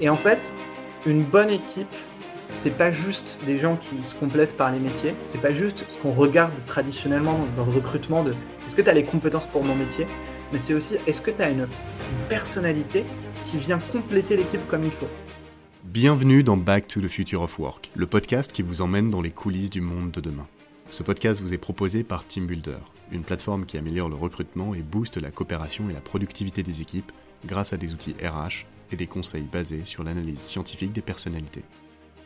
Et en fait, une bonne équipe, c'est pas juste des gens qui se complètent par les métiers, c'est pas juste ce qu'on regarde traditionnellement dans le recrutement de est-ce que tu as les compétences pour mon métier, mais c'est aussi est-ce que tu as une personnalité qui vient compléter l'équipe comme il faut? Bienvenue dans Back to the Future of Work, le podcast qui vous emmène dans les coulisses du monde de demain. Ce podcast vous est proposé par TeamBuilder, une plateforme qui améliore le recrutement et booste la coopération et la productivité des équipes grâce à des outils RH et des conseils basés sur l'analyse scientifique des personnalités.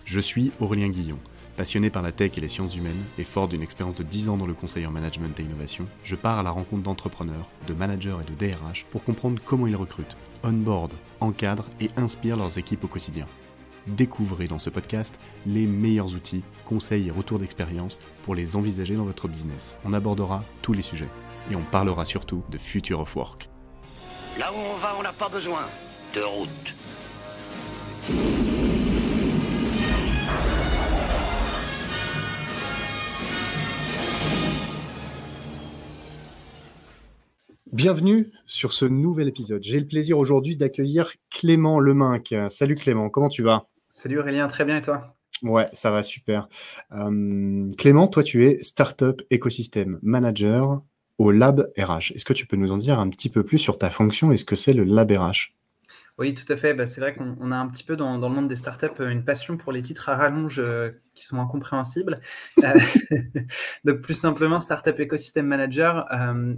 Je suis Aurélien Guillon. Passionné par la tech et les sciences humaines et fort d'une expérience de 10 ans dans le conseil en management et innovation, je pars à la rencontre d'entrepreneurs, de managers et de DRH pour comprendre comment ils recrutent, onboard, encadrent et inspirent leurs équipes au quotidien. Découvrez dans ce podcast les meilleurs outils, conseils et retours d'expérience pour les envisager dans votre business. On abordera tous les sujets et on parlera surtout de Future of Work. Là où on va, on n'a pas besoin de route. Bienvenue sur ce nouvel épisode. J'ai le plaisir aujourd'hui d'accueillir Clément Leminck. Salut Clément, comment tu vas? Salut Aurélien, très bien et toi? Ouais, ça va super. Euh, Clément, toi tu es Startup Ecosystem Manager au Lab RH. Est-ce que tu peux nous en dire un petit peu plus sur ta fonction et ce que c'est le Lab RH oui, tout à fait. Bah, c'est vrai qu'on a un petit peu dans, le monde des startups euh, une passion pour les titres à rallonge euh, qui sont incompréhensibles. Euh, donc, plus simplement, Startup Ecosystem Manager,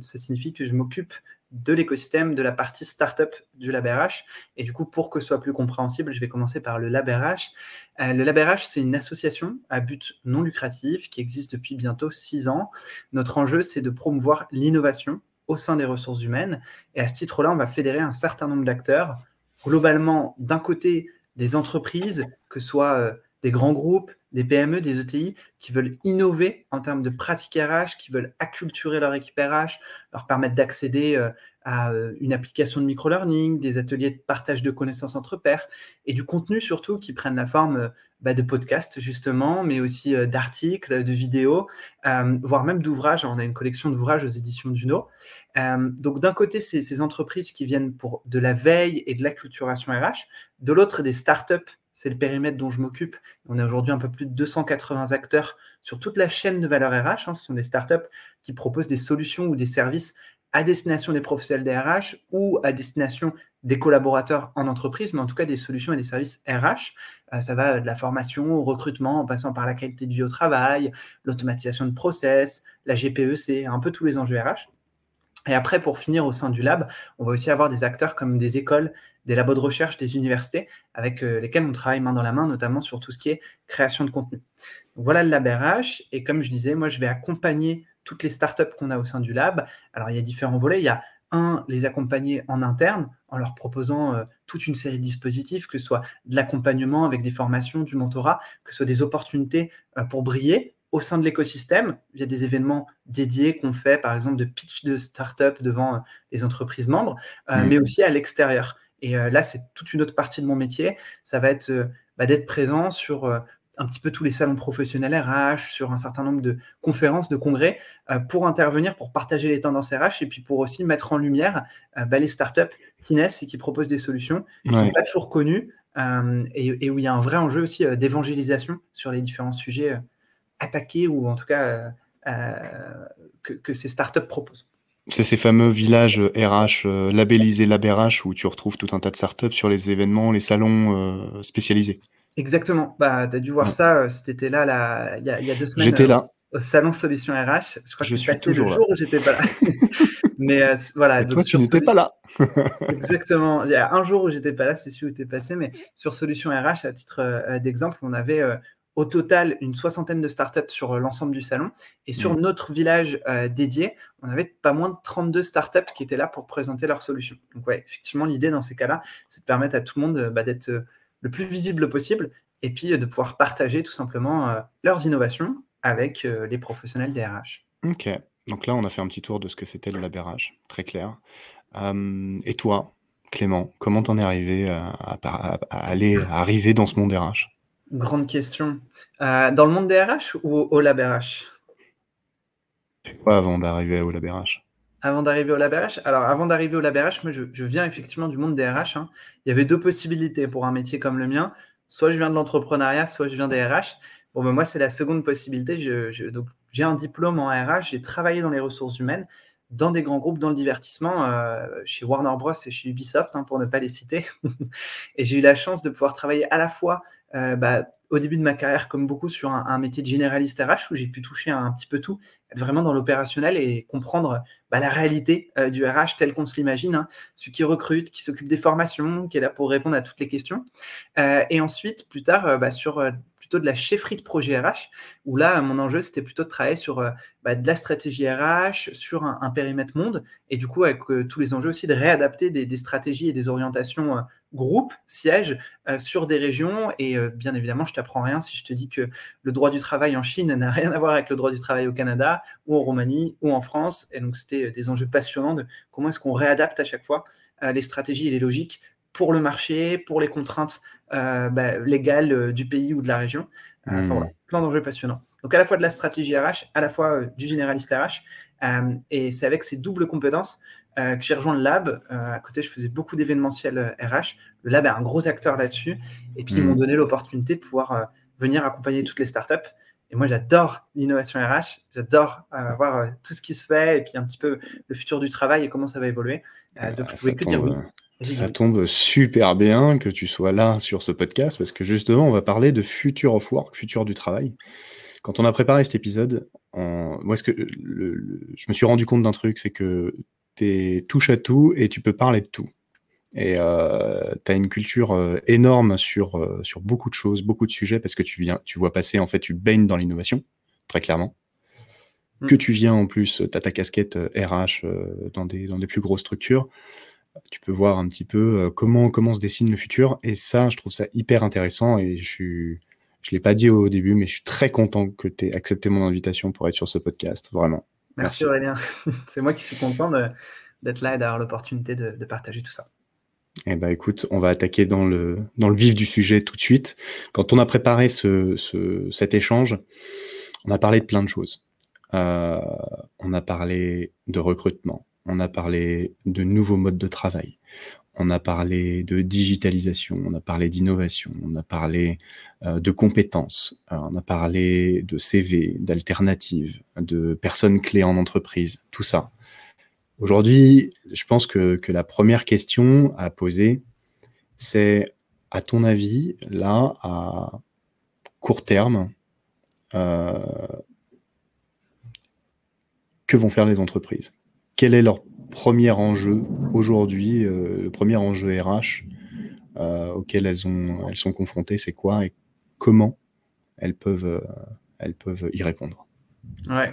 ça signifie que je m'occupe de l'écosystème de la partie startup du LabRH. Et du coup, pour que ce soit plus compréhensible, je vais commencer par le LabRH. le LabRH, c'est une association à but non lucratif qui existe depuis bientôt six ans. Notre enjeu, c'est de promouvoir l'innovation au sein des ressources humaines. Et à ce titre-là, on va fédérer un certain nombre d'acteurs globalement, d'un côté, des entreprises, que ce soit euh, des grands groupes, des PME, des ETI, qui veulent innover en termes de pratiques RH, qui veulent acculturer leur équipe RH, leur permettre d'accéder euh, à euh, une application de micro-learning, des ateliers de partage de connaissances entre pairs, et du contenu surtout qui prennent la forme bah, de podcasts justement, mais aussi d'articles, de vidéos, voire même d'ouvrages. On a une collection d'ouvrages aux éditions Duno. Euh, donc d'un côté, c'est ces entreprises qui viennent pour de la veille et de l'acculturation RH. De l'autre, des startups, c'est le périmètre dont je m'occupe. On a aujourd'hui un peu plus de 280 acteurs sur toute la chaîne de valeur RH. Hein. Ce sont des startups qui proposent des solutions ou des services à destination des professionnels des RH ou à destination des collaborateurs en entreprise, mais en tout cas des solutions et des services RH. Euh, ça va de la formation au recrutement, en passant par la qualité de vie au travail, l'automatisation de process, la GPEC, un peu tous les enjeux RH. Et après, pour finir au sein du lab, on va aussi avoir des acteurs comme des écoles, des labos de recherche, des universités, avec euh, lesquels on travaille main dans la main, notamment sur tout ce qui est création de contenu. voilà le lab RH. Et comme je disais, moi, je vais accompagner toutes les startups qu'on a au sein du lab. Alors, il y a différents volets. Il y a un, les accompagner en interne en leur proposant euh, toute une série de dispositifs, que ce soit de l'accompagnement avec des formations, du mentorat, que ce soit des opportunités euh, pour briller, au sein de l'écosystème. Il y a des événements dédiés qu'on fait, par exemple, de pitch de start-up devant euh, les entreprises membres, euh, mmh. mais aussi à l'extérieur. Et là, c'est toute une autre partie de mon métier. Ça va être bah, d'être présent sur un petit peu tous les salons professionnels RH, sur un certain nombre de conférences, de congrès, pour intervenir, pour partager les tendances RH et puis pour aussi mettre en lumière bah, les startups qui naissent et qui proposent des solutions qui ne sont pas toujours connues et, et, où il y a un vrai enjeu aussi d'évangélisation sur les différents sujets attaquer ou en tout cas euh, euh, que, ces startups proposent. C'est ces fameux villages RH euh, labellisés LabRH où tu retrouves tout un tas de startups sur les événements, les salons spécialisés. Exactement. Bah, tu as dû voir ça c'était là il, y a, deux semaines. J'étais là. Au salon Solutions RH. Je crois que je suis passé le jour où j'étais pas là. Mais voilà. Et toi, tu n'étais pas là. Exactement. Il y a un jour où j'étais pas là, c'est celui où tu es passé. Mais sur Solutions RH, à titre d'exemple, on avait au total une soixantaine de startups sur euh, l'ensemble du salon. Et sur mmh. notre village euh, dédié, on avait pas moins de 32 startups qui étaient là pour présenter leurs solutions. Donc, ouais, effectivement, l'idée dans ces cas-là, c'est de permettre à tout le monde euh, bah, d'être le plus visible possible et puis de pouvoir partager tout simplement leurs innovations avec les professionnels des RH. Ok. Donc là, on a fait un petit tour de ce que c'était le LabRH, très clair. et toi, Clément, comment t'en es arrivé à, aller arriver dans ce monde RH Grande question. Euh, dans le monde des RH ou au lab RH quoi avant d'arriver au lab RH avant d'arriver au LabRH Alors, avant d'arriver au LabRH, moi, je, viens effectivement du monde des RH. Hein. Il y avait deux possibilités pour un métier comme le mien. Soit je viens de l'entrepreneuriat, soit je viens des RH. Bon, ben, moi, c'est la seconde possibilité. j'ai un diplôme en RH, j'ai travaillé dans les ressources humaines, dans des grands groupes, dans le divertissement, euh, chez Warner Bros. et chez Ubisoft, hein, pour ne pas les citer. et j'ai eu la chance de pouvoir travailler à la fois euh, bah, au début de ma carrière, comme beaucoup, sur un, métier de généraliste RH où j'ai pu toucher un, petit peu tout, être vraiment dans l'opérationnel et comprendre bah, la réalité euh, du RH tel qu'on se l'imagine, hein. celui qui recrute, qui s'occupe des formations, qui est là pour répondre à toutes les questions. Euh, et ensuite, plus tard, euh, bah, sur plutôt de la chefferie de projet RH, où là, mon enjeu, c'était plutôt de travailler sur bah, de la stratégie RH, sur un, périmètre monde, et du coup, avec tous les enjeux aussi de réadapter des, des stratégies et des orientations groupe siège euh, sur des régions. Et euh, bien évidemment, je t'apprends rien si je te dis que le droit du travail en Chine n'a rien à voir avec le droit du travail au Canada ou en Roumanie ou en France. Et donc, c'était euh, des enjeux passionnants de comment est-ce qu'on réadapte à chaque fois les stratégies et les logiques pour le marché, pour les contraintes bah, légales du pays ou de la région. Enfin, hmm. voilà, plein d'enjeux passionnants. Donc à la fois de la stratégie RH, à la fois du généraliste RH. et c'est avec ces doubles compétences euh, que j'ai rejoint le lab. Euh, à côté, je faisais beaucoup d'événementiels RH. Euh, le lab est un gros acteur là-dessus. Et puis, ils m'ont mm. donné l'opportunité de pouvoir venir accompagner toutes les startups. Et moi, j'adore l'innovation RH. J'adore voir tout ce qui se fait et puis un petit peu le futur du travail et comment ça va évoluer. donc, je pouvais que dire oui. Ça tombe super bien que tu sois là sur ce podcast parce que justement, on va parler de future of work, futur du travail. Quand on a préparé cet épisode, moi, ce que je me suis rendu compte d'un truc, c'est que tu touche à tout et tu peux parler de tout. Et euh, tu as une culture euh, énorme sur, euh, sur beaucoup de choses, beaucoup de sujets, parce que tu viens, tu vois passer, en fait, tu baignes dans l'innovation, très clairement. Mm. Que tu viens en plus, tu as ta casquette RH dans, des, dans des plus grosses structures. Tu peux voir un petit peu comment, comment se dessine le futur. Et ça, je trouve ça hyper intéressant. Et je suis, je l'ai pas dit au début, mais je suis très content que tu aies accepté mon invitation pour être sur ce podcast, vraiment. Merci, Aurélien. C'est moi qui suis content d'être là et d'avoir l'opportunité de, partager tout ça. Eh ben, écoute, on va attaquer dans le, dans le vif du sujet tout de suite. Quand on a préparé ce, cet échange, on a parlé de plein de choses. Euh, on a parlé de recrutement, on a parlé de nouveaux modes de travail, on a parlé de digitalisation, on a parlé d'innovation, on a parlé euh, de compétences, euh, on a parlé de CV, d'alternatives, de personnes clés en entreprise, tout ça. Aujourd'hui, je pense que, la première question à poser, c'est, à ton avis, là, à court terme, euh, que vont faire les entreprises? Quel est leur premier enjeu aujourd'hui, euh, le premier enjeu RH euh, auquel elles, ont, elles sont confrontées, c'est quoi et comment elles peuvent, euh, elles peuvent y répondre Ouais,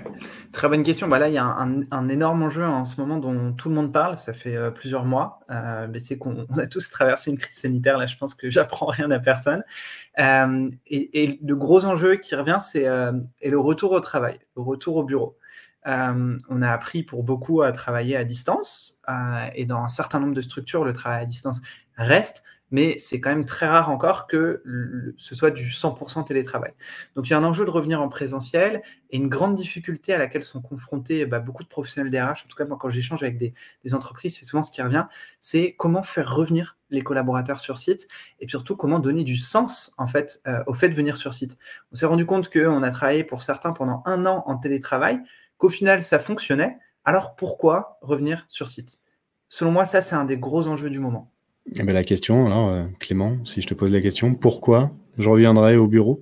très bonne question. Bah là, il y a un, énorme enjeu en ce moment dont tout le monde parle. Ça fait plusieurs mois, mais c'est qu'on a tous traversé une crise sanitaire. Là, je pense que j'apprends rien à personne. et, et, le gros enjeu qui revient, c'est le retour au travail, le retour au bureau. Euh, on a appris pour beaucoup à travailler à distance euh, et dans un certain nombre de structures, le travail à distance reste, mais c'est quand même très rare encore que ce soit du 100% télétravail. Donc il y a un enjeu de revenir en présentiel et une grande difficulté à laquelle sont confrontés bah, beaucoup de professionnels d'RH, en tout cas moi quand j'échange avec des, entreprises, c'est souvent ce qui revient, c'est comment faire revenir les collaborateurs sur site et surtout comment donner du sens en fait euh, au fait de venir sur site. On s'est rendu compte qu'on a travaillé pour certains pendant un an en télétravail, qu'au final ça fonctionnait, alors pourquoi revenir sur site? Selon moi, ça c'est un des gros enjeux du moment. Eh ben, la question, alors euh, Clément, si je te pose la question, pourquoi je reviendrai au bureau?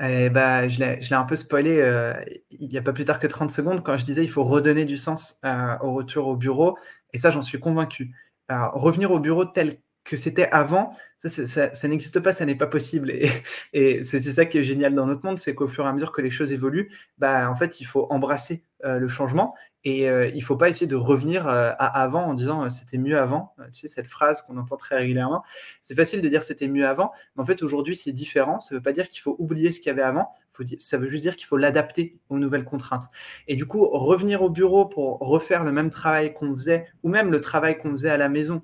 Eh ben, je l'ai un peu spoilé euh, il n'y a pas plus tard que 30 secondes quand je disais il faut redonner du sens euh, au retour au bureau. Et ça, j'en suis convaincu. revenir au bureau tel que c'était avant, ça, n'existe pas, ça n'est pas possible. Et, c'est ça qui est génial dans notre monde, c'est qu'au fur et à mesure que les choses évoluent, bah, en fait, il faut embrasser euh, le changement et euh, il ne faut pas essayer de revenir euh, à avant en disant c'était mieux avant. Tu sais, cette phrase qu'on entend très régulièrement. C'est facile de dire c'était mieux avant, mais en fait, aujourd'hui, c'est différent. Ça ne veut pas dire qu'il faut oublier ce qu'il y avait avant. ça veut juste dire qu'il faut l'adapter aux nouvelles contraintes. Et du coup, revenir au bureau pour refaire le même travail qu'on faisait ou même le travail qu'on faisait à la maison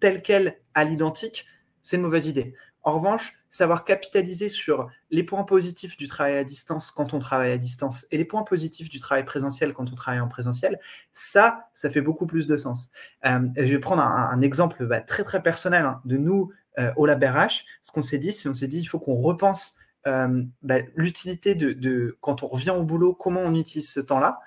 tel quel à l'identique, c'est une mauvaise idée. En revanche, savoir capitaliser sur les points positifs du travail à distance quand on travaille à distance et les points positifs du travail présentiel quand on travaille en présentiel, ça, ça fait beaucoup plus de sens. Euh, je vais prendre un, exemple bah, très très personnel hein, de nous euh, au LabRH. Ce qu'on s'est dit, c'est qu'on s'est dit il faut qu'on repense euh, bah, l'utilité de, quand on revient au boulot, comment on utilise ce temps-là.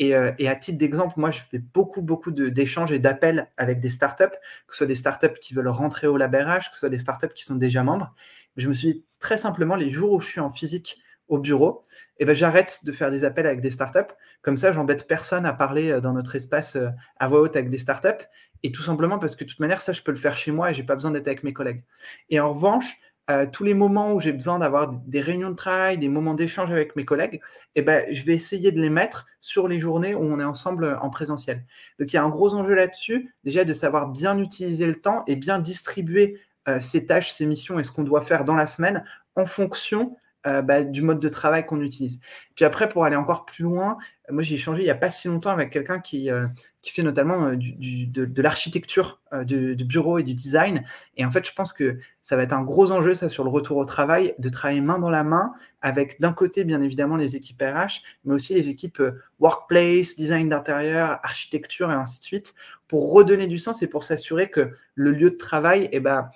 Euh, et, à titre d'exemple, moi, je fais beaucoup, beaucoup d'échanges et d'appels avec des startups, que ce soit des startups qui veulent rentrer au LabRH, que ce soit des startups qui sont déjà membres. je me suis dit très simplement, les jours où je suis en physique au bureau, eh ben, j'arrête de faire des appels avec des startups. Comme ça, j'embête personne à parler euh, dans notre espace euh, à voix haute avec des startups. Et tout simplement parce que de toute manière, ça, je peux le faire chez moi et j'ai pas besoin d'être avec mes collègues. Et en revanche, euh, tous les moments où j'ai besoin d'avoir des réunions de travail, des moments d'échange avec mes collègues, eh ben, je vais essayer de les mettre sur les journées où on est ensemble euh, en présentiel. Donc il y a un gros enjeu là-dessus, déjà de savoir bien utiliser le temps et bien distribuer euh, ces tâches, ces missions et ce qu'on doit faire dans la semaine en fonction bah, du mode de travail qu'on utilise. Puis après, pour aller encore plus loin, moi j'ai échangé il n'y a pas si longtemps avec quelqu'un qui, qui fait notamment euh, du, de, l'architecture euh, du, bureau et du design. Et en fait, je pense que ça va être un gros enjeu, ça, sur le retour au travail, de travailler main dans la main avec d'un côté, bien évidemment, les équipes RH, mais aussi les équipes euh, workplace, design d'intérieur, architecture et ainsi de suite, pour redonner du sens et pour s'assurer que le lieu de travail, eh ben,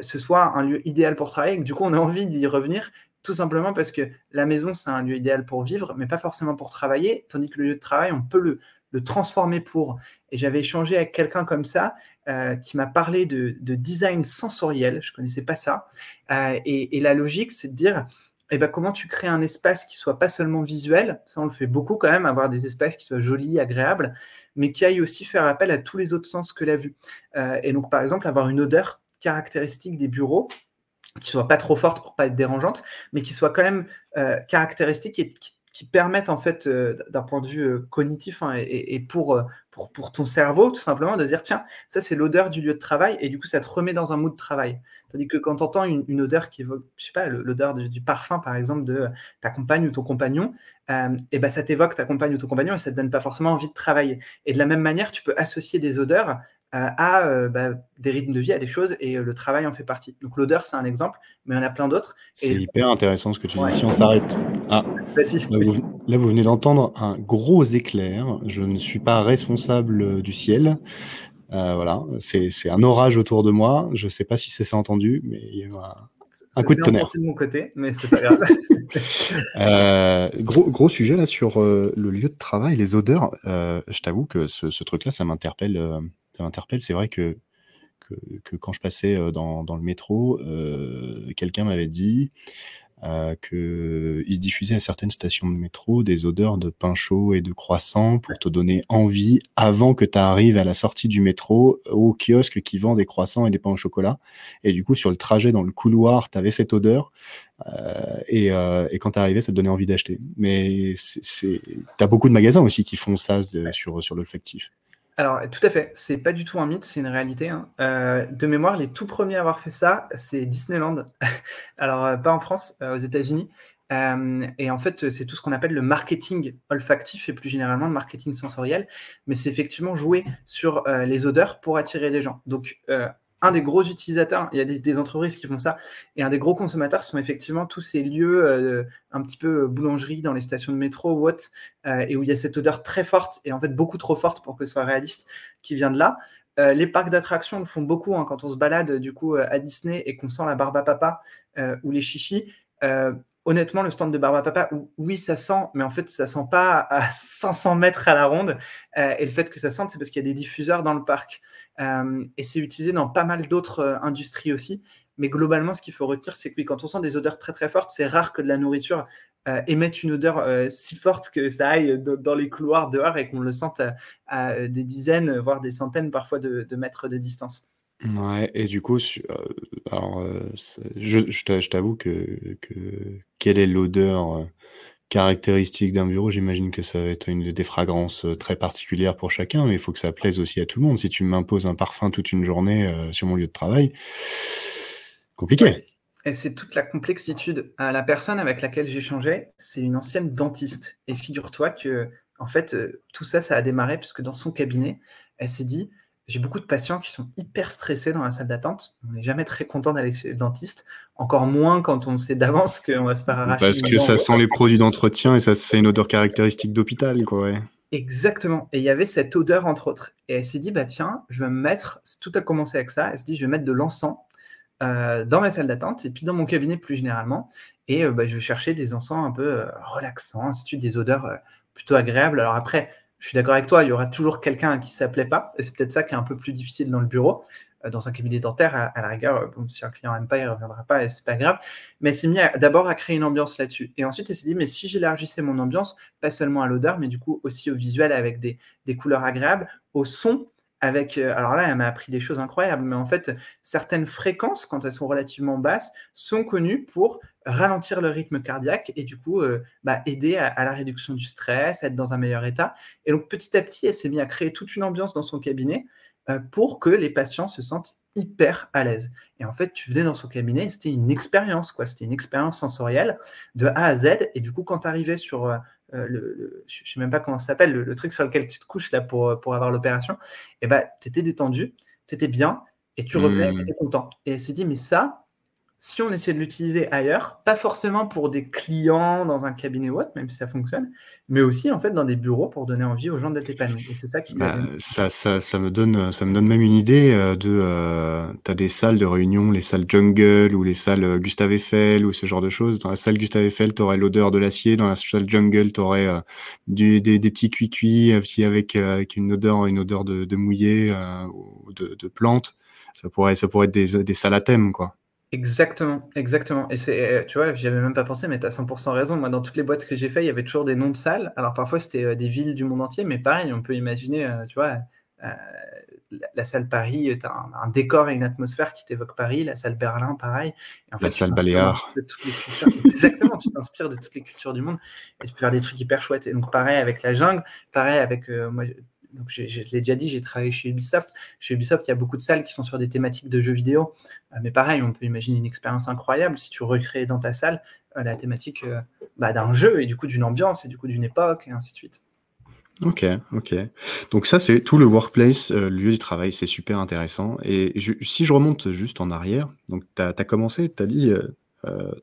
ce soit un lieu idéal pour travailler. Du coup, on a envie d'y revenir tout simplement parce que la maison, c'est un lieu idéal pour vivre, mais pas forcément pour travailler, tandis que le lieu de travail, on peut le, le transformer pour. Et j'avais échangé avec quelqu'un comme ça euh, qui m'a parlé de, design sensoriel. Je ne connaissais pas ça. Euh, et, la logique, c'est de dire eh ben, comment tu crées un espace qui soit pas seulement visuel, ça on le fait beaucoup quand même, avoir des espaces qui soient jolis, agréables, mais qui aillent aussi faire appel à tous les autres sens que la vue. Euh, et donc par exemple avoir une odeur caractéristique des bureaux qui soit pas trop forte pour pas être dérangeante, mais qui soit quand même caractéristique et qui qui permettent en fait euh, d'un point de vue euh, cognitif hein, et, pour, euh, pour, pour, ton cerveau tout simplement de dire tiens ça c'est l'odeur du lieu de travail et du coup ça te remet dans un mood de travail. Tandis que quand tu entends une, odeur qui évoque je sais pas l'odeur du, parfum par exemple de ta compagne ou ton compagnon et ben ça t'évoque ta compagne ou ton compagnon et ça te donne pas forcément envie de travailler. Et de la même manière tu peux associer des odeurs à euh, bah, des rythmes de vie, à des choses, et euh, le travail en fait partie. Donc l'odeur, c'est un exemple, mais il y en a plein d'autres. C'est hyper intéressant ce que tu dis. Si on s'arrête. Ah, là, vous, venez d'entendre un gros éclair. Je ne suis pas responsable euh, du ciel. voilà, c'est un orage autour de moi. Je ne sais pas si c'est ça entendu, mais il y a un, coup de tonnerre. de mon côté, mais c'est pas grave. gros, gros sujet là sur le lieu de travail, les odeurs. je t'avoue que ce, ce truc-là, ça m'interpelle ça m'interpelle. C'est vrai que, que, quand je passais euh, dans, le métro, euh, quelqu'un m'avait dit euh, qu'il diffusait à certaines stations de métro des odeurs de pain chaud et de croissants pour te donner envie avant que tu arrives à la sortie du métro au kiosque qui vend des croissants et des pains au chocolat. Et du coup, sur le trajet dans le couloir, tu avais cette odeur. et, et, quand tu arrivais, ça te donnait envie d'acheter. Mais tu as beaucoup de magasins aussi qui font ça sur, sur l'olfactif. Alors, tout à fait. C'est pas du tout un mythe, c'est une réalité. Hein. Euh, de mémoire, les tout premiers à avoir fait ça, c'est Disneyland. Alors, euh, pas en France, euh, aux États-Unis. et en fait, c'est tout ce qu'on appelle le marketing olfactif et plus généralement le marketing sensoriel. Mais c'est effectivement jouer sur les odeurs pour attirer les gens. Donc, un des gros utilisateurs, il y a des, entreprises qui font ça, et un des gros consommateurs sont effectivement tous ces lieux euh, un petit peu euh, boulangerie dans les stations de métro ou autre, euh, et où il y a cette odeur très forte, et en fait beaucoup trop forte pour que ce soit réaliste, qui vient de là. les parcs d'attractions le font beaucoup hein, quand on se balade du coup à Disney et qu'on sent la barbe papa ou les chichis honnêtement, le stand de Barba Papa, oui, ça sent, mais en fait, ça sent pas à 500 mètres à la ronde. Euh, et le fait que ça sente, c'est parce qu'il y a des diffuseurs dans le parc. Euh, et c'est utilisé dans pas mal d'autres euh, industries aussi. Mais globalement, ce qu'il faut retenir, c'est que quand on sent des odeurs très très fortes, c'est rare que de la nourriture émette une odeur si forte que ça aille dans les couloirs dehors et qu'on le sente à, des dizaines, voire des centaines parfois de mètres de distance. Ouais et du coup euh, alors, euh, je je t'avoue que que quelle est l'odeur, euh, caractéristique d'un bureau? J'imagine que ça va être une des fragrances, très particulières pour chacun, mais il faut que ça plaise aussi à tout le monde. Si tu m'imposes un parfum toute une journée, sur mon lieu de travail, compliqué. Et c'est toute la complexitude. la personne avec laquelle j'échangeais, c'est une ancienne dentiste et figure-toi que en fait, tout ça, ça a démarré puisque dans son cabinet, elle s'est dit: j'ai beaucoup de patients qui sont hyper stressés dans la salle d'attente. On n'est jamais très content d'aller chez le dentiste, encore moins quand on sait d'avance qu'on va se faire arracher. Parce que ça sent les produits d'entretien et ça c'est une odeur caractéristique d'hôpital, quoi. Ouais. Exactement. Et il y avait cette odeur entre autres. Et elle s'est dit bah tiens, je vais me mettre. Tout a commencé avec ça. Elle s'est dit je vais mettre de l'encens euh, dans ma salle d'attente et puis dans mon cabinet plus généralement. Et euh, bah, je vais chercher des encens un peu euh, relaxants, ainsi de suite, des odeurs plutôt agréables. Alors après je suis d'accord avec toi, il y aura toujours quelqu'un qui ça plaît pas, et c'est peut-être ça qui est un peu plus difficile dans le bureau. Euh, dans un cabinet dentaire, à, la rigueur, euh, si un client n'aime pas, il ne reviendra pas et c'est pas grave. Mais s'est mis d'abord à créer une ambiance là-dessus. Et ensuite, elle s'est dit, mais si j'élargissais mon ambiance, pas seulement à l'odeur, mais du coup aussi au visuel avec des, des couleurs agréables, au son, avec, euh, alors là, elle m'a appris des choses incroyables, mais en fait, certaines fréquences, quand elles sont relativement basses, sont connues pour ralentir le rythme cardiaque et du coup euh, bah, aider à, la réduction du stress, être dans un meilleur état. Et donc petit à petit, elle s'est mise à créer toute une ambiance dans son cabinet euh, pour que les patients se sentent hyper à l'aise. Et en fait, tu venais dans son cabinet, c'était une expérience, quoi. C'était une expérience sensorielle de A à Z. Et du coup, quand tu arrivais sur euh, le, je sais même pas comment ça s'appelle, le, truc sur lequel tu te couches là pour, pour avoir l'opération, et ben, tu étais détendu, tu étais bien, et tu revenais, tu étais mmh. content. Et elle s'est dit, mais ça, si on essaie de l'utiliser ailleurs, pas forcément pour des clients dans un cabinet ou autre, même si ça fonctionne, mais aussi en fait dans des bureaux pour donner envie aux gens d'être épanouis. Et c'est ça qui bah, ça, ça, ça, me donne, ça me donne même une idée euh, de. Euh, tu as des salles de réunion, les salles Jungle ou les salles euh, Gustave Eiffel ou ce genre de choses. Dans la salle Gustave Eiffel, tu aurais l'odeur de l'acier. Dans la salle Jungle, tu aurais des, des, petits cuits-cuits avec, avec une odeur, une odeur de, de mouillé ou de, de plantes. Ça pourrait, ça pourrait être des, des salles à thème, quoi. Exactement, exactement. Et c'est, tu vois, j'y avais même pas pensé, mais tu as 100 raison. Moi, dans toutes les boîtes que j'ai fait, il y avait toujours des noms de salles. Alors parfois, c'était euh, des villes du monde entier, mais pareil, on peut imaginer, euh, tu vois, euh, la, salle Paris, tu as un, décor et une atmosphère qui t'évoque Paris, la salle Berlin, pareil. Et en fait, la salle Baléares. Exactement, tu t'inspires de toutes les cultures du monde et tu peux faire des trucs hyper chouettes. Et donc, pareil avec la jungle, pareil avec moi, donc je, l'ai déjà dit, j'ai travaillé chez Ubisoft. Chez Ubisoft, il y a beaucoup de salles qui sont sur des thématiques de jeux vidéo. Euh, mais pareil, on peut imaginer une expérience incroyable si tu recrées dans ta salle euh, la thématique euh, bah, d'un jeu et du coup d'une ambiance et du coup d'une époque et ainsi de suite. Ok, ok. Donc ça, c'est tout le workplace, le lieu du travail, c'est super intéressant. Et si je remonte juste en arrière, donc tu as, commencé, tu as dit euh,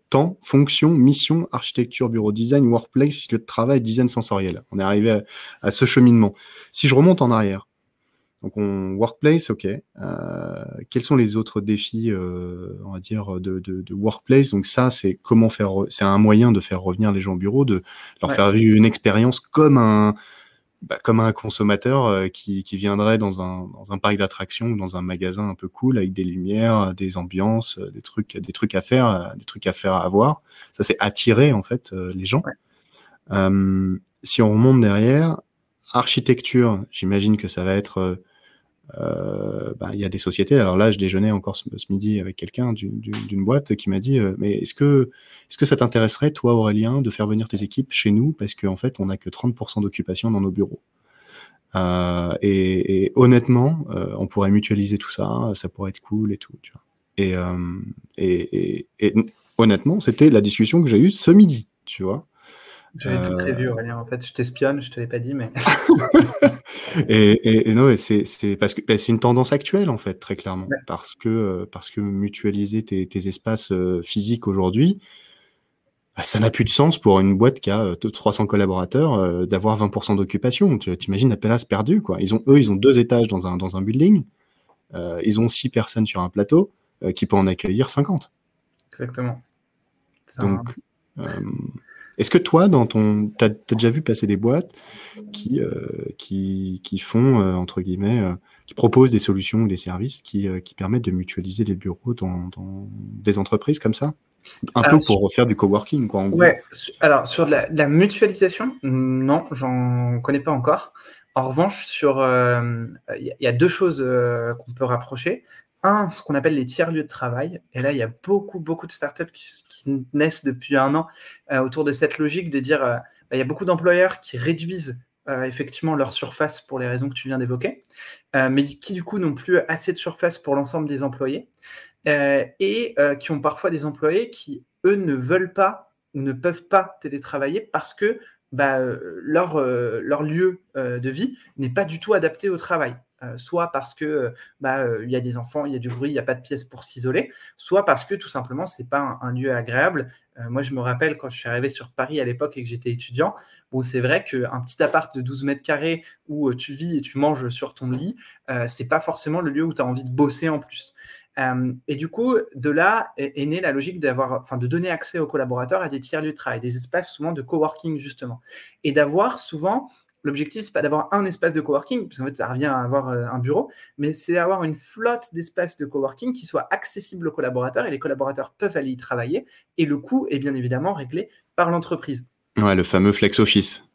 temps, fonction, mission, architecture, bureau, design, workplace, lieu de travail, design sensoriel. On est arrivé à, ce cheminement. Si je remonte en arrière, donc on workplace, ok. Euh, quels sont les autres défis, euh, on va dire, de, workplace? Donc ça, c'est comment faire, c'est un moyen de faire revenir les gens au bureau, de leur faire vivre une expérience comme un bah, comme un consommateur euh, qui, qui, viendrait dans un, dans un parc d'attractions ou dans un magasin un peu cool avec des lumières, des ambiances, euh, des trucs, des trucs à faire, euh, des trucs à faire à voir. Ça, c'est attirer en fait les gens. si on remonte derrière, architecture, j'imagine que ça va être euh, bah, il y a des sociétés. Alors là, je déjeunais encore ce, midi avec quelqu'un d'une boîte qui m'a dit euh, Mais est-ce que, est que ça t'intéresserait, toi, Aurélien, de faire venir tes équipes chez nous? Parce qu'en fait, on n'a que 30% d'occupation dans nos bureaux. Euh, et, honnêtement, on pourrait mutualiser tout ça, ça pourrait être cool et tout. Et, et, honnêtement, c'était la discussion que j'ai eue ce midi, tu vois. J'avais tout prévu, Aurélien. En fait, je t'espionne, je te l'ai pas dit, mais. et, et, non, c'est parce que ben, c'est une tendance actuelle, en fait, très clairement. Parce, que, euh, parce que mutualiser tes, tes espaces euh, physiques aujourd'hui, bah, ça n'a plus de sens pour une boîte qui a 300 euh, collaborateurs d'avoir 20% d'occupation. Tu imagines la place perdue, quoi. Ils ont, eux, ils ont deux étages dans un, dans un building. ils ont six personnes sur un plateau qui peut en accueillir 50. Exactement. Donc, est-ce que toi, dans ton, t'as as déjà vu passer des boîtes qui euh, qui, qui, font euh, entre guillemets, euh, qui proposent des solutions ou des services qui, qui permettent de mutualiser les bureaux dans, dans des entreprises comme ça, un peu pour refaire du coworking, quoi. En ouais. Alors sur la, la, mutualisation, non, j'en connais pas encore. En revanche, sur, il y, a deux choses qu'on peut rapprocher ce qu'on appelle les tiers-lieux de travail. Et là, il y a beaucoup, beaucoup de startups qui, qui naissent depuis un an euh, autour de cette logique de dire, euh, bah, il y a beaucoup d'employeurs qui réduisent euh, effectivement leur surface pour les raisons que tu viens d'évoquer, mais qui du coup n'ont plus assez de surface pour l'ensemble des employés, et qui ont parfois des employés qui, eux, ne veulent pas ou ne peuvent pas télétravailler parce que bah, leur lieu de vie n'est pas du tout adapté au travail. Soit parce que bah, il y a des enfants, il y a du bruit, il n'y a pas de pièce pour s'isoler, soit parce que tout simplement c'est pas un, lieu agréable. moi, je me rappelle quand je suis arrivé sur Paris à l'époque et que j'étais étudiant, bon, c'est vrai qu'un petit appart de 12 mètres carrés où tu vis et tu manges sur ton lit, c'est pas forcément le lieu où tu as envie de bosser en plus. Euh, et du coup, de là est, née la logique d'avoir, enfin, de donner accès aux collaborateurs à des tiers de travail, des espaces souvent de coworking justement, et d'avoir souvent L'objectif, c'est pas d'avoir un espace de coworking, parce qu'en fait, ça revient à avoir euh, un bureau, mais c'est d'avoir une flotte d'espaces de coworking qui soit accessible aux collaborateurs et les collaborateurs peuvent aller y travailler et le coût est bien évidemment réglé par l'entreprise. Ouais, le fameux flex office.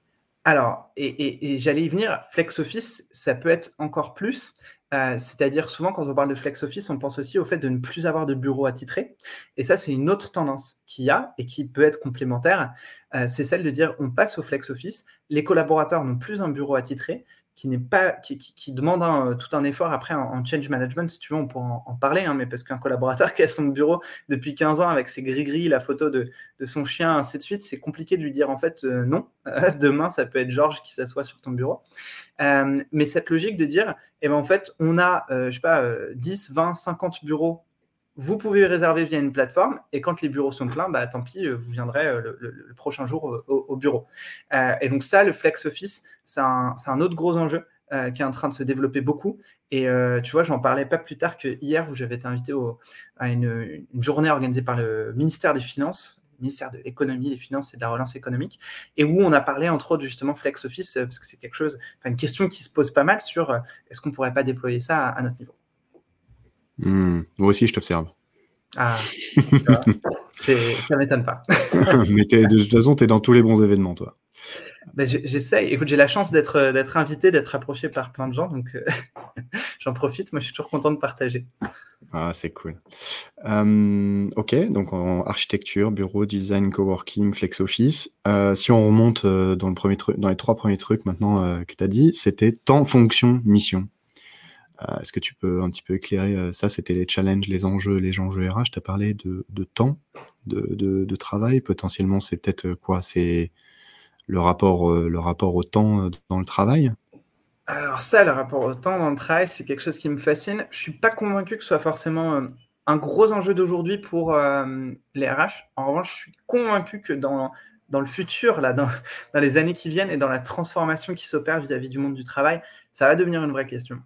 Alors, et, et j'allais y venir, flex office, ça peut être encore plus. Euh, c'est-à-dire souvent quand on parle de flex office, on pense aussi au fait de ne plus avoir de bureau attitré. Et ça, c'est une autre tendance qu'il y a et qui peut être complémentaire. Euh, c'est celle de dire on passe au flex office. Les collaborateurs n'ont plus un bureau attitré, qui n'est pas qui, demande un, tout un effort après en, change management si tu veux on pourra en, parler hein, mais parce qu'un collaborateur qui a son bureau depuis 15 ans avec ses gris-gris la photo de, son chien ainsi de suite c'est compliqué de lui dire en fait euh, non. Demain ça peut être Georges qui s'assoit sur ton bureau. Euh, mais cette logique de dire eh ben en fait on a euh, pas 10 20 50 bureaux vous pouvez réserver via une plateforme et quand les bureaux sont pleins, bah, tant pis, vous viendrez euh, le, prochain jour euh, au, bureau. Euh, et donc ça, le Flex Office, c'est un, autre gros enjeu qui est en train de se développer beaucoup. Et tu vois, j'en parlais pas plus tard que hier où j'avais été invité à une, journée organisée par le ministère des Finances, ministère de l'économie, des finances et de la relance économique, et où on a parlé entre autres justement Flex Office, parce que c'est quelque chose, une question qui se pose pas mal sur est-ce qu'on pourrait pas déployer ça à notre niveau. Hmm. Moi aussi, je t'observe. Ah, ça m'étonne pas. Mais de toute façon, tu es dans tous les bons événements, toi. Ben, J'essaye. Écoute, j'ai la chance d'être invité, d'être approché par plein de gens, donc euh, j'en profite. Moi, je suis toujours content de partager. Ah, c'est cool. Euh, ok, donc en architecture, bureau, design, coworking, flex office. Euh, si on remonte dans, le premier dans les trois premiers trucs maintenant que tu as dit, c'était temps, fonction, mission. Euh, est-ce que tu peux un petit peu éclairer euh, ça C'était les challenges, les enjeux, les enjeux RH. Tu as parlé de, temps, de, travail. Potentiellement, c'est peut-être euh, quoi? C'est le rapport, le rapport au temps dans le travail? Alors ça, le rapport au temps dans le travail, c'est quelque chose qui me fascine. Je suis pas convaincu que ce soit forcément un gros enjeu d'aujourd'hui pour les RH. En revanche, je suis convaincu que dans, dans le futur, là, dans, les années qui viennent et dans la transformation qui s'opère vis-à-vis du monde du travail, ça va devenir une vraie question.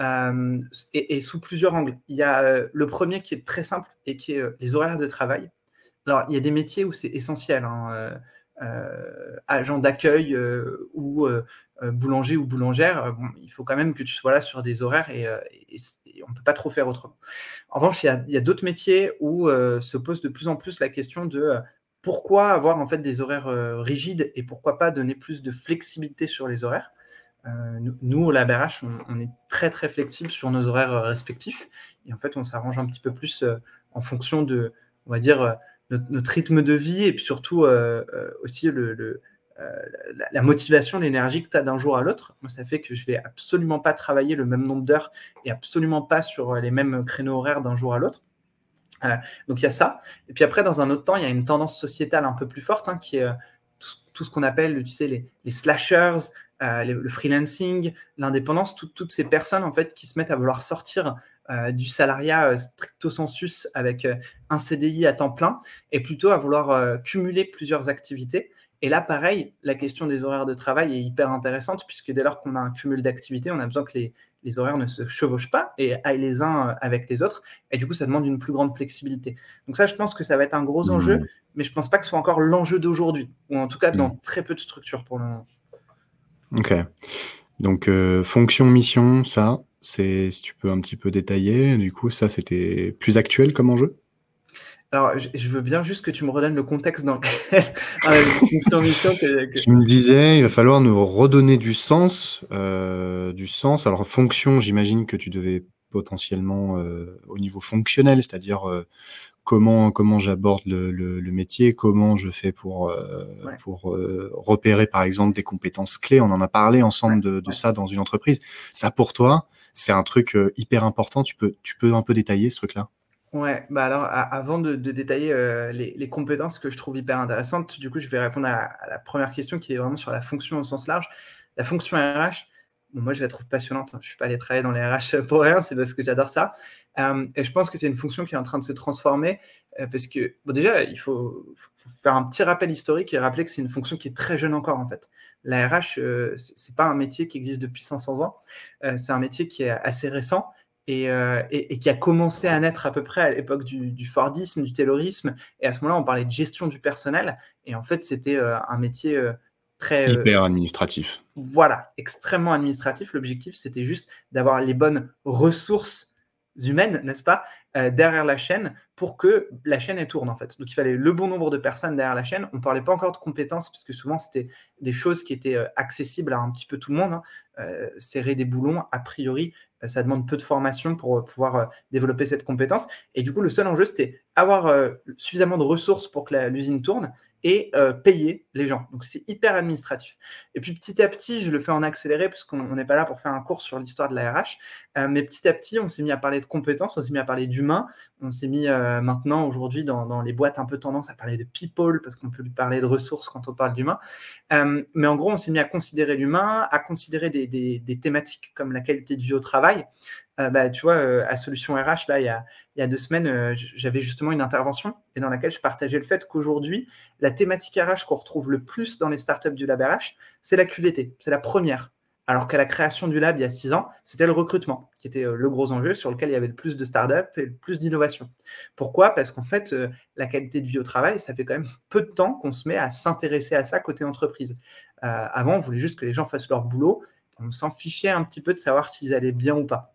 Euh, et, sous plusieurs angles. Il y a euh, le premier qui est très simple et qui est euh, les horaires de travail. Alors, il y a des métiers où c'est essentiel, hein, agent d'accueil ou boulanger ou boulangère. il faut quand même que tu sois là sur des horaires et, on ne peut pas trop faire autrement. En revanche, il y a, d'autres métiers où se pose de plus en plus la question de pourquoi avoir en fait des horaires rigides et pourquoi pas donner plus de flexibilité sur les horaires? Euh, nous, au LabRH, on, est très très flexible sur nos horaires euh, respectifs. Et en fait, on s'arrange un petit peu plus euh, en fonction de, on va dire, notre, rythme de vie et puis surtout aussi la, motivation, l'énergie que tu as d'un jour à l'autre. Moi, ça fait que je vais absolument pas travailler le même nombre d'heures et absolument pas sur les mêmes créneaux horaires d'un jour à l'autre. Donc il y a ça. Et puis après, dans un autre temps, il y a une tendance sociétale un peu plus forte hein, qui est tout, ce qu'on appelle, tu sais, les, les slashers, euh, le freelancing, l'indépendance, toutes ces personnes en fait qui se mettent à vouloir sortir euh, du salariat euh, stricto sensus avec un CDI à temps plein et plutôt à vouloir cumuler plusieurs activités. Et là, pareil, la question des horaires de travail est hyper intéressante puisque dès lors qu'on a un cumul d'activités, on a besoin que les, les, horaires ne se chevauchent pas et aillent les uns avec les autres. Et du coup, ça demande une plus grande flexibilité. Donc ça, je pense que ça va être un gros enjeu, mmh. mais je ne pense pas que ce soit encore l'enjeu d'aujourd'hui, ou en tout cas dans mmh. très peu de structures pour le moment. Ok. Donc, euh, fonction, mission, ça, c'est si tu peux un petit peu détailler. Du coup, ça, c'était plus actuel comme enjeu? Alors, je, veux bien juste que tu me redonnes le contexte dans lequel euh, fonction, mission. Que, me disais, il va falloir nous redonner du sens. Euh, du sens. Alors, fonction, j'imagine que tu devais potentiellement au niveau fonctionnel, c'est-à-dire comment comment j'aborde le, le, métier, comment je fais pour euh, pour euh, repérer par exemple des compétences clés. On en a parlé ensemble de, de ça dans une entreprise. Ça pour toi, c'est un truc euh, hyper important. Tu peux tu peux un peu détailler ce truc-là? Ouais, bah alors avant de, détailler les, les, compétences que je trouve hyper intéressantes, du coup je vais répondre à, la première question qui est vraiment sur la fonction au sens large. La fonction RH, moi, je la trouve passionnante. Hein. Je ne suis pas allé travailler dans les RH pour rien, c'est parce que j'adore ça. Euh, et je pense que c'est une fonction qui est en train de se transformer euh, parce que, déjà, il faut, faire un petit rappel historique et rappeler que c'est une fonction qui est très jeune encore, en fait. La RH, ce n'est pas un métier qui existe depuis 500 ans. c'est un métier qui est assez récent. Et, qui a commencé à naître à peu près à l'époque du, du, Fordisme, du Taylorisme. Et à ce moment-là, on parlait de gestion du personnel. Et en fait, c'était un métier très... Euh, Hyper administratif. Voilà, extrêmement administratif. L'objectif, c'était juste d'avoir les bonnes ressources humaines, n'est-ce pas, euh, derrière la chaîne pour que la chaîne elle tourne en fait. Donc il fallait le bon nombre de personnes derrière la chaîne. On ne parlait pas encore de compétences parce que souvent c'était des choses qui étaient euh, accessibles à un petit peu tout le monde. Hein. serrer des boulons, a priori, ça demande peu de formation pour pouvoir développer cette compétence. Et du coup, le seul enjeu, c'était avoir suffisamment de ressources pour que l'usine tourne et euh, payer les gens. Donc c'est hyper administratif. Et puis petit à petit, je le fais en accéléré parce qu'on n'est pas là pour faire un cours sur l'histoire de la RH, euh, mais petit à petit, on s'est mis à parler de compétences, on s'est mis à parler d'humain, on s'est mis euh, maintenant aujourd'hui dans, les boîtes un peu tendance à parler de people parce qu'on peut parler de ressources quand on parle d'humain. mais en gros, on s'est mis à considérer l'humain, à considérer des, thématiques comme la qualité de vie au travail. Euh, bah, tu vois, euh, à Solution RH, là, il y a, il y a deux semaines, euh, j'avais justement une intervention et dans laquelle je partageais le fait qu'aujourd'hui, la thématique RH qu'on retrouve le plus dans les startups du Lab RH, c'est la QVT, c'est la première. Alors qu'à la création du lab il y a six ans, c'était le recrutement qui était le gros enjeu sur lequel il y avait le plus de startups et le plus d'innovation. Pourquoi? Parce qu'en fait, la qualité de vie au travail, ça fait quand même peu de temps qu'on se met à s'intéresser à ça côté entreprise. avant, on voulait juste que les gens fassent leur boulot. On s'en fichait un petit peu de savoir s'ils allaient bien ou pas.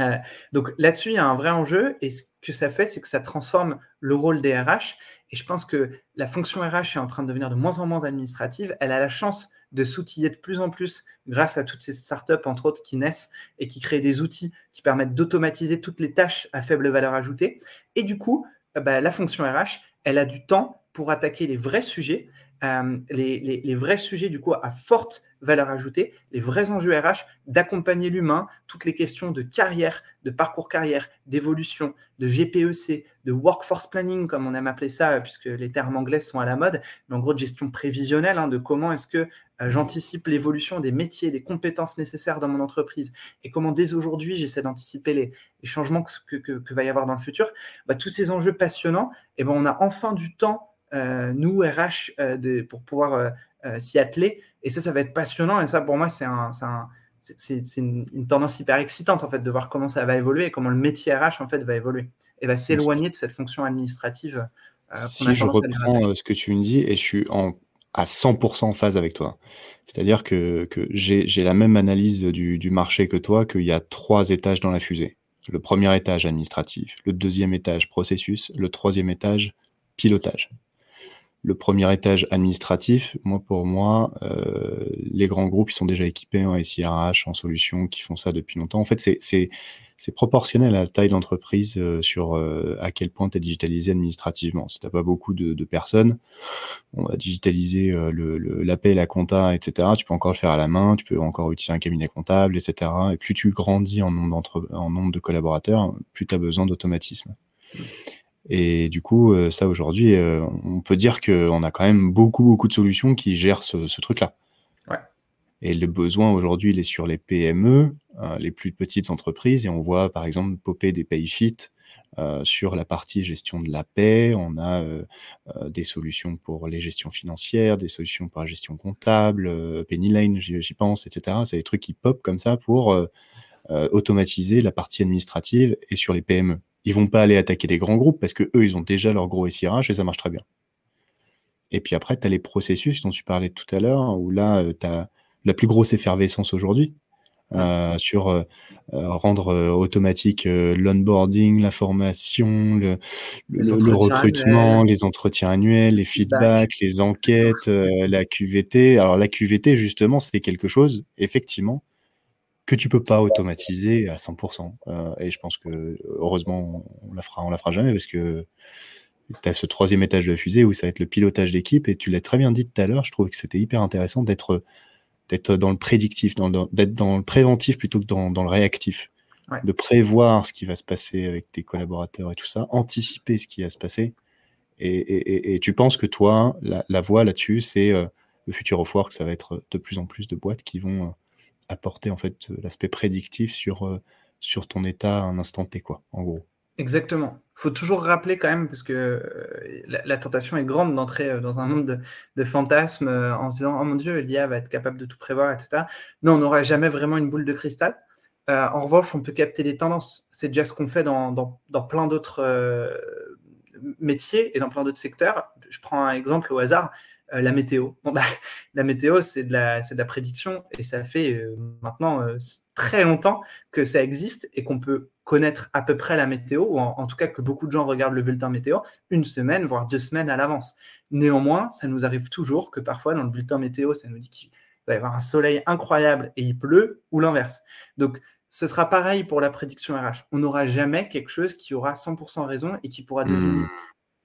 Euh, donc là-dessus, il y a un vrai enjeu et ce que ça fait, c'est que ça transforme le rôle des RH. Et je pense que la fonction RH est en train de devenir de moins en moins administrative. Elle a la chance de s'outiller de plus en plus grâce à toutes ces startups, entre autres, qui naissent et qui créent des outils qui permettent d'automatiser toutes les tâches à faible valeur ajoutée. Et du coup, euh, bah, la fonction RH, elle a du temps pour attaquer les vrais sujets euh, les, vrais sujets du coup à forte valeur ajoutée, les vrais enjeux RH, d'accompagner l'humain, toutes les questions de carrière, de parcours carrière, d'évolution, de GPEC, de workforce planning comme on aime appeler ça, puisque les termes anglais sont à la mode, mais en gros de gestion prévisionnelle, hein, de comment est-ce que euh, j'anticipe l'évolution des métiers, des compétences nécessaires dans mon entreprise, et comment dès aujourd'hui j'essaie d'anticiper les, changements que, va y avoir dans le futur. Bah, tous ces enjeux passionnants, et eh ben, on a enfin du temps euh, nous, RH, euh, pour pouvoir euh, s'y atteler. Et ça, ça va être passionnant. Et ça, pour moi, c'est un, c'est une, tendance hyper excitante en fait de voir comment ça va évoluer et comment le métier RH en fait va évoluer et va s'éloigner de cette fonction administrative. si je reprends ce que tu me dis et je suis en, à 100% en phase avec toi. C'est-à-dire que, que j'ai la même analyse du, du marché que toi, qu'il y a trois étages dans la fusée. Le premier étage administratif, le deuxième étage processus, le troisième étage pilotage le premier étage administratif, moi pour moi, euh, les grands groupes ils sont déjà équipés en SIRH, en solutions, qui font ça depuis longtemps. En fait, c'est c'est proportionnel à la taille d'entreprise euh, sur euh, à quel point tu es digitalisé administrativement. Si tu pas beaucoup de, de, personnes, on va digitaliser euh, le, l'appel, la compta, etc. Tu peux encore le faire à la main, tu peux encore utiliser un cabinet comptable, etc. Et plus tu grandis en nombre, en nombre de collaborateurs, plus tu as besoin d'automatisme. Et du coup, euh, ça aujourd'hui, euh, on peut dire qu'on a quand même beaucoup, beaucoup de solutions qui gèrent ce, truc-là. Ouais. Et le besoin aujourd'hui, il est sur les PME, euh, les plus petites entreprises, et on voit par exemple popper des PayFit sur la partie gestion de la paix. On a des solutions pour les gestions financières, des solutions pour la gestion comptable, Penny Lane, j'y pense, etc. C'est des trucs qui pop comme ça pour automatiser la partie administrative et sur les PME ils vont pas aller attaquer des grands groupes parce que eux, ils ont déjà leur gros SIRH et ça marche très bien. Et puis après, tu as les processus dont tu parlais tout à l'heure, où là, euh, tu as la plus grosse effervescence aujourd'hui euh, sur euh, rendre automatique l'onboarding, la formation, le, recrutement, les entretiens annuels, les feedbacks, les enquêtes, la QVT. Alors la QVT, justement, c'est quelque chose, effectivement, que tu peux pas automatiser à 100%. Euh, et je pense que heureusement, on la fera, on la fera jamais parce que tu as ce troisième étage de la fusée où ça va être le pilotage d'équipe. Et tu l'as très bien dit tout à l'heure, je trouve que c'était hyper intéressant d'être d'être dans le prédictif, d'être dans le préventif plutôt que dans, le réactif. De prévoir ce qui va se passer avec tes collaborateurs et tout ça, anticiper ce qui va se passer. Et, tu penses que toi, la, voie là-dessus, c'est euh, le futur of work, ça va être de plus en plus de boîtes qui vont euh, apporter en fait l'aspect prédictif sur, sur ton état à un instant T, quoi, en gros. Exactement. Il faut toujours rappeler quand même, parce que la, tentation est grande d'entrer dans un monde de, fantasmes en se disant Oh mon Dieu, l'IA va être capable de tout prévoir, etc. Non, on n'aura jamais vraiment une boule de cristal. en revanche, on peut capter des tendances. C'est déjà ce qu'on fait dans, dans, plein d'autres métiers et dans plein d'autres secteurs. Je prends un exemple au hasard. Euh, la météo. Bah, la météo, c'est de, la, de la prédiction et ça fait euh, maintenant euh, très longtemps que ça existe et qu'on peut connaître à peu près la météo, ou en, tout cas que beaucoup de gens regardent le bulletin météo une semaine, voire deux semaines à l'avance. Néanmoins, ça nous arrive toujours que parfois dans le bulletin météo, ça nous dit qu'il va y avoir un soleil incroyable et il pleut, ou l'inverse. Donc, ce sera pareil pour la prédiction RH. On n'aura jamais quelque chose qui aura 100% raison et qui pourra devenir mmh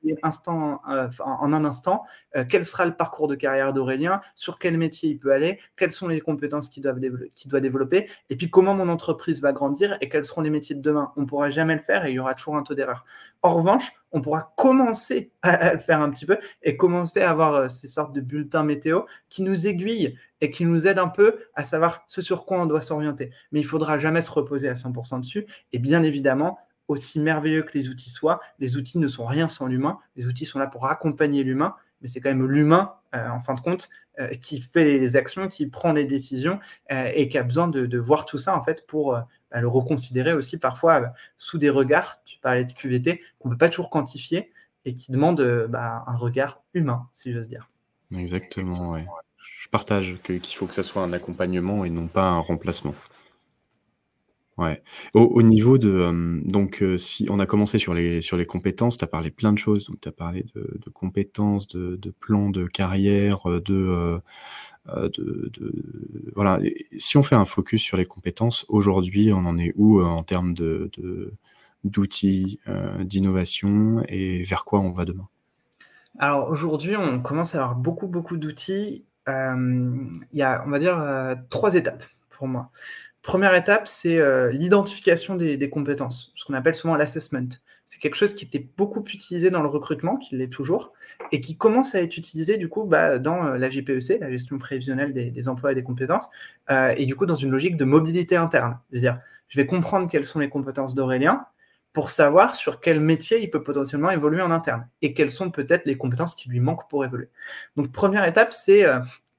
euh, en un instant euh, quel sera le parcours de carrière d'Aurélien, sur quel métier il peut aller, quelles sont les compétences qu'il doit, développer, et puis comment mon entreprise va grandir et quels seront les métiers de demain. On ne pourra jamais le faire et il y aura toujours un taux d'erreur. En revanche, on pourra commencer à le faire un petit peu et commencer à avoir euh, ces sortes de bulletins météo qui nous aiguillent et qui nous aident un peu à savoir ce sur quoi on doit s'orienter. Mais il faudra jamais se reposer à 100% dessus. Et bien évidemment, aussi merveilleux que les outils soient, les outils ne sont rien sans l'humain. Les outils sont là pour accompagner l'humain, mais c'est quand même l'humain, euh, en fin de compte, euh, qui fait les actions, qui prend les décisions euh, et qui a besoin de, voir tout ça, en fait, pour bah, le reconsidérer aussi parfois sous des regards, tu parlais de QVT, qu'on ne peut pas toujours quantifier et qui demandent bah, un regard humain, si j'ose dire. Exactement, oui. Je partage qu'il faut que ça soit un accompagnement et non pas un remplacement. Ouais. Au niveau de, donc, si on a commencé sur les sur les compétences, tu as parlé plein de choses. Donc tu as parlé de compétences, de plans de carrière, de, de voilà si on fait un focus sur les compétences, aujourd'hui, on en est où, en termes de d'outils, d'innovation et vers quoi on va demain? Alors aujourd'hui, on commence à avoir beaucoup, beaucoup d'outils. il y a, on va dire, trois étapes pour moi. Première étape, c'est euh, l'identification des, compétences, ce qu'on appelle souvent l'assessment. C'est quelque chose qui était beaucoup utilisé dans le recrutement, qui l'est toujours, et qui commence à être utilisé du coup bah, dans euh, la GPEC, la gestion prévisionnelle des, emplois et des compétences, euh, et du coup dans une logique de mobilité interne. C'est-à-dire, je vais comprendre quelles sont les compétences d'Aurélien pour savoir sur quel métier il peut potentiellement évoluer en interne, et quelles sont peut-être les compétences qui lui manquent pour évoluer. Donc première étape, c'est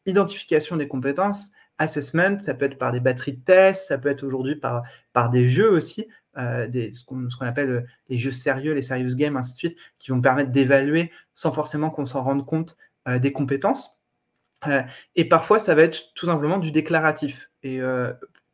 identification des compétences, assessment, ça peut être par des batteries de tests, ça peut être aujourd'hui par, par des jeux aussi, euh, des, ce qu'on appelle euh, les jeux sérieux, les serious games, ainsi de suite, qui vont permettre d'évaluer sans forcément qu'on s'en rende compte euh, des compétences. et parfois, ça va être tout simplement du déclaratif. Et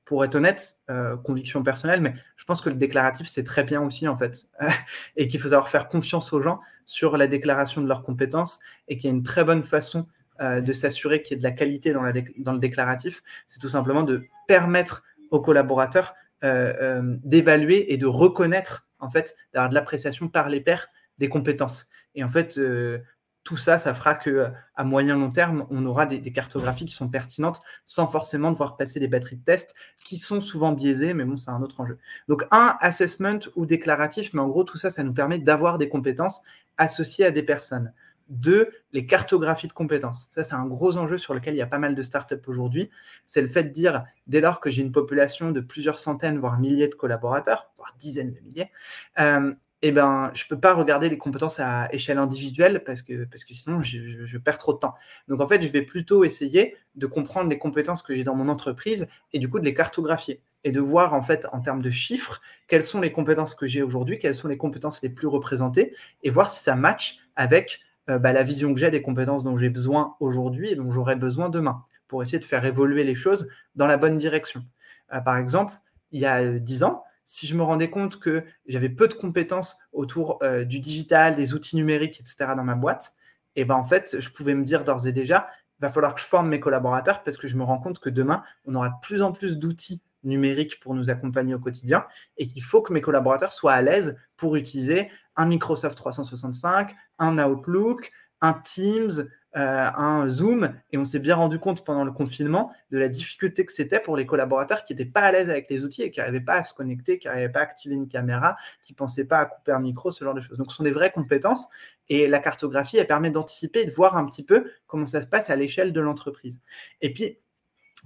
pour être honnête, conviction personnelle, mais je pense que le déclaratif, c'est très bien aussi, en fait, et qu'il faut savoir faire confiance aux gens sur la déclaration de leurs compétences, et qu'il y a une très bonne façon euh, de s'assurer qu'il y ait de la qualité dans, le déclaratif, c'est tout simplement de permettre aux collaborateurs euh, euh, d'évaluer et de reconnaître, en fait, d'avoir de l'appréciation par les pairs des compétences. Et en fait, tout ça, ça fera que à moyen long terme, on aura des, cartographies qui sont pertinentes sans forcément devoir passer des batteries de tests qui sont souvent biaisées, mais bon, c'est un autre enjeu. Donc, un, assessment ou déclaratif, mais en gros, tout ça, ça nous permet d'avoir des compétences associées à des personnes. Deux, les cartographies de compétences. Ça, c'est un gros enjeu sur lequel il y a pas mal de startups aujourd'hui. C'est le fait de dire, dès lors que j'ai une population de plusieurs centaines, voire milliers de collaborateurs, voire dizaines de milliers, euh, eh ben, je ne peux pas regarder les compétences à échelle individuelle parce que, parce que sinon, je, perds trop de temps. Donc, en fait, je vais plutôt essayer de comprendre les compétences que j'ai dans mon entreprise et du coup de les cartographier et de voir, en fait, en termes de chiffres, quelles sont les compétences que j'ai aujourd'hui, quelles sont les compétences les plus représentées et voir si ça match avec euh, bah, la vision que j'ai des compétences dont j'ai besoin aujourd'hui et dont j'aurai besoin demain pour essayer de faire évoluer les choses dans la bonne direction. Euh, par exemple, il y a euh, dix ans, si je me rendais compte que j'avais peu de compétences autour du digital, des outils numériques, etc. dans ma boîte, et eh ben en fait, je pouvais me dire d'ores et déjà, il va falloir que je forme mes collaborateurs parce que je me rends compte que demain, on aura de plus en plus d'outils numériques pour nous accompagner au quotidien et qu'il faut que mes collaborateurs soient à l'aise pour utiliser un Microsoft 365, un Outlook, un Teams, euh, un Zoom. Et on s'est bien rendu compte pendant le confinement de la difficulté que c'était pour les collaborateurs qui n'étaient pas à l'aise avec les outils et qui n'arrivaient pas à se connecter, qui n'arrivaient pas à activer une caméra, qui ne pensaient pas à couper un micro, ce genre de choses. Donc, ce sont des vraies compétences. Et la cartographie, elle permet d'anticiper et de voir un petit peu comment ça se passe à l'échelle de l'entreprise. Et puis,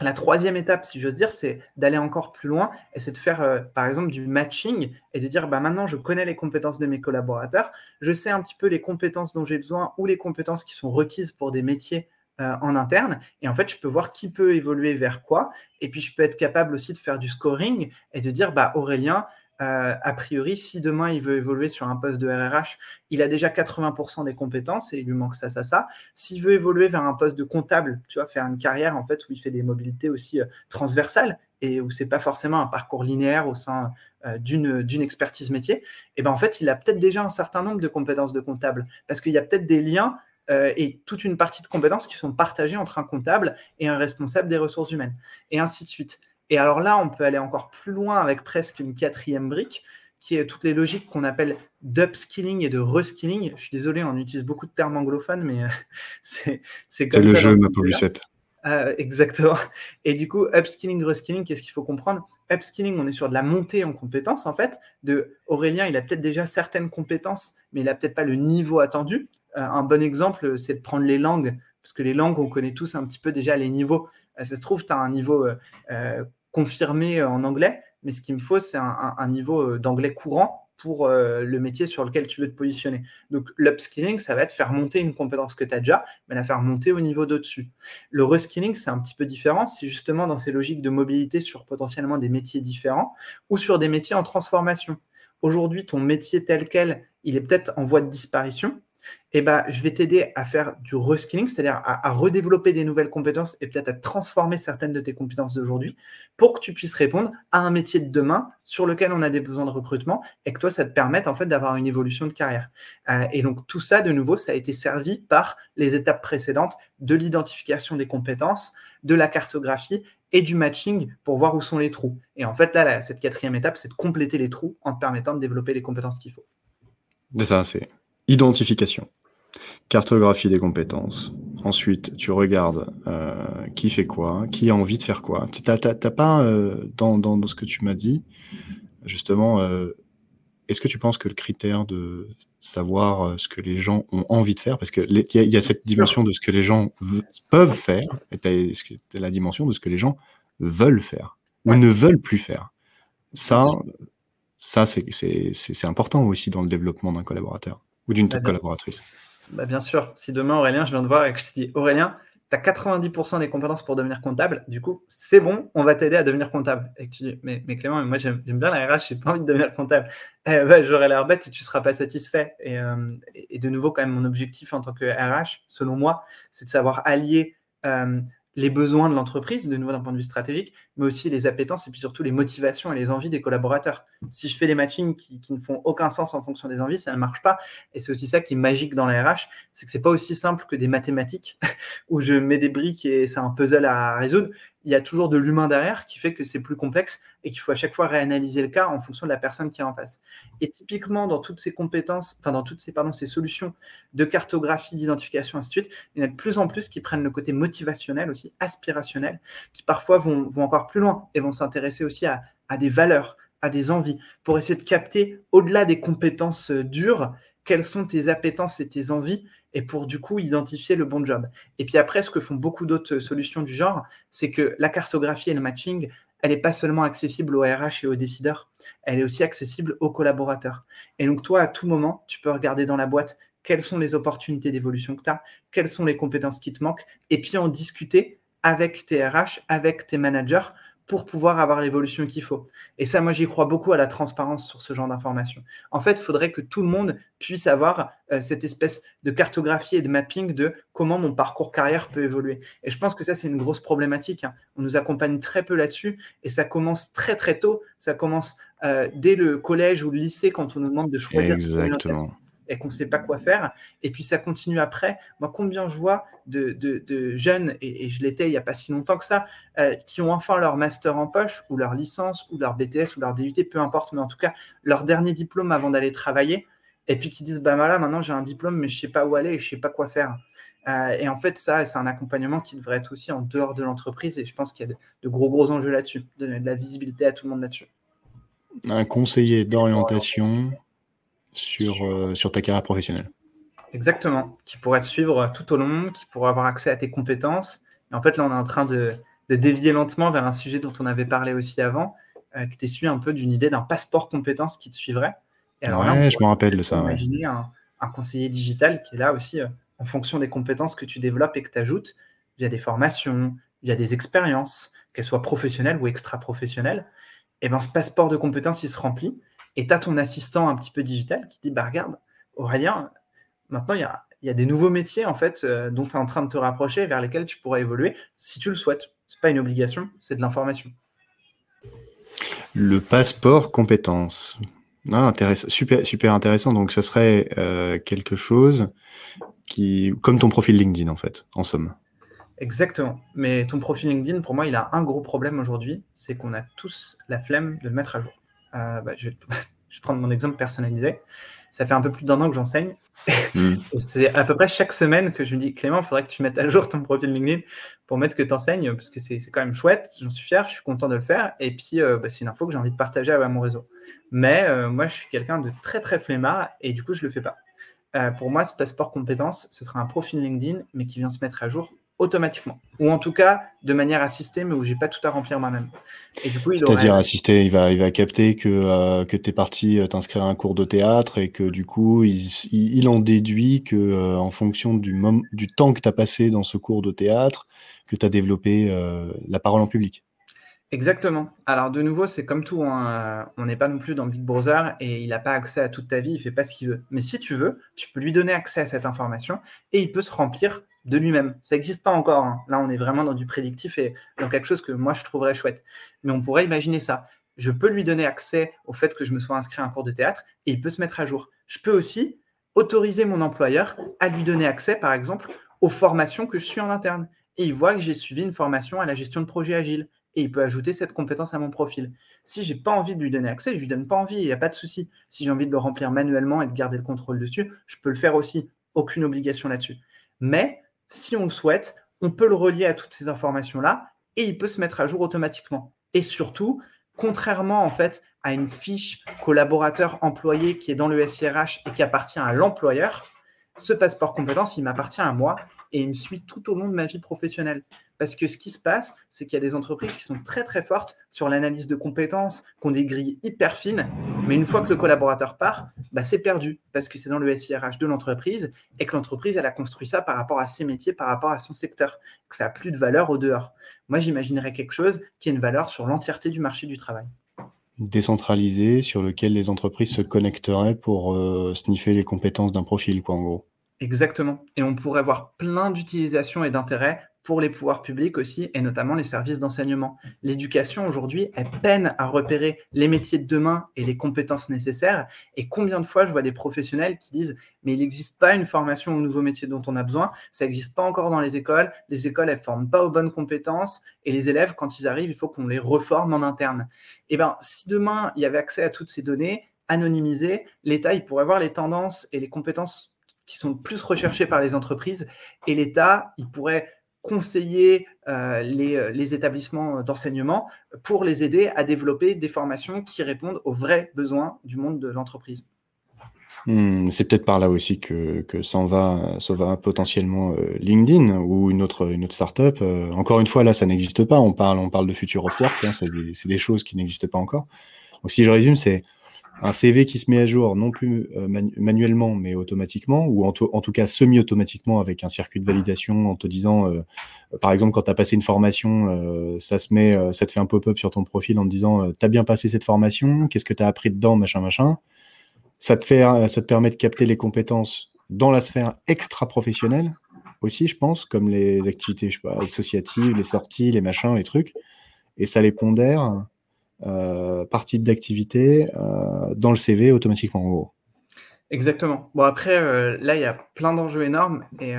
La troisième étape, si j'ose dire, c'est d'aller encore plus loin et c'est de faire, euh, par exemple, du matching et de dire, bah, maintenant, je connais les compétences de mes collaborateurs, je sais un petit peu les compétences dont j'ai besoin ou les compétences qui sont requises pour des métiers euh, en interne. Et en fait, je peux voir qui peut évoluer vers quoi. Et puis, je peux être capable aussi de faire du scoring et de dire, bah, Aurélien, euh, a priori, si demain il veut évoluer sur un poste de RRH, il a déjà 80% des compétences et il lui manque ça, ça, ça. S'il veut évoluer vers un poste de comptable, tu vois, faire une carrière en fait où il fait des mobilités aussi euh, transversales et où c'est pas forcément un parcours linéaire au sein euh, d'une expertise métier, et eh ben en fait, il a peut-être déjà un certain nombre de compétences de comptable parce qu'il y a peut-être des liens et toute une partie de compétences qui sont partagées entre un comptable et un responsable des ressources humaines, et ainsi de suite. Et alors là, on peut aller encore plus loin avec presque une quatrième brique, qui est toutes les logiques qu'on appelle d'upskilling et de reskilling. Je suis désolé, on utilise beaucoup de termes anglophones, mais euh, c'est comme C'est le jeu, ma Lucette. Euh, exactement. Et du coup, upskilling, reskilling, qu'est-ce qu'il faut comprendre? Upskilling, on est sur de la montée en compétences, en fait. De Aurélien, il a peut-être déjà certaines compétences, mais il n'a peut-être pas le niveau attendu. Euh, un bon exemple, c'est de prendre les langues, parce que les langues, on connaît tous un petit peu déjà les niveaux. ça se trouve, tu as un niveau confirmé euh, en anglais, mais ce qu'il me faut, c'est un, niveau euh, d'anglais courant pour euh, le métier sur lequel tu veux te positionner. Donc l'upskilling, ça va être faire monter une compétence que tu as déjà, mais la faire monter au niveau d'au-dessus. Le reskilling, c'est un petit peu différent, c'est justement dans ces logiques de mobilité sur potentiellement des métiers différents ou sur des métiers en transformation. Aujourd'hui, ton métier tel quel, il est peut-être en voie de disparition, eh ben, je vais t'aider à faire du reskilling, c'est-à-dire à, redévelopper des nouvelles compétences et peut-être à transformer certaines de tes compétences d'aujourd'hui pour que tu puisses répondre à un métier de demain sur lequel on a des besoins de recrutement et que toi, ça te permette en fait d'avoir une évolution de carrière. Euh, et donc tout ça, de nouveau, ça a été servi par les étapes précédentes de l'identification des compétences, de la cartographie et du matching pour voir où sont les trous. Et en fait, là, cette quatrième étape, c'est de compléter les trous en te permettant de développer les compétences qu'il faut. C'est ça, c'est Identification. Cartographie des compétences. Ensuite, tu regardes euh, qui fait quoi, qui a envie de faire quoi. Tu n'as pas, euh, dans, ce que tu m'as dit, justement, euh, est-ce que tu penses que le critère de savoir ce que les gens ont envie de faire, parce qu'il y, y, a cette dimension de ce que les gens peuvent faire, et tu as, la dimension de ce que les gens veulent faire, ou ne veulent plus faire. Ça, ça c'est important aussi dans le développement d'un collaborateur ou d'une bah, collaboratrice bah, Bien sûr. Si demain, Aurélien, je viens de voir et que je te dis, Aurélien, tu as 90% des compétences pour devenir comptable, du coup, c'est bon, on va t'aider à devenir comptable. Et que tu dis, mais, mais Clément, moi j'aime bien la RH, j'ai pas envie de devenir comptable. Eh ben, J'aurais l'air bête et tu seras pas satisfait. Euh, et, de nouveau, quand même, mon objectif en tant que RH, selon moi, c'est de savoir allier euh, les besoins de l'entreprise, de nouveau d'un point de vue stratégique, mais aussi les appétences et puis surtout les motivations et les envies des collaborateurs. Si je fais des matchings qui, ne font aucun sens en fonction des envies, ça ne marche pas. Et c'est aussi ça qui est magique dans la RH, c'est que c'est pas aussi simple que des mathématiques où je mets des briques et c'est un puzzle à résoudre il y a toujours de l'humain derrière qui fait que c'est plus complexe et qu'il faut à chaque fois réanalyser le cas en fonction de la personne qui est en face. Et typiquement, dans toutes ces compétences, enfin dans toutes ces, pardon, ces solutions de cartographie, d'identification, ainsi de suite, il y en a de plus en plus qui prennent le côté motivationnel aussi, aspirationnel, qui parfois vont, vont encore plus loin et vont s'intéresser aussi à, des valeurs, à des envies, pour essayer de capter au-delà des compétences euh, dures, quelles sont tes appétences et tes envies et pour du coup identifier le bon job. Et puis après, ce que font beaucoup d'autres solutions du genre, c'est que la cartographie et le matching, elle n'est pas seulement accessible aux RH et aux décideurs, elle est aussi accessible aux collaborateurs. Et donc toi, à tout moment, tu peux regarder dans la boîte quelles sont les opportunités d'évolution que tu as, quelles sont les compétences qui te manquent, et puis en discuter avec tes RH, avec tes managers pour pouvoir avoir l'évolution qu'il faut. Et ça, moi, j'y crois beaucoup à la transparence sur ce genre d'informations. En fait, il faudrait que tout le monde puisse avoir euh, cette espèce de cartographie et de mapping de comment mon parcours carrière peut évoluer. Et je pense que ça, c'est une grosse problématique. Hein. On nous accompagne très peu là-dessus et ça commence très, très tôt. Ça commence euh, dès le collège ou le lycée quand on nous demande de choisir. Exactement et qu'on ne sait pas quoi faire. Et puis ça continue après. Moi, combien je vois de, jeunes, et, je l'étais il n'y a pas si longtemps que ça, euh, qui ont enfin leur master en poche, ou leur licence, ou leur BTS, ou leur DUT, peu importe, mais en tout cas, leur dernier diplôme avant d'aller travailler, et puis qui disent, bah voilà, maintenant j'ai un diplôme, mais je ne sais pas où aller, et je ne sais pas quoi faire. Euh, et en fait, ça, c'est un accompagnement qui devrait être aussi en dehors de l'entreprise, et je pense qu'il y a de, gros, gros enjeux là-dessus, de donner de la visibilité à tout le monde là-dessus. Un conseiller d'orientation sur, euh, sur ta carrière professionnelle. Exactement, qui pourrait te suivre tout au long, qui pourrait avoir accès à tes compétences. Et en fait, là, on est en train de de dévier lentement vers un sujet dont on avait parlé aussi avant, euh, qui était suivi un peu d'une idée d'un passeport compétences qui te suivrait. Et alors ouais, je me rappelle de ça. Imaginer un, conseiller digital qui est là aussi euh, en fonction des compétences que tu développes et que tu ajoutes via des formations, via des expériences, qu'elles soient professionnelles ou extra-professionnelles. Et ben, ce passeport de compétences, il se remplit. Et tu as ton assistant un petit peu digital qui dit bah, Regarde, Aurélien, maintenant il y a, y a, des nouveaux métiers en fait euh, dont tu es en train de te rapprocher vers lesquels tu pourrais évoluer si tu le souhaites. Ce n'est pas une obligation, c'est de l'information. Le passeport compétences. Ah, intéressant, super, super intéressant. Donc, ça serait euh, quelque chose qui, comme ton profil LinkedIn en fait, en somme. Exactement. Mais ton profil LinkedIn, pour moi, il a un gros problème aujourd'hui, c'est qu'on a tous la flemme de le mettre à jour. Euh, bah, je, vais, prendre mon exemple personnalisé. Ça fait un peu plus d'un an que j'enseigne. Hmm. c'est à peu près chaque semaine que je me dis, Clément, il faudrait que tu mettes à jour ton profil LinkedIn pour mettre que tu enseignes, parce que c'est quand même chouette, j'en suis fier, je suis content de le faire. Et puis, euh, bah, c'est une info que j'ai envie de partager avec mon réseau. Mais euh, moi, je suis quelqu'un de très, très flemmard et du coup, je ne le fais pas. pour moi, ce passeport compétence, ce sera un profil LinkedIn, mais qui vient se mettre à jour automatiquement. Ou en tout cas, de manière assistée, mais où j'ai pas tout à remplir moi-même. Et du coup, C'est-à-dire assisté, il va, il va capter que, euh, que tu es parti euh, t'inscrire à un cours de théâtre et que du coup, il, il en déduit que euh, en fonction du, du temps que tu as passé dans ce cours de théâtre, que tu as développé la parole en public. Exactement. Alors de nouveau, c'est comme tout, hein, on n'est pas non plus dans Big Brother et il n'a pas accès à toute ta vie, il fait pas ce qu'il veut. Mais si tu veux, tu peux lui donner accès à cette information et il peut se remplir de lui-même. Ça n'existe pas encore. Hein. Là, on est vraiment dans du prédictif et dans quelque chose que moi, je trouverais chouette. Mais on pourrait imaginer ça. Je peux lui donner accès au fait que je me sois inscrit à un cours de théâtre et il peut se mettre à jour. Je peux aussi autoriser mon employeur à lui donner accès, par exemple, aux formations que je suis en interne. Et il voit que j'ai suivi une formation à la gestion de projet agile. Et il peut ajouter cette compétence à mon profil. Si j'ai pas envie de lui donner accès, je lui donne pas envie, il n'y a pas de souci. Si j'ai envie de le remplir manuellement et de garder le contrôle dessus, je peux le faire aussi. Aucune obligation là-dessus. Mais si on le souhaite, on peut le relier à toutes ces informations-là et il peut se mettre à jour automatiquement. Et surtout, contrairement en fait à une fiche collaborateur employé qui est dans le SIRH et qui appartient à l'employeur, ce passeport compétence, il m'appartient à moi et il me suit tout au long de ma vie professionnelle. Parce que ce qui se passe, c'est qu'il y a des entreprises qui sont très très fortes sur l'analyse de compétences, qui ont des grilles hyper fines, mais une fois que le collaborateur part, bah, c'est perdu, parce que c'est dans le SIRH de l'entreprise, et que l'entreprise, elle a construit ça par rapport à ses métiers, par rapport à son secteur, que ça n'a plus de valeur au dehors. Moi, j'imaginerais quelque chose qui ait une valeur sur l'entièreté du marché du travail décentralisé sur lequel les entreprises se connecteraient pour euh, sniffer les compétences d'un profil, quoi, en gros. Exactement. Et on pourrait voir plein d'utilisations et d'intérêts pour les pouvoirs publics aussi, et notamment les services d'enseignement. L'éducation aujourd'hui, elle peine à repérer les métiers de demain et les compétences nécessaires. Et combien de fois je vois des professionnels qui disent mais il n'existe pas une formation aux nouveaux métiers dont on a besoin, ça n'existe pas encore dans les écoles, les écoles elles forment pas aux bonnes compétences, et les élèves quand ils arrivent, il faut qu'on les reforme en interne. Eh ben si demain il y avait accès à toutes ces données anonymisées, l'État il pourrait voir les tendances et les compétences qui sont plus recherchés par les entreprises. Et l'État, il pourrait conseiller euh, les, euh, les, établissements d'enseignement pour les aider à développer des formations qui répondent aux vrais besoins du monde de l'entreprise. Hmm, c'est peut-être par là aussi que, s'en va, va potentiellement euh, LinkedIn ou une autre, startup. encore une fois, là, ça n'existe pas. On parle, de Future of Work. Hein, c'est des, des, choses qui n'existent pas encore. Donc, si je résume, c'est un CV qui se met à jour non plus euh, manuellement mais automatiquement ou en, tout cas semi-automatiquement avec un circuit de validation en te disant euh, par exemple quand tu as passé une formation euh, ça se met ça te fait un pop-up sur ton profil en te disant tu as bien passé cette formation qu'est-ce que tu as appris dedans machin machin. Ça te permet de capter les compétences dans la sphère extra professionnelle aussi je pense comme les activités associatives les sorties les machins les trucs et ça les pondère euh, par type d'activité euh, dans le CV automatiquement en gros. Exactement. Bon, après, euh, là, il y a plein d'enjeux énormes et,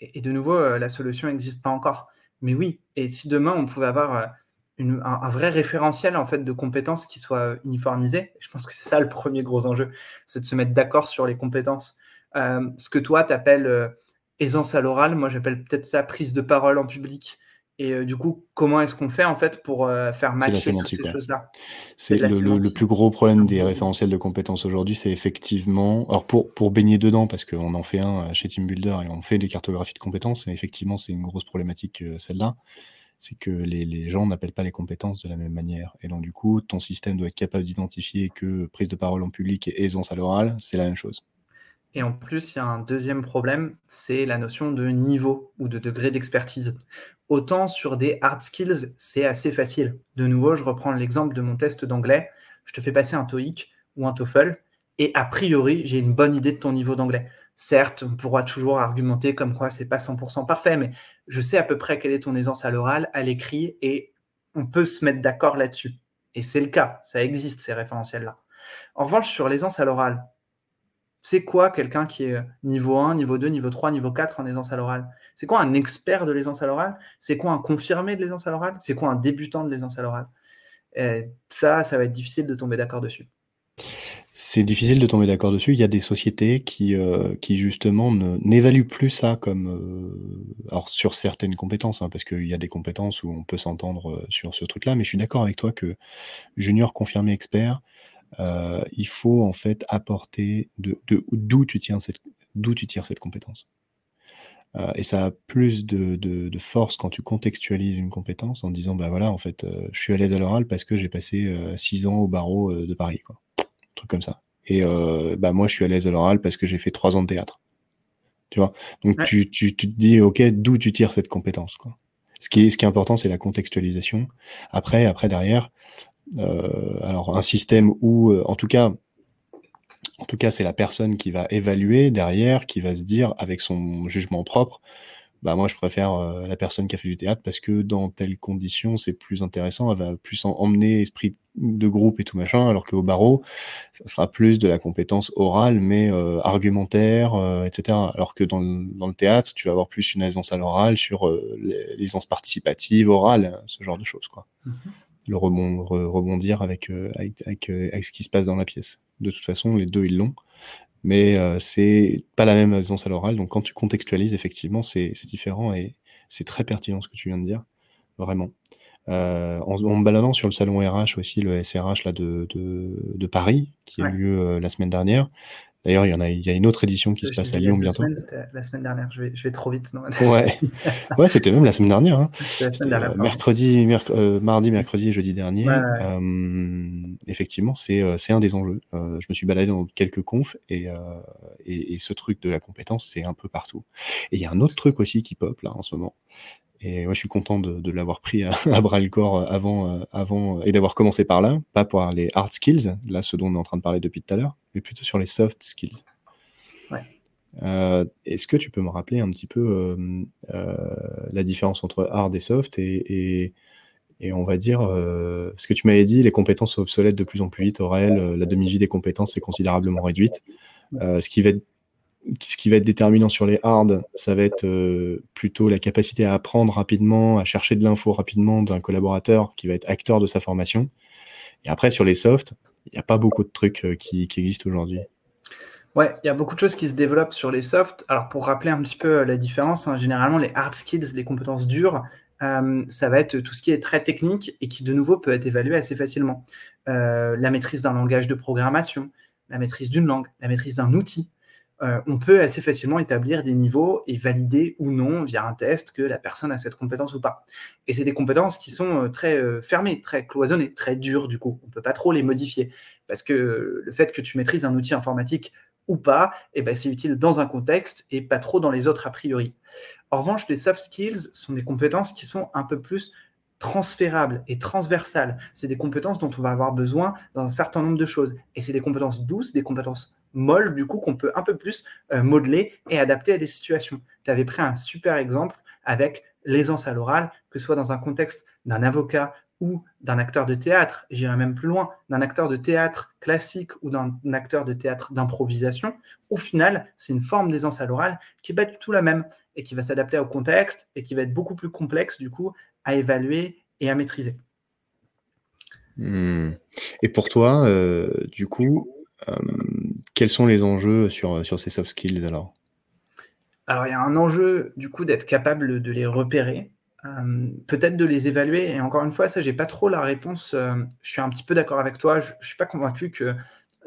et, de nouveau, la solution n'existe pas encore. Mais oui, et si demain, on pouvait avoir un, vrai référentiel en fait, de compétences qui soit uniformisé, je pense que c'est ça le premier gros enjeu, c'est de se mettre d'accord sur les compétences. ce que toi, tu appelles aisance à l'oral, moi, j'appelle peut-être ça prise de parole en public. Et euh, du coup, comment est-ce qu'on fait en fait pour euh, faire matcher toutes ces choses-là? C'est le, le, plus gros problème des référentiels de compétences aujourd'hui, c'est effectivement, alors pour, pour baigner dedans, parce qu'on en fait un euh, chez Team Builder et on fait des cartographies de compétences, et effectivement c'est une grosse problématique celle-là, c'est que les, gens n'appellent pas les compétences de la même manière. Et donc, du coup, ton système doit être capable d'identifier que prise de parole en public et aisance à l'oral, c'est la même chose. Et en plus, il y a un deuxième problème, c'est la notion de niveau ou de degré d'expertise. Autant sur des hard skills, c'est assez facile. De nouveau, je reprends l'exemple de mon test d'anglais. Je te fais passer un TOEIC ou un TOEFL, et a priori, j'ai une bonne idée de ton niveau d'anglais. Certes, on pourra toujours argumenter comme quoi c'est pas 100% parfait, mais je sais à peu près quelle est ton aisance à l'oral, à l'écrit, et on peut se mettre d'accord là-dessus. Et c'est le cas, ça existe ces référentiels-là. En revanche, sur l'aisance à l'oral, c'est quoi quelqu'un qui est niveau 1, niveau 2, niveau 3, niveau 4 en aisance à l'oral? C'est quoi un expert de l'aisance à l'oral? C'est quoi un confirmé de l'aisance à l'oral? C'est quoi un débutant de l'aisance à l'oral? Ça, ça va être difficile de tomber d'accord dessus. C'est difficile de tomber d'accord dessus. Il y a des sociétés qui, euh, justement n'évaluent plus ça comme euh, alors sur certaines compétences, hein, parce qu'il y a des compétences où on peut s'entendre euh, sur ce truc-là, mais je suis d'accord avec toi que junior confirmé expert, il faut en fait apporter de, d'où tu tiens cette d'où tu tires cette compétence. et ça a plus de, de, force quand tu contextualises une compétence en disant bah voilà en fait je suis à l'aise à l'oral parce que j'ai passé six ans au barreau de Paris quoi truc comme ça. Et euh, bah moi, je suis à l'aise à l'oral parce que j'ai fait trois ans de théâtre. Tu vois? Donc tu, tu, tu, te dis, ok, d'où tu tires cette compétence quoi. Ce qui est, ce qui est important, c'est la contextualisation. Après, après derrière, euh, alors un système où, euh, en tout cas, en tout cas, c'est la personne qui va évaluer derrière, qui va se dire avec son jugement propre, bah moi je préfère euh, la personne qui a fait du théâtre parce que dans telles conditions c'est plus intéressant, elle va plus en emmener esprit de groupe et tout machin, alors qu'au barreau ça sera plus de la compétence orale mais euh, argumentaire, euh, etc. Alors que dans le, théâtre tu vas avoir plus une aisance à l'oral sur l'aisance participative, orale, ce genre de choses quoi. Mm-hmm. Le rebondir avec, avec, avec, avec ce qui se passe dans la pièce. De toute façon les deux ils l'ont mais euh, c'est pas la même aisance à l'oral. Donc quand tu contextualises, effectivement, c'est différent et c'est très pertinent ce que tu viens de dire, vraiment. Euh, en, en, me baladant sur le salon RH aussi, le SRH là, de, de, de Paris, qui a eu lieu euh, la semaine dernière, D'ailleurs, il y en a, il y a une autre édition qui se passe à Lyon bientôt. La semaine dernière. Je vais, je vais trop vite. Non ouais, ouais, c'était même la semaine dernière. Hein. La semaine dernière euh, mercredi, euh, mardi, mercredi, jeudi dernier. Euh, effectivement, c'est, c'est un des enjeux. je me suis baladé dans quelques confs et, et, et ce truc de la compétence, c'est un peu partout. Et il y a un autre truc aussi qui pop là en ce moment. Et moi, je suis content de, l'avoir pris à, bras le corps avant, euh, avant et d'avoir commencé par là, pas pour les hard skills, là, ce dont on est en train de parler depuis tout à l'heure, mais plutôt sur les soft skills. Euh, est-ce que tu peux me rappeler un petit peu euh, la différence entre hard et soft et, et, on va dire, ce que tu m'avais dit, les compétences sont obsolètes de plus en plus vite, Aurel, la demi-vie des compétences est considérablement réduite. ce qui va être ce qui va être déterminant sur les hard, ça va être euh, plutôt la capacité à apprendre rapidement, à chercher de l'info rapidement d'un collaborateur qui va être acteur de sa formation. Et après, sur les soft, il n'y a pas beaucoup de trucs euh, qui, existent aujourd'hui. Ouais, il y a beaucoup de choses qui se développent sur les soft. Alors, pour rappeler un petit peu euh, la différence, hein, généralement, les hard skills, les compétences dures, ça va être tout ce qui est très technique et qui, de nouveau, peut être évalué assez facilement. la maîtrise d'un langage de programmation, la maîtrise d'une langue, la maîtrise d'un outil, euh, on peut assez facilement établir des niveaux et valider ou non via un test que la personne a cette compétence ou pas. Et c'est des compétences qui sont euh, très euh, fermées, très cloisonnées, très dures du coup. On ne peut pas trop les modifier parce que le fait que tu maîtrises un outil informatique ou pas, eh ben, c'est utile dans un contexte et pas trop dans les autres a priori. En revanche, les soft skills sont des compétences qui sont un peu plus transférables et transversales. C'est des compétences dont on va avoir besoin dans un certain nombre de choses. Et c'est des compétences douces, des compétences molles, du coup, qu'on peut un peu plus euh, modeler et adapter à des situations. Tu avais pris un super exemple avec l'aisance à l'oral, que ce soit dans un contexte d'un avocat ou d'un acteur de théâtre, j'irai même plus loin, d'un acteur de théâtre classique ou d'un acteur de théâtre d'improvisation, au final, c'est une forme d'aisance à l'oral qui n'est pas du tout la même et qui va s'adapter au contexte et qui va être beaucoup plus complexe, du coup, à évaluer et à maîtriser. Hmm. Et pour toi, euh, du coup, euh, quels sont les enjeux sur, sur ces soft skills alors? Alors, il y a un enjeu, du coup, d'être capable de les repérer, euh, peut-être de les évaluer. Et encore une fois, ça, j'ai pas trop la réponse. je suis un petit peu d'accord avec toi. Je, ne suis pas convaincu que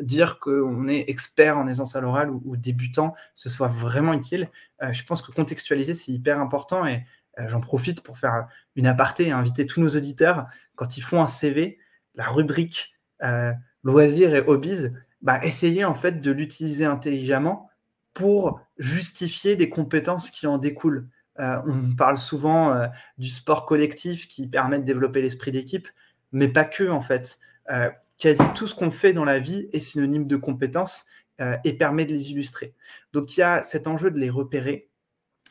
dire qu'on est expert en aisance à l'oral ou, débutant, ce soit vraiment utile. je pense que contextualiser, c'est hyper important et J'en profite pour faire une aparté et inviter tous nos auditeurs, quand ils font un CV, la rubrique loisirs et hobbies, bah, essayez en fait de l'utiliser intelligemment pour justifier des compétences qui en découlent. on parle souvent du sport collectif qui permet de développer l'esprit d'équipe, mais pas que en fait quasi tout ce qu'on fait dans la vie est synonyme de compétences euh, et permet de les illustrer. Donc il y a cet enjeu de les repérer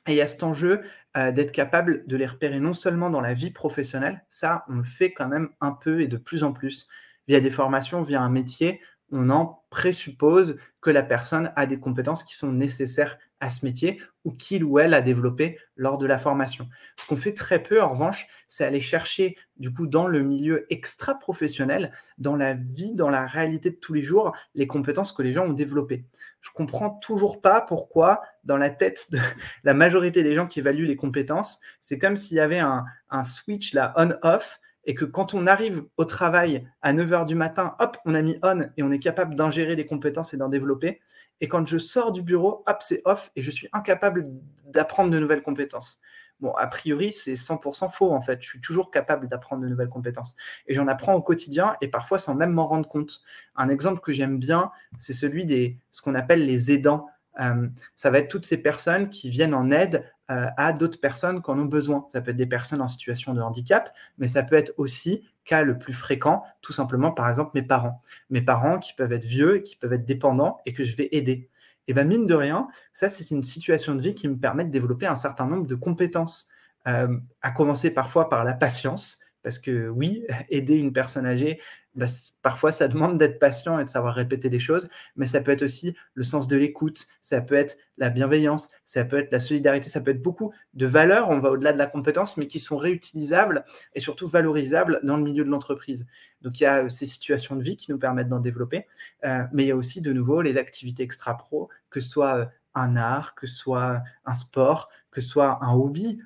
et il y a cet enjeu euh, d'être capable de les repérer non seulement dans la vie professionnelle, ça on le fait quand même un peu et de plus en plus via des formations, via un métier, on en présuppose que la personne a des compétences qui sont nécessaires à ce métier ou qu'il ou elle a développé lors de la formation. Ce qu'on fait très peu, en revanche, c'est aller chercher, du coup, dans le milieu extra-professionnel, dans la vie, dans la réalité de tous les jours, les compétences que les gens ont développées. Je comprends toujours pas pourquoi, dans la tête de la majorité des gens qui évaluent les compétences, c'est comme s'il y avait un, un switch là on-off et que quand on arrive au travail à 9h du matin, hop, on a mis on et on est capable d'ingérer des compétences et d'en développer. Et quand je sors du bureau, hop, c'est off et je suis incapable d'apprendre de nouvelles compétences. Bon, a priori, c'est 100% faux en fait. Je suis toujours capable d'apprendre de nouvelles compétences. Et j'en apprends au quotidien et parfois sans même m'en rendre compte. Un exemple que j'aime bien, c'est celui des ce qu'on appelle les aidants. Euh, ça va être toutes ces personnes qui viennent en aide euh, à d'autres personnes qui en ont besoin. Ça peut être des personnes en situation de handicap, mais ça peut être aussi, cas le plus fréquent, tout simplement, par exemple, mes parents. Mes parents qui peuvent être vieux, qui peuvent être dépendants et que je vais aider. Et bien, mine de rien, ça, c'est une situation de vie qui me permet de développer un certain nombre de compétences, euh, à commencer parfois par la patience, parce que oui, aider une personne âgée, bah, parfois ça demande d'être patient et de savoir répéter les choses, mais ça peut être aussi le sens de l'écoute, ça peut être la bienveillance, ça peut être la solidarité, ça peut être beaucoup de valeurs, on va au-delà de la compétence, mais qui sont réutilisables et surtout valorisables dans le milieu de l'entreprise. Donc il y a euh, ces situations de vie qui nous permettent d'en développer, euh, mais il y a aussi de nouveau les activités extra-pro, que ce soit euh, un art, que ce soit un sport, que ce soit un hobby.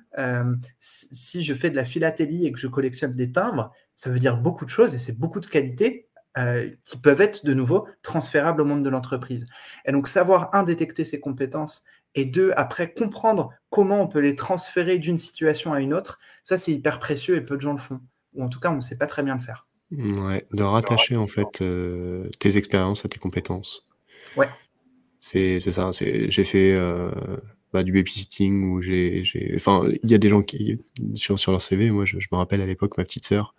si je fais de la philatélie et que je collectionne des timbres, ça veut dire beaucoup de choses et c'est beaucoup de qualités euh, qui peuvent être de nouveau transférables au monde de l'entreprise. Et donc savoir, un, détecter ces compétences et deux, après comprendre comment on peut les transférer d'une situation à une autre, ça c'est hyper précieux et peu de gens le font. Ou en tout cas, on ne sait pas très bien le faire. Ouais, de rattacher en fait euh, tes expériences à tes compétences. Ouais. C'est ça. J'ai fait euh, bah, du babysitting où j'ai. Enfin, il y a des gens qui, sur, sur leur CV, moi je, je me rappelle à l'époque, ma petite sœur,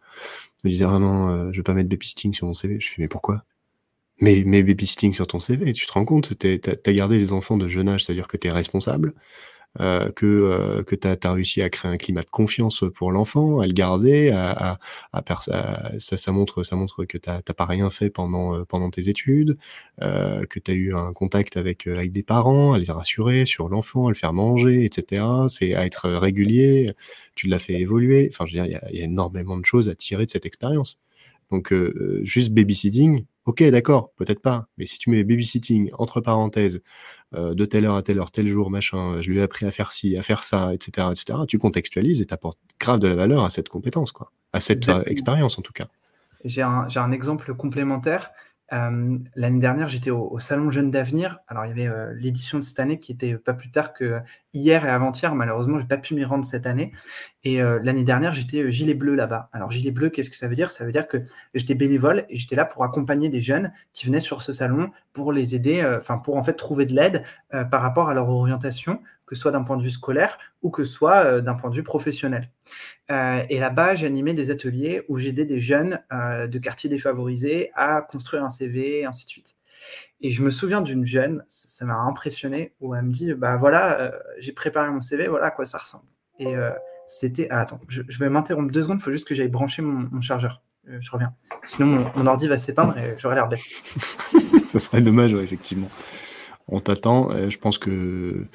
me disait ah non, euh, je veux pas mettre babysitting sur mon CV. Je fais mais pourquoi? Mais, mais babysitting sur ton CV, tu te rends compte, tu as gardé des enfants de jeune âge, c'est-à-dire que tu es responsable, euh, que, euh, que tu as, réussi à créer un climat de confiance pour l'enfant, à le garder, à, ça, montre, ça montre que tu n'as pas rien fait pendant, euh, pendant tes études, que tu as eu un contact avec, avec des parents, à les rassurer sur l'enfant, à le faire manger, etc. C'est à être régulier, tu l'as fait évoluer. Enfin, je veux dire, il y, y a énormément de choses à tirer de cette expérience. Donc, juste babysitting, ok, d'accord, peut-être pas, mais si tu mets babysitting entre parenthèses, euh, de telle heure à telle heure, tel jour, machin, je lui ai appris à faire ci, à faire ça, etc., etc., tu contextualises et t'apportes grave de la valeur à cette compétence, quoi, à cette euh, expérience en tout cas. J'ai un, un, exemple complémentaire. Euh, l'année dernière, j'étais au, Salon Jeunes d'Avenir. Alors, il y avait euh, l'édition de cette année qui était pas plus tard que hier et avant-hier. Malheureusement, j'ai pas pu m'y rendre cette année. Et euh, l'année dernière, j'étais gilet bleu là-bas. Alors, gilet bleu, qu'est-ce que ça veut dire? Ça veut dire que j'étais bénévole et j'étais là pour accompagner des jeunes qui venaient sur ce salon pour les aider, enfin, pour en fait trouver de l'aide par rapport à leur orientation que ce soit d'un point de vue scolaire ou que ce soit d'un point de vue professionnel. Euh, et là-bas, animé des ateliers où j'aidais des jeunes euh, de quartiers défavorisés à construire un CV, et ainsi de suite. Et je me souviens d'une jeune, ça m'a impressionné, où elle me dit, bah voilà, j'ai préparé mon CV, voilà à quoi ça ressemble. Et c'était, ah, attends, je, vais m'interrompre deux secondes, il faut juste que j'aille brancher mon, chargeur. je reviens. Sinon, mon, ordi va s'éteindre et j'aurai l'air bête. ça serait dommage, effectivement on t'attend. Je pense que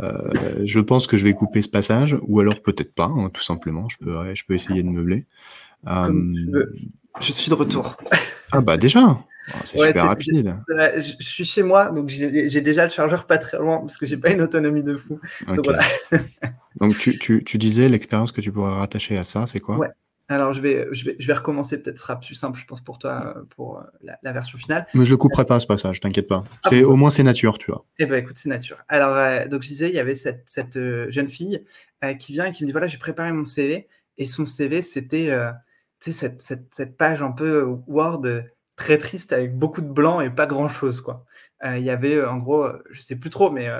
euh, je pense que je vais couper ce passage, ou alors peut-être pas, hein, tout simplement. Je peux, je peux essayer de meubler. Euh, je suis de retour. Ah bah déjà. Oh, c'est super rapide. Je, suis chez moi, donc j'ai déjà le chargeur pas très loin parce que j'ai pas une autonomie de fou. Donc, tu, tu, tu, disais l'expérience que tu pourrais rattacher à ça, c'est quoi? Ouais. Alors, je vais, je vais, je vais recommencer, peut-être ce sera plus simple, je pense, pour toi, pour la, version finale. Mais je le couperai pas, ce passage, t'inquiète pas. Ah c'est, au moins, c'est nature, tu vois. Eh ben, écoute, c'est nature. Alors, donc, je disais, il y avait cette, cette jeune fille qui vient et qui me dit voilà, j'ai préparé mon CV. Et son CV, c'était cette, cette, cette, page un peu Word très triste avec beaucoup de blanc et pas grand-chose. quoi. Il y avait, en gros, je sais plus trop, mais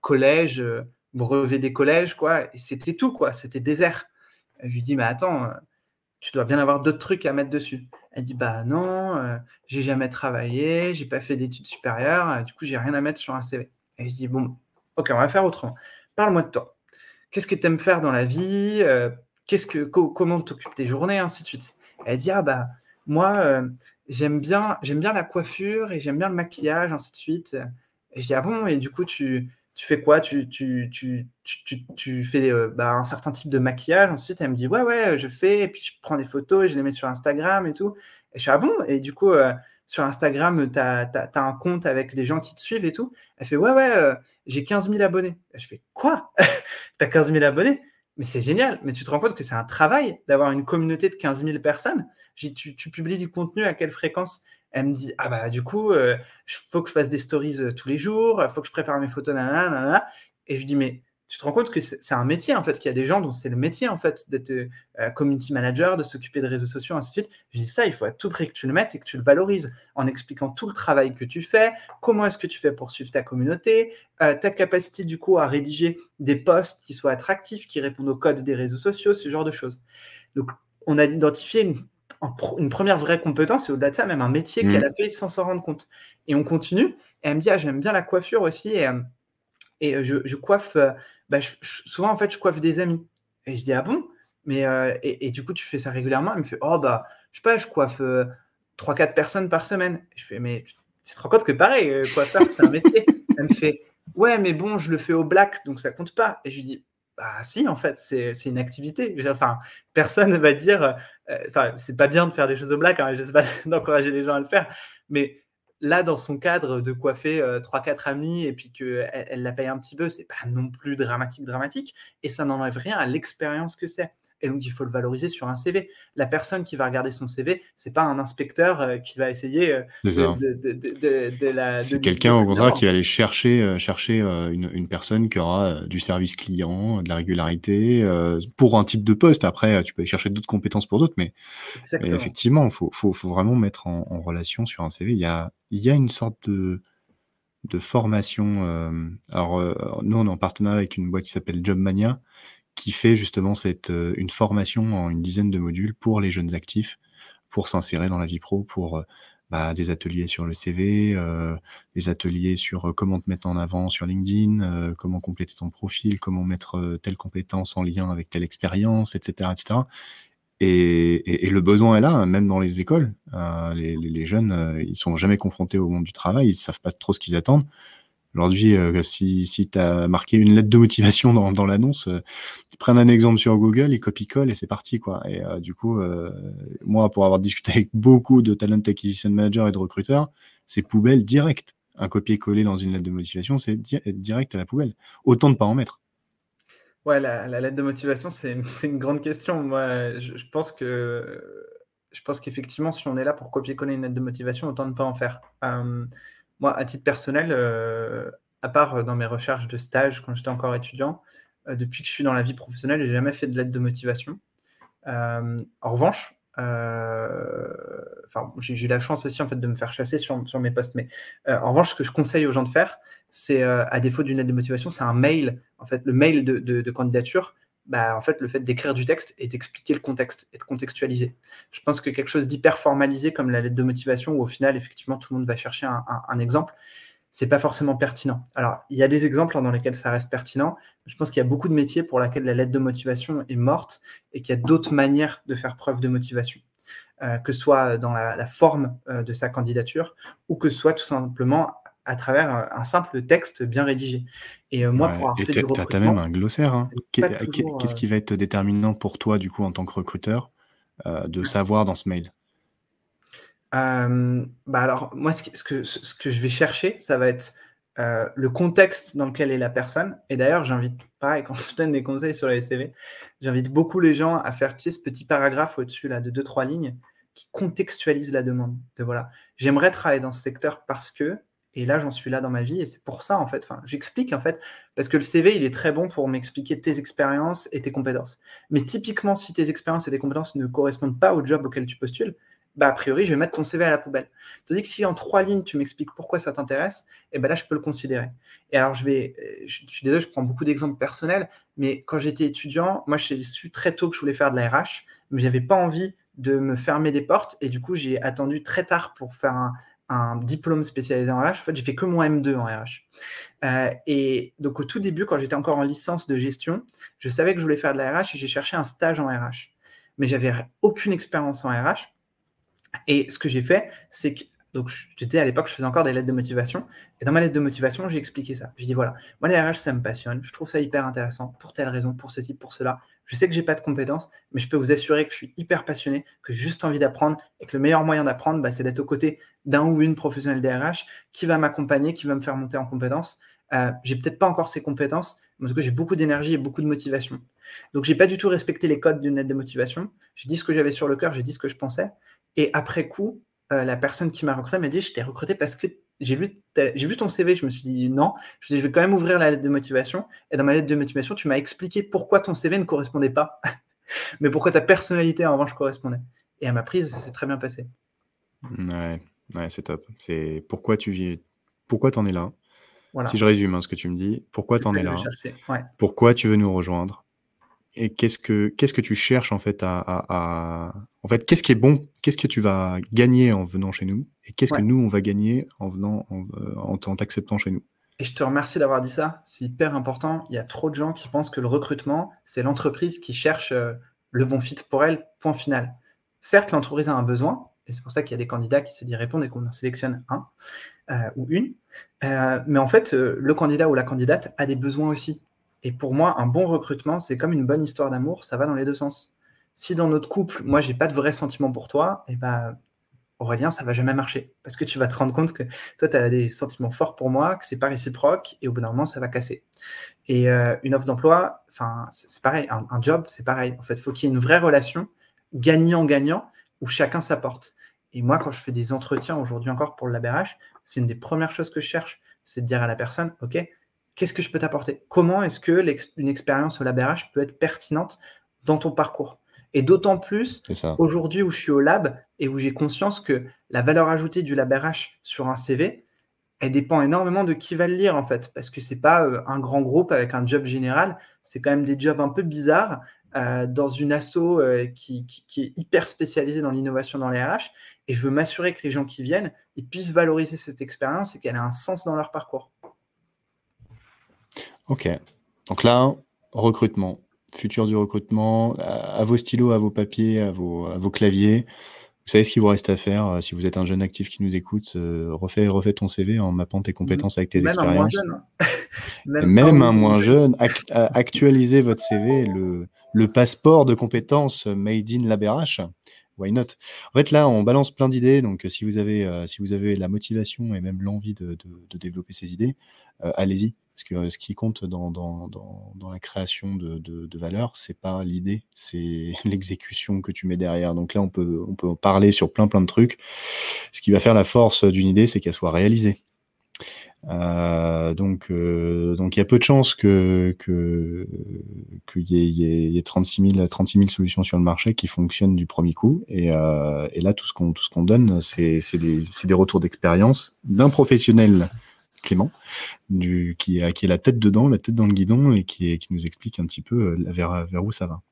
collège, brevet des collèges, quoi. Et c'était tout, quoi. C'était désert. Je lui dis, mais attends, tu dois bien avoir d'autres trucs à mettre dessus. Elle dit, bah non, j'ai jamais travaillé, j'ai pas fait d'études supérieures, du coup, j'ai rien à mettre sur un CV. Et je dis, bon, ok, on va faire autrement. Parle-moi de toi. Qu'est-ce que tu aimes faire dans la vie Qu'est-ce que, Comment t'occupes tes journées, ainsi de suite. Elle dit, ah bah, moi, j'aime bien, j'aime bien la coiffure et j'aime bien le maquillage, ainsi de suite. Et je dis, ah bon, et du coup, tu, tu fais quoi? Tu, tu, tu, tu, fais euh, bah, un certain type de maquillage. Ensuite, elle me dit, ouais, ouais, je fais. Et puis, je prends des photos et je les mets sur Instagram et tout. Et je suis, ah bon? Et du coup, euh, sur Instagram, tu as, un compte avec les gens qui te suivent et tout. Elle fait, ouais, ouais, euh, j'ai 15 000 abonnés. Et je fais, quoi? Tu as 15 000 abonnés? Mais c'est génial, mais tu te rends compte que c'est un travail d'avoir une communauté de 15 000 personnes. Tu, tu, publies du contenu à quelle fréquence? Elle me dit Ah bah du coup, il faut que je fasse des stories tous les jours, il faut que je prépare mes photos, nanana, Et je dis Mais tu te rends compte que c'est un métier en fait, qu'il y a des gens dont c'est le métier en fait d'être euh, community manager, de s'occuper de réseaux sociaux, ainsi de suite. Je dis ça, il faut à tout prix que tu le mettes et que tu le valorises en expliquant tout le travail que tu fais, comment est-ce que tu fais pour suivre ta communauté, ta capacité du coup à rédiger des posts qui soient attractifs, qui répondent aux codes des réseaux sociaux, ce genre de choses. Donc on a identifié une une première vraie compétence et au-delà de ça, même un métier qu'elle mmh. a fait sans s'en rendre compte. Et on continue. Et elle me dit ah, J'aime bien la coiffure aussi. Et, euh, et euh, je, coiffe, euh, bah, souvent en fait, je coiffe des amis. Et je dis Ah bon? Mais, et, du coup, tu fais ça régulièrement? Elle me fait Oh, bah, je sais pas, je coiffe 3-4 personnes par semaine. je fais Mais tu te rends compte que pareil, coiffeur, c'est un métier. Elle me fait Ouais, mais bon, je le fais au black, donc ça compte pas. Et je lui dis bah si, en fait, c'est une activité. Enfin, personne ne va dire, euh, enfin, c'est pas bien de faire des choses au black, hein, je sais pas d'encourager les gens à le faire, mais là, dans son cadre de coiffer euh, trois, 4 amis et puis qu'elle elle la paye un petit peu, c'est pas non plus dramatique, dramatique, et ça n'enlève rien à l'expérience que c'est. Et donc, il faut le valoriser sur un CV. La personne qui va regarder son CV, c'est pas un inspecteur euh, qui va essayer euh, de, de, de, la. C'est quelqu'un, au contraire, qui va aller chercher, euh, chercher une, une, personne qui aura du service client, de la régularité, pour un type de poste. Après, tu peux aller chercher d'autres compétences pour d'autres, mais, effectivement, il faut, faut, faut, vraiment mettre en, en, relation sur un CV. Il y a, il y a une sorte de de formation. alors, nous, on est en partenariat avec une boîte qui s'appelle Jobmania, qui fait justement cette, euh, une formation en une dizaine de modules pour les jeunes actifs, pour s'insérer dans la vie pro, pour euh, bah, des ateliers sur le CV, euh, des ateliers sur comment te mettre en avant sur LinkedIn, comment compléter ton profil, comment mettre telle compétence en lien avec telle expérience, etc. etc. Et, le besoin est là, même dans les écoles. les, les, jeunes, ils sont jamais confrontés au monde du travail, ils savent pas trop ce qu'ils attendent. Aujourd'hui, euh, si, si tu as marqué une lettre de motivation dans, dans l'annonce, euh, prends un exemple sur Google, et copie-colle et c'est parti. quoi. Et euh, du coup, euh, moi, pour avoir discuté avec beaucoup de talent acquisition managers et de recruteurs, c'est poubelle direct. Un copier-coller dans une lettre de motivation, c'est direct à la poubelle. Autant de pas en mettre. Ouais, la, la lettre de motivation, c'est une, grande question. Moi, je pense qu'effectivement, si on est là pour copier-coller une lettre de motivation, autant ne pas en faire. Moi, à titre personnel, euh, à part euh, dans mes recherches de stage quand j'étais encore étudiant, euh, depuis que je suis dans la vie professionnelle, j'ai jamais fait de lettre de motivation. en revanche, j'ai eu la chance aussi en fait de me faire chasser sur, sur mes postes. Mais en revanche, ce que je conseille aux gens de faire, c'est à défaut d'une lettre de motivation, c'est un mail. En fait, le mail de, de candidature, bah, en fait, le fait d'écrire du texte et d'expliquer le contexte et de contextualiser. Je pense que quelque chose d'hyper formalisé comme la lettre de motivation, où au final, effectivement, tout le monde va chercher un, un, exemple, c'est pas forcément pertinent. Alors, il y a des exemples dans lesquels ça reste pertinent. Je pense qu'il y a beaucoup de métiers pour lesquels la lettre de motivation est morte et qu'il y a d'autres manières de faire preuve de motivation. Euh, que ce soit dans la, la forme euh, de sa candidature ou que ce soit tout simplement à travers un simple texte bien rédigé. Et euh, moi, pour avoir fait du recrutement... Tu as même un glossaire. Hein. Qu'est-ce qui euh, va être déterminant pour toi, du coup, en tant que recruteur, euh, de savoir dans ce mail? Bah alors, moi, ce que, ce, que, je vais chercher, ça va être euh, le contexte dans lequel est la personne. Et d'ailleurs, j'invite, pareil, quand je donne des conseils sur les CV, j'invite beaucoup les gens à faire tu sais, ce petit paragraphe au-dessus là, de deux, trois lignes qui contextualise la demande. De voilà, j'aimerais travailler dans ce secteur parce que, et là, j'en suis là dans ma vie, et c'est pour ça, en fait. J'explique, en fait, parce que le CV, il est très bon pour m'expliquer tes expériences et tes compétences. Mais typiquement, si tes expériences et tes compétences ne correspondent pas au job auquel tu postules, bah, a priori, je vais mettre ton CV à la poubelle. Tandis que si en trois lignes, tu m'expliques pourquoi ça t'intéresse, et eh ben là, je peux le considérer. Et alors, je vais, je, suis désolé, je prends beaucoup d'exemples personnels, mais quand j'étais étudiant, moi, j'ai su très tôt que je voulais faire de la RH, mais j'avais pas envie de me fermer des portes, et du coup, j'ai attendu très tard pour faire un, diplôme spécialisé en RH. En fait, j'ai fait que mon M2 en RH. Euh, et donc, au tout début, quand j'étais encore en licence de gestion, je savais que je voulais faire de la RH et j'ai cherché un stage en RH. Mais j'avais aucune expérience en RH. Et ce que j'ai fait, c'est que donc j'étais à l'époque, je faisais encore des lettres de motivation. Et dans ma lettre de motivation, j'ai expliqué ça. J'ai dit voilà, moi les RH, ça me passionne. Je trouve ça hyper intéressant pour telle raison, pour ceci, pour cela. Je sais que j'ai pas de compétences, mais je peux vous assurer que je suis hyper passionné, que j'ai juste envie d'apprendre et que le meilleur moyen d'apprendre, bah, c'est d'être aux côtés d'un ou une professionnelle des RH qui va m'accompagner, qui va me faire monter en compétences. Euh, j'ai peut-être pas encore ces compétences, mais en tout cas, j'ai beaucoup d'énergie et beaucoup de motivation. Donc, j'ai pas du tout respecté les codes d'une lettre de motivation. J'ai dit ce que j'avais sur le cœur, j'ai dit ce que je pensais. Et après coup, euh, la personne qui m'a recruté m'a dit Je t'ai recruté parce que j'ai lu, j'ai vu ton CV. Je me suis dit non. Je, dit, je vais quand même ouvrir la lettre de motivation. Et dans ma lettre de motivation, tu m'as expliqué pourquoi ton CV ne correspondait pas, mais pourquoi ta personnalité en revanche correspondait. Et à ma prise, ça s'est très bien passé. Ouais, ouais c'est top. C'est pourquoi tu vis, pourquoi en es là? Si je résume hein, ce que tu me dis, pourquoi tu en es là? Pourquoi tu veux nous rejoindre? Et qu'est-ce que qu'est-ce que tu cherches en fait à, en fait qu'est-ce qui est bon qu'est-ce que tu vas gagner en venant chez nous et qu'est-ce que nous on va gagner en venant en, euh, en t'acceptant chez nous. Et je te remercie d'avoir dit ça c'est hyper important. Il y a trop de gens qui pensent que le recrutement c'est l'entreprise qui cherche euh, le bon fit pour elle point final. Certes l'entreprise a un besoin et c'est pour ça qu'il y a des candidats qui s'est y répondre et qu'on en sélectionne un euh, ou une mais en fait le candidat ou la candidate a des besoins aussi et pour moi, un bon recrutement, c'est comme une bonne histoire d'amour, ça va dans les deux sens. Si dans notre couple, moi, j'ai pas de vrai sentiment pour toi, et eh ben, Aurélien, ça va jamais marcher. Parce que tu vas te rendre compte que toi, tu as des sentiments forts pour moi, que c'est pas réciproque, et au bout d'un moment, ça va casser. Et euh, une offre d'emploi, enfin, c'est pareil, un, job, c'est pareil. En fait, il faut qu'il y ait une vraie relation gagnant-gagnant où chacun s'apporte. Et moi, quand je fais des entretiens aujourd'hui encore pour le LabRH, c'est une des premières choses que je cherche, c'est de dire à la personne, OK, qu'est-ce que je peux t'apporter? Comment est-ce que une expérience au LabRH peut être pertinente dans ton parcours? Et d'autant plus aujourd'hui où je suis au lab et où j'ai conscience que la valeur ajoutée du LabRH sur un CV, elle dépend énormément de qui va le lire en fait, parce que c'est pas euh, un grand groupe avec un job général, c'est quand même des jobs un peu bizarres euh, dans une asso euh, qui, qui, est hyper spécialisée dans l'innovation dans les RH, et je veux m'assurer que les gens qui viennent, ils puissent valoriser cette expérience et qu'elle ait un sens dans leur parcours. Ok. Donc là, recrutement, futur du recrutement, à, vos stylos, à vos papiers, à vos, à vos claviers. Vous savez ce qu'il vous reste à faire euh, si vous êtes un jeune actif qui nous écoute, euh, refais, refais ton CV en mappant tes compétences avec tes Même expériences. Un moins jeune. Hein. Même, un moins jeune. actualisez votre CV, le, le passeport de compétences made in LabRH why not? En fait, là, on balance plein d'idées. Donc, si vous avez, euh, si vous avez la motivation et même l'envie de, de, développer ces idées, euh, allez-y. Parce que euh, ce qui compte dans, la création de, de valeur, c'est pas l'idée, c'est l'exécution que tu mets derrière. Donc là, on peut, peut parler sur plein plein de trucs. Ce qui va faire la force d'une idée, c'est qu'elle soit réalisée. Euh, donc, euh, donc il y a peu de chances qu'il y, ait 36 000, 36 000 solutions sur le marché qui fonctionnent du premier coup. Et, là, tout ce qu'on donne, c'est des retours d'expérience d'un professionnel Clément, du, qui, qui est la tête dedans, la tête dans le guidon, et qui, qui nous explique un petit peu vers, vers où ça va.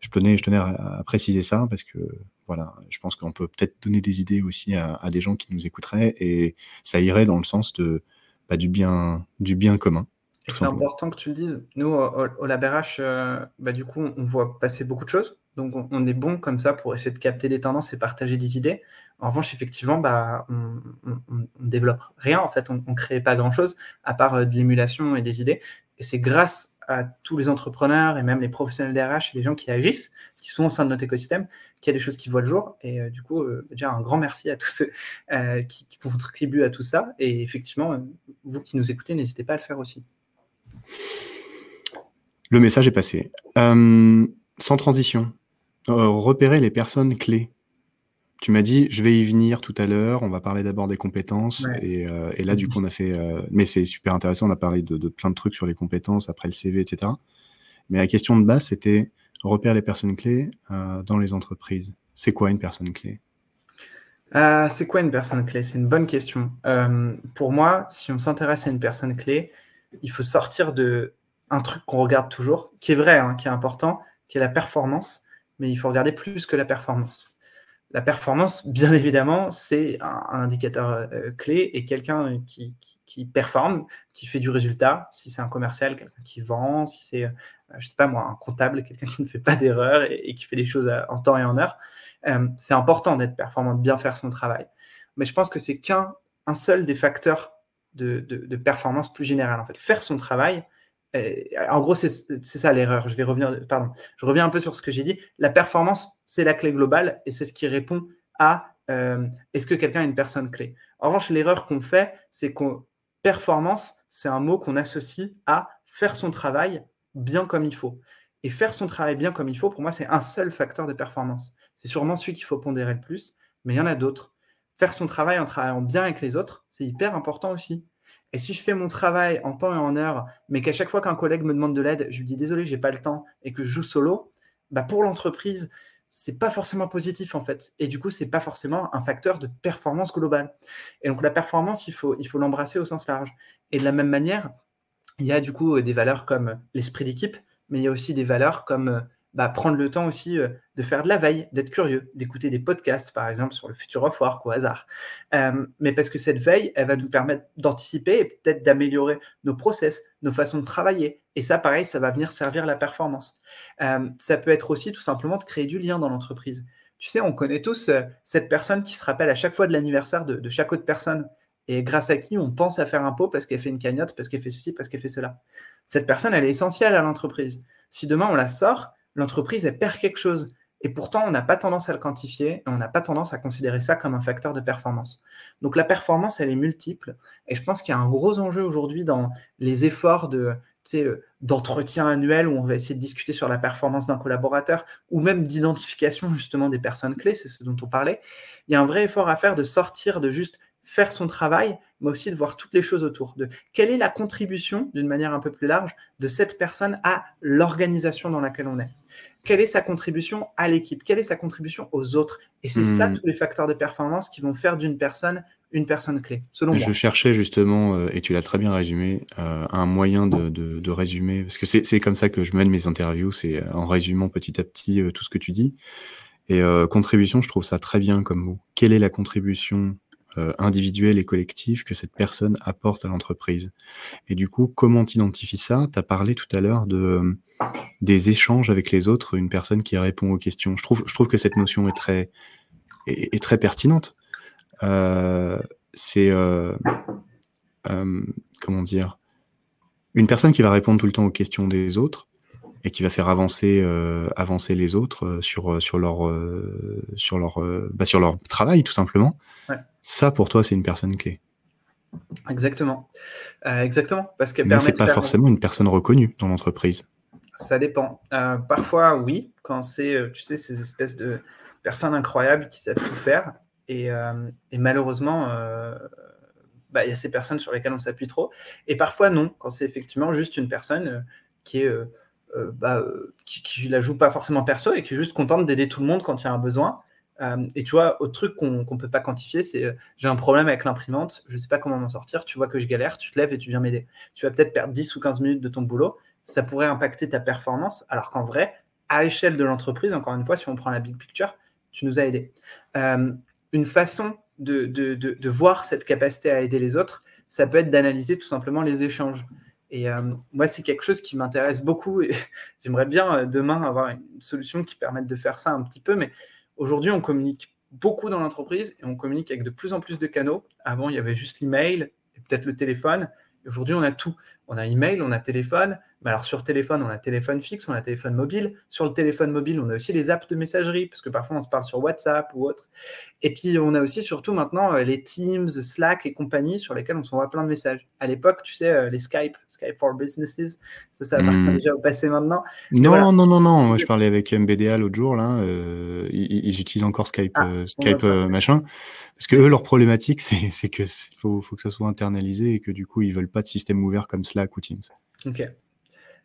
Je tenais, je tenais à, préciser ça parce que voilà, je pense qu'on peut peut-être donner des idées aussi à, à, des gens qui nous écouteraient et ça irait dans le sens de du, bien, du bien commun. C'est important que tu le dises. Nous, au, au LabRH, euh, bah, du coup, on voit passer beaucoup de choses. Donc, on, est bon comme ça pour essayer de capter des tendances et partager des idées. En revanche, effectivement, bah, on, ne développe rien. En fait, on ne crée pas grand-chose à part euh, de l'émulation et des idées. Et c'est grâce à tous les entrepreneurs et même les professionnels DRH et les gens qui agissent, qui sont au sein de notre écosystème, qu'il y a des choses qui voient le jour. Et euh, du coup, euh, déjà un grand merci à tous ceux qui, qui, contribuent à tout ça. Et effectivement, vous qui nous écoutez, n'hésitez pas à le faire aussi. Le message est passé. sans transition, repérer les personnes clés tu m'as dit, je vais y venir tout à l'heure, on va parler d'abord des compétences. Et, euh, et, là, du coup, on a fait. Euh, mais c'est super intéressant, on a parlé de, de, plein de trucs sur les compétences, après le CV, etc. Mais la question de base, c'était repère les personnes clés euh, dans les entreprises. C'est quoi une personne clé? Euh, C'est quoi une personne clé? C'est une bonne question. Euh, pour moi, si on s'intéresse à une personne clé, il faut sortir de un truc qu'on regarde toujours, qui est vrai, hein, qui est important, qui est la performance, mais il faut regarder plus que la performance la performance, bien évidemment, c'est un, indicateur euh, clé et quelqu'un qui, performe, qui fait du résultat, si c'est un commercial, quelqu'un qui vend, si c'est, euh, je sais pas moi, un comptable, quelqu'un qui ne fait pas d'erreur et, qui fait les choses en temps et en heure, euh, c'est important d'être performant, de bien faire son travail. Mais je pense que c'est qu'un un seul des facteurs de, de, performance plus générale. En fait, faire son travail, en gros, c'est ça l'erreur. Je reviens un peu sur ce que j'ai dit. La performance, c'est la clé globale et c'est ce qui répond à euh, est-ce que quelqu'un est une personne clé? En revanche, l'erreur qu'on fait, c'est qu'on performance, c'est un mot qu'on associe à faire son travail bien comme il faut. Et faire son travail bien comme il faut, pour moi, c'est un seul facteur de performance. C'est sûrement celui qu'il faut pondérer le plus, mais il y en a d'autres. Faire son travail en travaillant bien avec les autres, c'est hyper important aussi. Et si je fais mon travail en temps et en heure, mais qu'à chaque fois qu'un collègue me demande de l'aide, je lui dis désolé, j'ai pas le temps et que je joue solo, bah pour l'entreprise, c'est pas forcément positif en fait. Et du coup, c'est pas forcément un facteur de performance globale. Et donc la performance, il faut il faut l'embrasser au sens large. Et de la même manière, il y a du coup des valeurs comme l'esprit d'équipe, mais il y a aussi des valeurs comme bah, prendre le temps aussi euh, de faire de la veille, d'être curieux, d'écouter des podcasts, par exemple, sur le futur of work au hasard. Euh, mais parce que cette veille, elle va nous permettre d'anticiper et peut-être d'améliorer nos process, nos façons de travailler. Et ça, pareil, ça va venir servir la performance. Euh, ça peut être aussi tout simplement de créer du lien dans l'entreprise. Tu sais, on connaît tous cette personne qui se rappelle à chaque fois de l'anniversaire de, de chaque autre personne et grâce à qui on pense à faire un pot parce qu'elle fait une cagnotte, parce qu'elle fait ceci, parce qu'elle fait cela. Cette personne, elle est essentielle à l'entreprise. Si demain on la sort, l'entreprise, perd quelque chose. Et pourtant, on n'a pas tendance à le quantifier et on n'a pas tendance à considérer ça comme un facteur de performance. Donc la performance, elle est multiple. Et je pense qu'il y a un gros enjeu aujourd'hui dans les efforts de, euh, d'entretien annuel où on va essayer de discuter sur la performance d'un collaborateur ou même d'identification justement des personnes clés, c'est ce dont on parlait. Il y a un vrai effort à faire de sortir de juste faire son travail, mais aussi de voir toutes les choses autour. De quelle est la contribution, d'une manière un peu plus large, de cette personne à l'organisation dans laquelle on est? Quelle est sa contribution à l'équipe? Quelle est sa contribution aux autres? Et c'est ça hmm. tous les facteurs de performance qui vont faire d'une personne une personne clé, selon Je cherchais justement, euh, et tu l'as très bien résumé, euh, un moyen de, de, résumer, parce que c'est comme ça que je mène mes interviews, c'est en résumant petit à petit euh, tout ce que tu dis. Et contribution, je trouve ça très bien comme mot. Quelle est la contribution euh, individuel et collectif que cette personne apporte à l'entreprise. Et du coup, comment tu identifies ça? Tu as parlé tout à l'heure de euh, des échanges avec les autres, une personne qui répond aux questions. Je trouve, je trouve que cette notion est très, est, très pertinente. Euh, c'est comment dire? Une personne qui va répondre tout le temps aux questions des autres et qui va faire avancer avancer les autres sur sur leur sur leur bah, sur leur travail tout simplement ça, pour toi, c'est une personne clé. Exactement. Euh, exactement. Parce qu'elle Mais c'est pas forcément une personne reconnue dans l'entreprise. Ça dépend. Euh, parfois, oui, quand c'est, euh, tu sais, ces espèces de personnes incroyables qui savent tout faire. Et, malheureusement, bah, il y a ces personnes sur lesquelles on s'appuie trop. Et parfois, non, quand c'est effectivement juste une personne qui est. Bah, qui, ne la joue pas forcément perso et qui est juste contente d'aider tout le monde quand il y a un besoin et tu vois, autre truc qu'on ne peut pas quantifier, c'est euh, j'ai un problème avec l'imprimante, je ne sais pas comment m'en sortir, tu vois que je galère, tu te lèves et tu viens m'aider. Tu vas peut-être perdre 10 ou 15 minutes de ton boulot, ça pourrait impacter ta performance, alors qu'en vrai, à l'échelle de l'entreprise, encore une fois, si on prend la big picture, tu nous as aidé. Euh, une façon de, voir cette capacité à aider les autres, ça peut être d'analyser tout simplement les échanges. Et moi, c'est quelque chose qui m'intéresse beaucoup et j'aimerais bien demain avoir une solution qui permette de faire ça un petit peu, mais Aujourd'hui, on communique beaucoup dans l'entreprise et on communique avec de plus en plus de canaux. Avant, il y avait juste l'email et peut-être le téléphone. Aujourd'hui, on a tout. On a email, on a téléphone, alors sur téléphone, on a téléphone fixe, on a téléphone mobile. Sur le téléphone mobile, on a aussi les apps de messagerie, parce que parfois on se parle sur WhatsApp ou autre. Et puis on a aussi surtout maintenant euh, les Teams, Slack et compagnie sur lesquels on s'envoie plein de messages. À l'époque, tu sais, euh, les Skype, Skype for Businesses, ça, ça appartient hmm. déjà au passé maintenant. Non, non, non, non. Moi, je parlais avec MBDA l'autre jour, là. Euh, ils, utilisent encore Skype, ah, Skype machin. Parce que eux, leur problématique, c'est que faut, faut que ça soit internalisé et que du coup, ils veulent pas de système ouvert comme Slack ou Teams. Ok.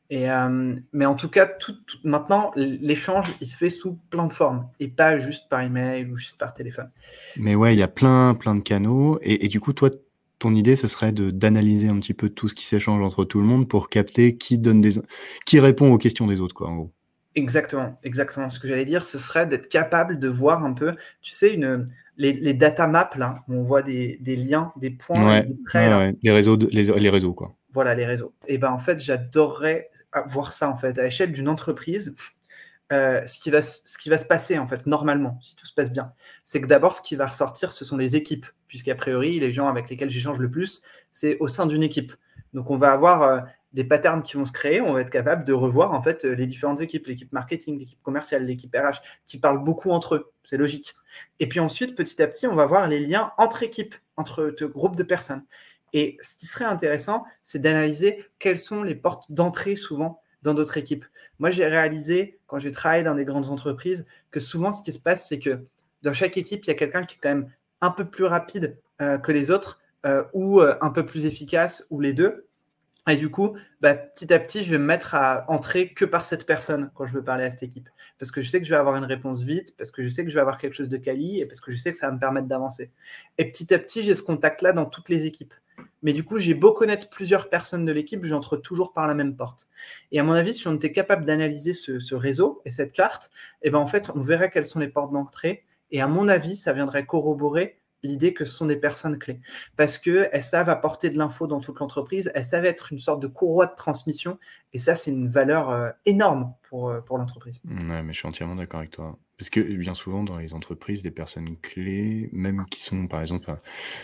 Et, euh, mais en tout cas, tout, maintenant, l'échange, il se fait sous plein de formes et pas juste par email ou juste par téléphone. Mais ouais, il y a plein, plein de canaux. Et, du coup, toi, ton idée, ce serait d'analyser un petit peu tout ce qui s'échange entre tout le monde pour capter qui donne des, qui répond aux questions des autres, quoi, en gros. Exactement, exactement. Ce que j'allais dire, ce serait d'être capable de voir un peu, tu sais, une, les, les data maps, là, où on voit des, des liens, des points, des traits, Les réseaux, les, les réseaux, quoi. Voilà, les réseaux. Et ben en fait, j'adorerais voir ça en fait à l'échelle d'une entreprise. Euh, ce, qui va, ce qui va se passer en fait normalement, si tout se passe bien, c'est que d'abord ce qui va ressortir, ce sont les équipes, puisqu'a priori les gens avec lesquels j'échange le plus, c'est au sein d'une équipe. Donc on va avoir euh, des patterns qui vont se créer, on va être capable de revoir en fait les différentes équipes, l'équipe marketing, l'équipe commerciale, l'équipe RH, qui parlent beaucoup entre eux, c'est logique. Et puis ensuite, petit à petit, on va voir les liens entre équipes, entre groupes de personnes. Et ce qui serait intéressant, c'est d'analyser quelles sont les portes d'entrée souvent dans d'autres équipes. Moi, j'ai réalisé, quand j'ai travaillé dans des grandes entreprises, que souvent, ce qui se passe, c'est que dans chaque équipe, il y a quelqu'un qui est quand même un peu plus rapide euh, que les autres, euh, ou euh, un peu plus efficace, ou les deux. Et du coup, bah, petit à petit, je vais me mettre à entrer que par cette personne quand je veux parler à cette équipe. Parce que je sais que je vais avoir une réponse vite, parce que je sais que je vais avoir quelque chose de quali, et parce que je sais que ça va me permettre d'avancer. Et petit à petit, j'ai ce contact-là dans toutes les équipes. Mais du coup, j'ai beau connaître plusieurs personnes de l'équipe, j'entre toujours par la même porte. Et à mon avis, si on était capable d'analyser ce, réseau et cette carte, eh ben en fait, on verrait quelles sont les portes d'entrée. Et à mon avis, ça viendrait corroborer l'idée que ce sont des personnes clés. Parce qu'elles savent apporter de l'info dans toute l'entreprise, elles savent être une sorte de courroie de transmission. Et ça, c'est une valeur euh, énorme pour, euh, pour l'entreprise. Ouais, mais je suis entièrement d'accord avec toi. Parce que bien souvent dans les entreprises, des personnes clés, même qui sont par exemple,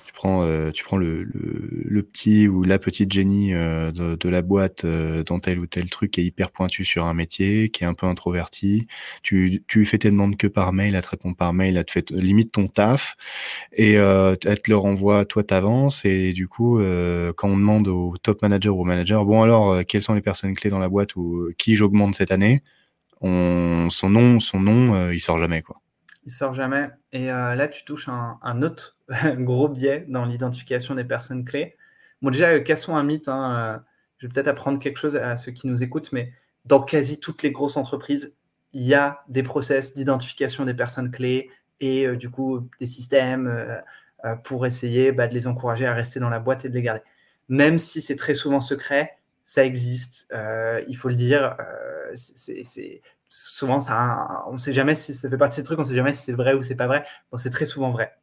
tu prends, euh, tu prends le, le, petit ou la petite génie euh, de, la boîte euh, dans tel ou tel truc qui est hyper pointu sur un métier, qui est un peu introverti, tu, fais tes demandes que par mail, elle te répond par mail, elle te fait limite ton taf, et elle te le renvoie, toi t'avances, et du coup, quand on demande au top manager ou au manager, bon alors, quelles sont les personnes clés dans la boîte ou qui j'augmente cette année? Son nom, son nom, euh, il sort jamais quoi. Il sort jamais. Et euh, là, tu touches un, autre gros biais dans l'identification des personnes clés. Bon, déjà, euh, cassons un mythe. Hein, je vais peut-être apprendre quelque chose à ceux qui nous écoutent, mais dans quasi toutes les grosses entreprises, il y a des process d'identification des personnes clés et du coup des systèmes pour essayer bah, de les encourager à rester dans la boîte et de les garder. Même si c'est très souvent secret, ça existe, il faut le dire c'est souvent ça, on ne sait jamais si ça fait partie de trucs, on ne sait jamais si c'est vrai ou c'est pas vrai. Bon, c'est très souvent vrai.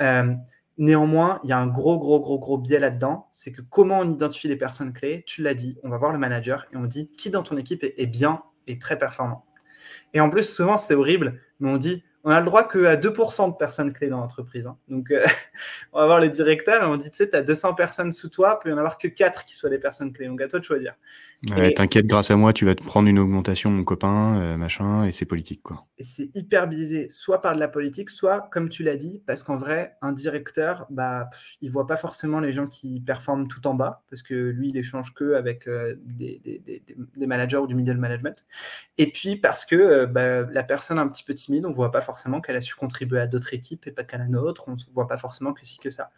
Euh, néanmoins, il y a un gros, gros, gros, gros biais là-dedans. C'est que comment on identifie les personnes clés? Tu l'as dit, on va voir le manager et on dit qui dans ton équipe est, bien et très performant. Et en plus, souvent, c'est horrible, mais on dit on a le droit qu'à 2% de personnes clés dans l'entreprise. Hein. Donc, euh, on va voir les directeurs et on dit, tu sais, tu as 200 personnes sous toi, il peut y en avoir que 4 qui soient des personnes clés. Donc, à toi de choisir. T'inquiète, grâce à moi, tu vas te prendre une augmentation, mon copain, euh, machin, et c'est politique, quoi. C'est hyper biaisé, soit par de la politique, soit, comme tu l'as dit, parce qu'en vrai, un directeur, bah, il voit pas forcément les gens qui performent tout en bas, parce que lui, il échange que avec euh, des, des, des, managers ou du middle management. Et puis, parce que bah, la personne un petit peu timide, on voit pas forcément qu'elle a su contribuer à d'autres équipes et pas qu'à la nôtre. On ne voit pas forcément que si que ça.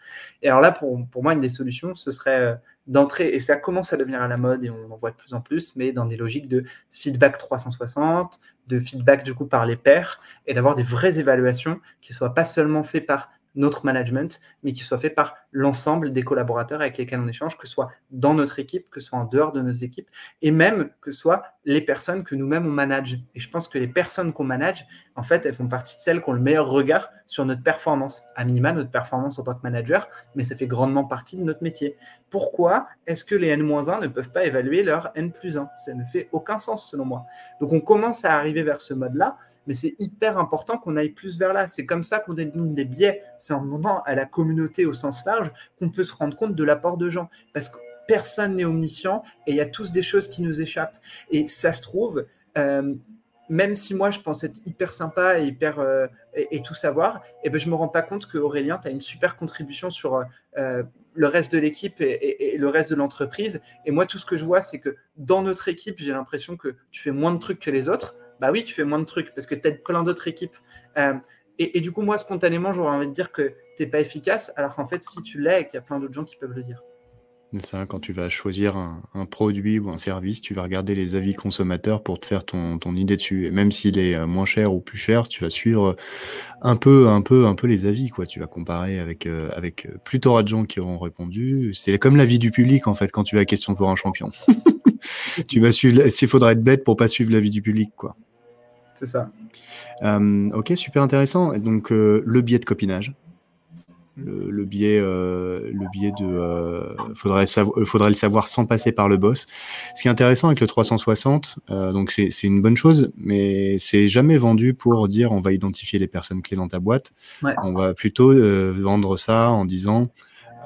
Et alors là, pour, pour moi, une des solutions, ce serait d'entrer, et ça commence à devenir à la mode et on en voit de plus en plus, mais dans des logiques de feedback 360, de feedback du coup par les pairs, et d'avoir des vraies évaluations qui ne soient pas seulement faites par notre management, mais qui soit fait par l'ensemble des collaborateurs avec lesquels on échange, que ce soit dans notre équipe, que ce soit en dehors de nos équipes, et même que ce soit les personnes que nous-mêmes on manage. Et je pense que les personnes qu'on manage, en fait, elles font partie de celles qui ont le meilleur regard sur notre performance, à minima notre performance en tant que manager, mais ça fait grandement partie de notre métier. Pourquoi est-ce que les N-1 ne peuvent pas évaluer leur N plus 1 Ça ne fait aucun sens selon moi. Donc on commence à arriver vers ce mode-là, mais c'est hyper important qu'on aille plus vers là. C'est comme ça qu'on dénombre des biais. C'est en demandant à la communauté au sens large qu'on peut se rendre compte de l'apport de gens. Parce que personne n'est omniscient et il y a tous des choses qui nous échappent. Et ça se trouve, euh, même si moi je pense être hyper sympa et hyper euh, et, tout savoir, et eh ben je me rends pas compte que Aurélien, tu as une super contribution sur euh, le reste de l'équipe et, le reste de l'entreprise. Et moi, tout ce que je vois, c'est que dans notre équipe, j'ai l'impression que tu fais moins de trucs que les autres. Bah oui, tu fais moins de trucs parce que tu as plein d'autres équipes. Et, du coup, moi, spontanément, j'aurais envie de dire que tu n'es pas efficace, alors qu'en fait, si tu l'es et qu'il y a plein d'autres gens qui peuvent le dire. C'est ça, quand tu vas choisir un, produit ou un service, tu vas regarder les avis consommateurs pour te faire ton, ton idée dessus. Et même s'il est euh, moins cher ou plus cher, tu vas suivre un peu, un peu, un peu les avis, quoi. Tu vas comparer avec, euh, avec euh, plus de gens qui auront répondu. C'est comme l'avis du public, en fait, quand tu as question pour un champion. tu vas suivre, s'il faudra être bête pour pas suivre l'avis du public, quoi. C'est ça. Euh, ok, super intéressant. Donc, euh, le biais de copinage. Le, biais, euh, le biais de. faudrait, faudrait le savoir sans passer par le boss. Ce qui est intéressant avec le 360, donc c'est une bonne chose, mais c'est jamais vendu pour dire on va identifier les personnes clés dans ta boîte. On va plutôt vendre ça en disant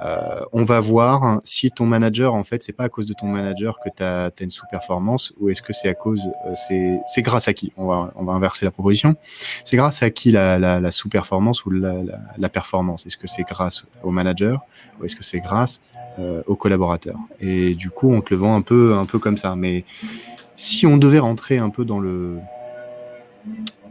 euh, on va voir si ton manager, en fait, c'est pas à cause de ton manager que tu as, une sous-performance ou est-ce que c'est à cause, euh, c'est grâce à qui? On va, on va inverser la proposition. C'est grâce à qui la, la, sous-performance ou la, la performance? Est-ce que c'est grâce au manager ou est-ce que c'est grâce euh, aux collaborateurs Et du coup, on te le vend un peu, un peu comme ça. Mais si on devait rentrer un peu dans le,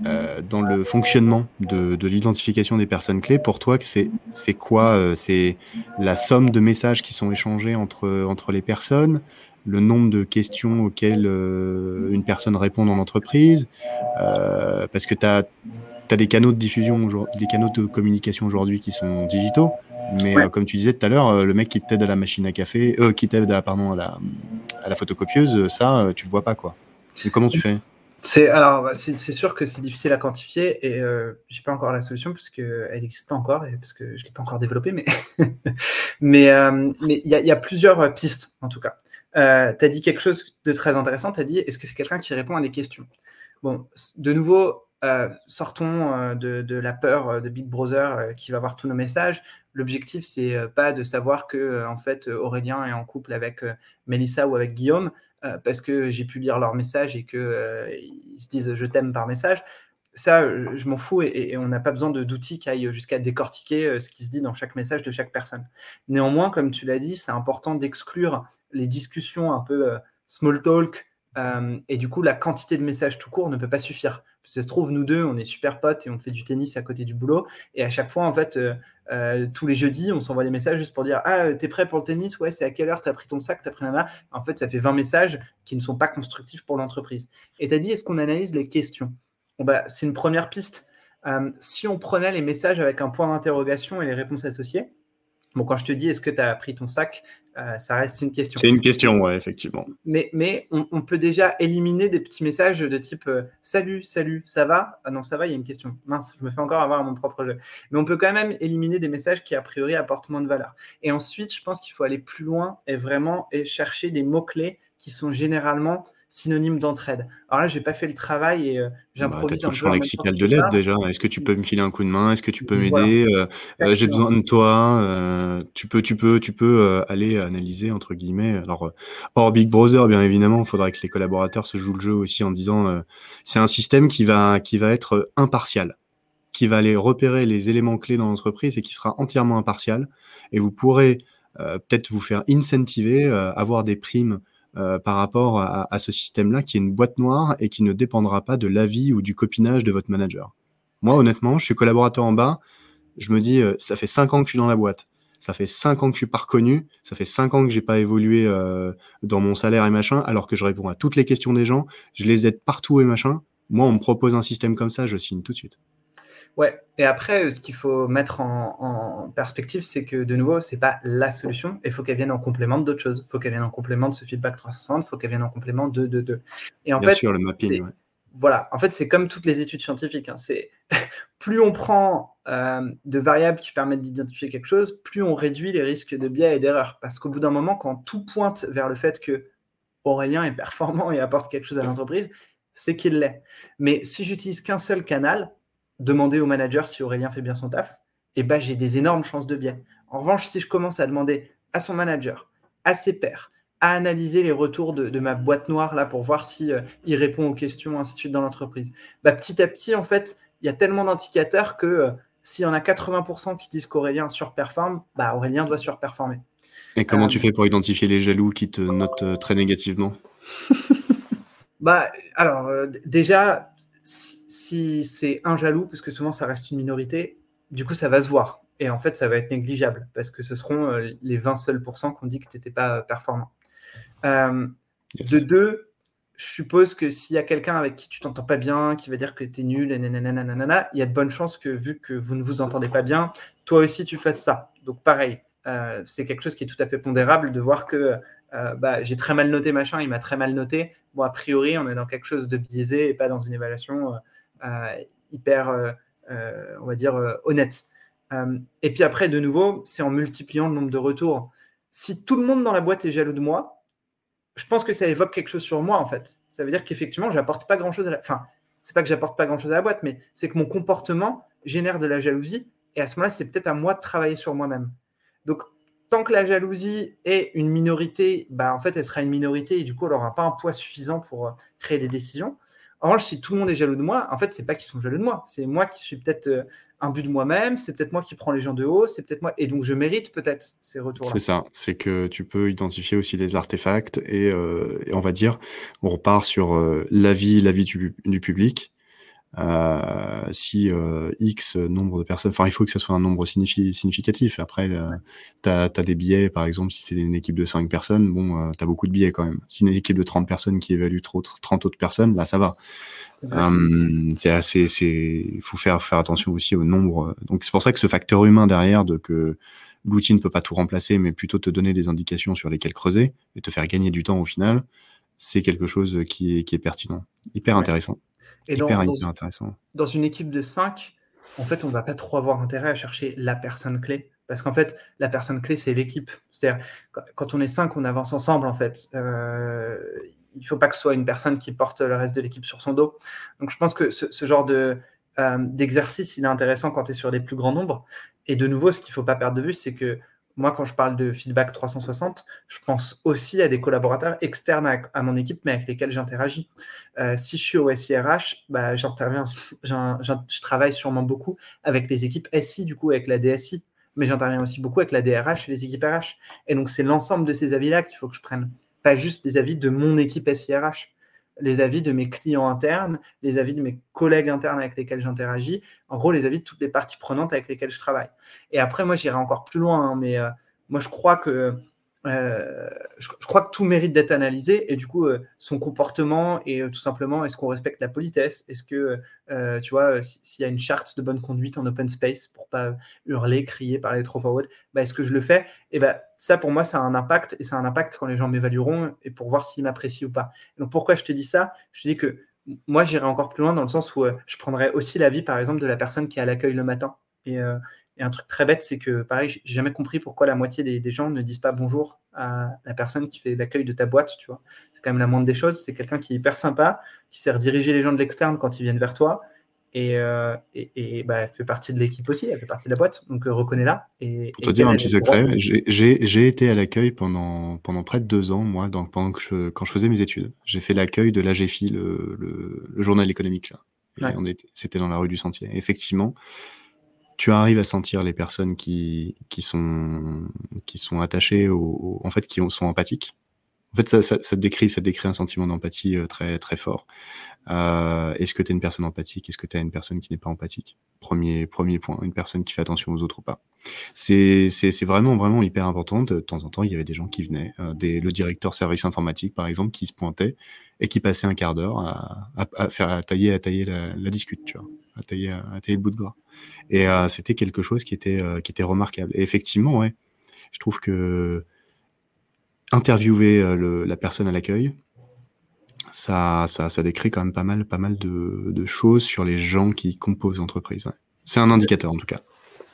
euh, dans le fonctionnement de, de l'identification des personnes clés, pour toi, c'est quoi euh, C'est la somme de messages qui sont échangés entre entre les personnes, le nombre de questions auxquelles euh, une personne répond dans l'entreprise, parce que tu as, as, des canaux de diffusion, des canaux de communication aujourd'hui qui sont digitaux. Mais comme tu disais tout à l'heure, le mec qui t'aide à la machine à café, qui t'aide à, pardon, à la, à la photocopieuse, ça, tu le vois pas, quoi. Et comment tu fais? C'est alors bah, c'est sûr que c'est difficile à quantifier et euh, j'ai pas encore la solution parce que elle n'existe pas encore et parce que je l'ai pas encore développée mais euh, il y a, plusieurs pistes en tout cas. Euh, tu as dit quelque chose de très intéressant. Tu as dit est-ce que c'est quelqu'un qui répond à des questions? Bon, de nouveau, euh, sortons euh, de, de, la peur de Big Brother qui va voir tous nos messages. L'objectif, c'est pas de savoir que en fait Aurélien est en couple avec Melissa ou avec Guillaume. Euh, parce que j'ai pu lire leur message et qu'ils euh, se disent je t'aime par message. Ça, je m'en fous et, on n'a pas besoin d'outils qui aillent jusqu'à décortiquer euh, ce qui se dit dans chaque message de chaque personne. Néanmoins, comme tu l'as dit, c'est important d'exclure les discussions un peu small talk, et du coup, la quantité de messages tout court ne peut pas suffire. Ça se trouve, nous deux, on est super potes et on fait du tennis à côté du boulot. Et à chaque fois, en fait, euh, tous les jeudis, on s'envoie des messages juste pour dire Ah, t'es prêt pour le tennis? Ouais, c'est à quelle heure T'as pris ton sac? T'as pris la main En fait, ça fait 20 messages qui ne sont pas constructifs pour l'entreprise. Et t'as dit Est-ce qu'on analyse les questions? Bon, bah, C'est une première piste. Euh, si on prenait les messages avec un point d'interrogation et les réponses associées, Bon, quand je te dis est-ce que tu as pris ton sac, euh, ça reste une question. C'est une question, ouais, effectivement. Mais, mais on, peut déjà éliminer des petits messages de type euh, salut, salut, ça va? Ah non, ça va, il y a une question. Mince, je me fais encore avoir mon propre jeu. Mais on peut quand même éliminer des messages qui, a priori, apportent moins de valeur. Et ensuite, je pense qu'il faut aller plus loin et vraiment et chercher des mots-clés qui sont généralement synonyme d'entraide. Alors là, j'ai pas fait le travail et euh, j'improvise bah, un champ lexical de l'aide déjà. Est-ce que tu peux me filer un coup de main? Est-ce que tu peux m'aider? Euh, euh, J'ai besoin de toi. tu peux, tu peux, tu peux aller analyser entre guillemets. Alors hors Big Brother, bien évidemment, il faudrait que les collaborateurs se jouent le jeu aussi en disant c'est un système qui va qui va être impartial qui va aller repérer les éléments clés dans l'entreprise et qui sera entièrement impartial. Et vous pourrez peut-être vous faire incentiver, avoir des primes euh, par rapport à, ce système-là qui est une boîte noire et qui ne dépendra pas de l'avis ou du copinage de votre manager. Moi, honnêtement, je suis collaborateur en bas, je me dis, euh, ça fait cinq ans que je suis dans la boîte, ça fait cinq ans que je suis pas reconnu, ça fait cinq ans que j'ai pas évolué euh, dans mon salaire et machin, alors que je réponds à toutes les questions des gens, je les aide partout et machin. Moi, on me propose un système comme ça, je signe tout de suite. Ouais, et après, ce qu'il faut mettre en, perspective, c'est que de nouveau, c'est pas la solution. Il faut qu'elle vienne en complément d'autres choses. Il faut qu'elle vienne en complément de ce feedback 360. Il faut qu'elle vienne en complément de, de, de. Et en Bien fait, sûr, le mapping. Voilà, en fait, c'est comme toutes les études scientifiques. Hein. C'est plus on prend euh, de variables qui permettent d'identifier quelque chose, plus on réduit les risques de biais et d'erreurs. Parce qu'au bout d'un moment, quand tout pointe vers le fait que Aurélien est performant et apporte quelque chose à l'entreprise, c'est qu'il l'est. Mais si j'utilise qu'un seul canal, demander au manager si Aurélien fait bien son taf, et eh ben, j'ai des énormes chances de biais. En revanche, si je commence à demander à son manager, assez pairs à analyser les retours de, ma boîte noire là pour voir si il répond aux questions ainsi de suite dans l'entreprise. Bah, petit à petit, en fait, il y a tellement d'indicateurs que s'il y en a 80% qui disent qu'Aurélien surperforme, bah Aurélien doit surperformer. Et comment tu fais pour identifier les jaloux qui te notent très négativement? Bah alors déjà, si c'est un jaloux, parce que souvent ça reste une minorité, du coup ça va se voir. Et en fait, ça va être négligeable parce que ce seront euh, les 20 seuls pourcents qu'on dit que tu n'étais pas performant. Euh, de deux, je suppose que s'il y a quelqu'un avec qui tu t'entends pas bien, qui va dire que tu es nul, et nanana, il y a de bonnes chances que vu que vous ne vous entendez pas bien, toi aussi tu fasses ça. Donc pareil, euh, c'est quelque chose qui est tout à fait pondérable de voir que bah, j'ai très mal noté machin, il m'a très mal noté. Bon, a priori, on est dans quelque chose de biaisé et pas dans une évaluation hyper, on va dire, honnête. Euh, et puis après, de nouveau, c'est en multipliant le nombre de retours. Si tout le monde dans la boîte est jaloux de moi, je pense que ça évoque quelque chose sur moi, en fait. Ça veut dire qu'effectivement, j'apporte pas grand-chose à la... Enfin, c'est pas que j'apporte pas grand-chose à la boîte, mais c'est que mon comportement génère de la jalousie. Et à ce moment-là, c'est peut-être à moi de travailler sur moi-même. Donc, tant que la jalousie est une minorité, bah, en fait, elle sera une minorité et du coup, elle n'aura pas un poids suffisant pour euh, créer des décisions. En revanche, si tout le monde est jaloux de moi, en fait, c'est pas qu'ils sont jaloux de moi. C'est moi qui suis peut-être euh, un but de moi-même, c'est peut-être moi qui prends les gens de haut, c'est peut-être moi. Et donc, je mérite peut-être ces retours-là. C'est ça. C'est que tu peux identifier aussi les artefacts et, euh, on va dire, on repart sur euh, l'avis, du public. Euh, si euh, X nombre de personnes, enfin il faut que ça soit un nombre significatif. Après, euh, tu as, des billets, par exemple, si c'est une équipe de 5 personnes, bon, euh, tu as beaucoup de billets quand même. Si une équipe de 30 personnes qui évalue 30 autres personnes, là ça va. c'est assez, il faut faire, faire attention aussi au nombre. Donc c'est pour ça que ce facteur humain derrière de que l'outil ne peut pas tout remplacer, mais plutôt te donner des indications sur lesquelles creuser et te faire gagner du temps au final, c'est quelque chose qui est, qui est pertinent, hyper intéressant. Et dans, intéressant. dans une équipe de 5, en fait, on ne va pas trop avoir intérêt à chercher la personne clé. Parce qu'en fait, la personne clé, c'est l'équipe. C'est-à-dire, quand on est 5, on avance ensemble, en fait. Euh, il ne faut pas que ce soit une personne qui porte le reste de l'équipe sur son dos. Donc, je pense que ce, genre de, euh, d'exercice, il est intéressant quand tu es sur des plus grands nombres. Et de nouveau, ce qu'il ne faut pas perdre de vue, c'est que moi, quand je parle de feedback 360, je pense aussi à des collaborateurs externes à, mon équipe, mais avec lesquels j'interagis. Euh, si je suis au SIRH, bah, j'interviens, je travaille sûrement beaucoup avec les équipes SI, du coup, avec la DSI, mais j'interviens aussi beaucoup avec la DRH et les équipes RH. Et donc, c'est l'ensemble de ces avis-là qu'il faut que je prenne, pas juste les avis de mon équipe SIRH les avis de mes clients internes, les avis de mes collègues internes avec lesquels j'interagis, en gros les avis de toutes les parties prenantes avec lesquelles je travaille. Et après, moi j'irai encore plus loin, hein, mais euh, moi je crois que euh, je, crois que tout mérite d'être analysé et du coup, euh, son comportement et euh, tout simplement, est-ce qu'on respecte la politesse? Est-ce que, tu vois, s'il y a une charte de bonne conduite en open space pour pas hurler, crier, parler trop fort, bah, est-ce que je le fais? Et ben ça, pour moi, ça a un impact et ça a un impact quand les gens m'évalueront et pour voir s'ils m'apprécient ou pas. Donc, pourquoi je te dis ça? Je te dis que moi, j'irai encore plus loin dans le sens où je prendrais aussi l'avis, par exemple, de la personne qui est à l'accueil le matin. Et, et un truc très bête, c'est que, pareil, j'ai jamais compris pourquoi la moitié des, gens ne disent pas bonjour à la personne qui fait l'accueil de ta boîte, tu vois. C'est quand même la moindre des choses. C'est quelqu'un qui est hyper sympa, qui sert rediriger les gens de l'externe quand ils viennent vers toi. Et, euh, et, bah, elle fait partie de l'équipe aussi, elle fait partie de la boîte, donc euh, reconnais-la. Et, Pour te dire un petit secret, j'ai été à l'accueil pendant, pendant près de deux ans, moi, donc pendant que je, quand je faisais mes études. J'ai fait l'accueil de l'AGFI, le, le, journal économique. Là. C'était dans la rue du Sentier. effectivement, tu arrives à sentir les personnes qui, qui, sont, qui sont attachées, au, en fait, qui sont empathiques. En fait, ça, ça, ça, décrit, ça décrit un sentiment d'empathie euh, très, très fort. Euh, est-ce que tu es une personne empathique? Est-ce que tu es une personne qui n'est pas empathique? Premier, premier point, une personne qui fait attention aux autres ou pas. C'est vraiment, vraiment hyper important. De temps en temps, il y avait des gens qui venaient, euh, des, le directeur service informatique, par exemple, qui se pointait et qui passait un quart d'heure à, à, faire à tailler, à tailler la, la discute, tu vois, à tailler, à le bout de gras. Et euh, c'était quelque chose qui était, euh, qui était remarquable. Et effectivement, ouais, je trouve que interviewer le, la personne à l'accueil, ça, ça, décrit quand même pas mal, pas mal de, choses sur les gens qui composent l'entreprise. C'est un indicateur en tout cas.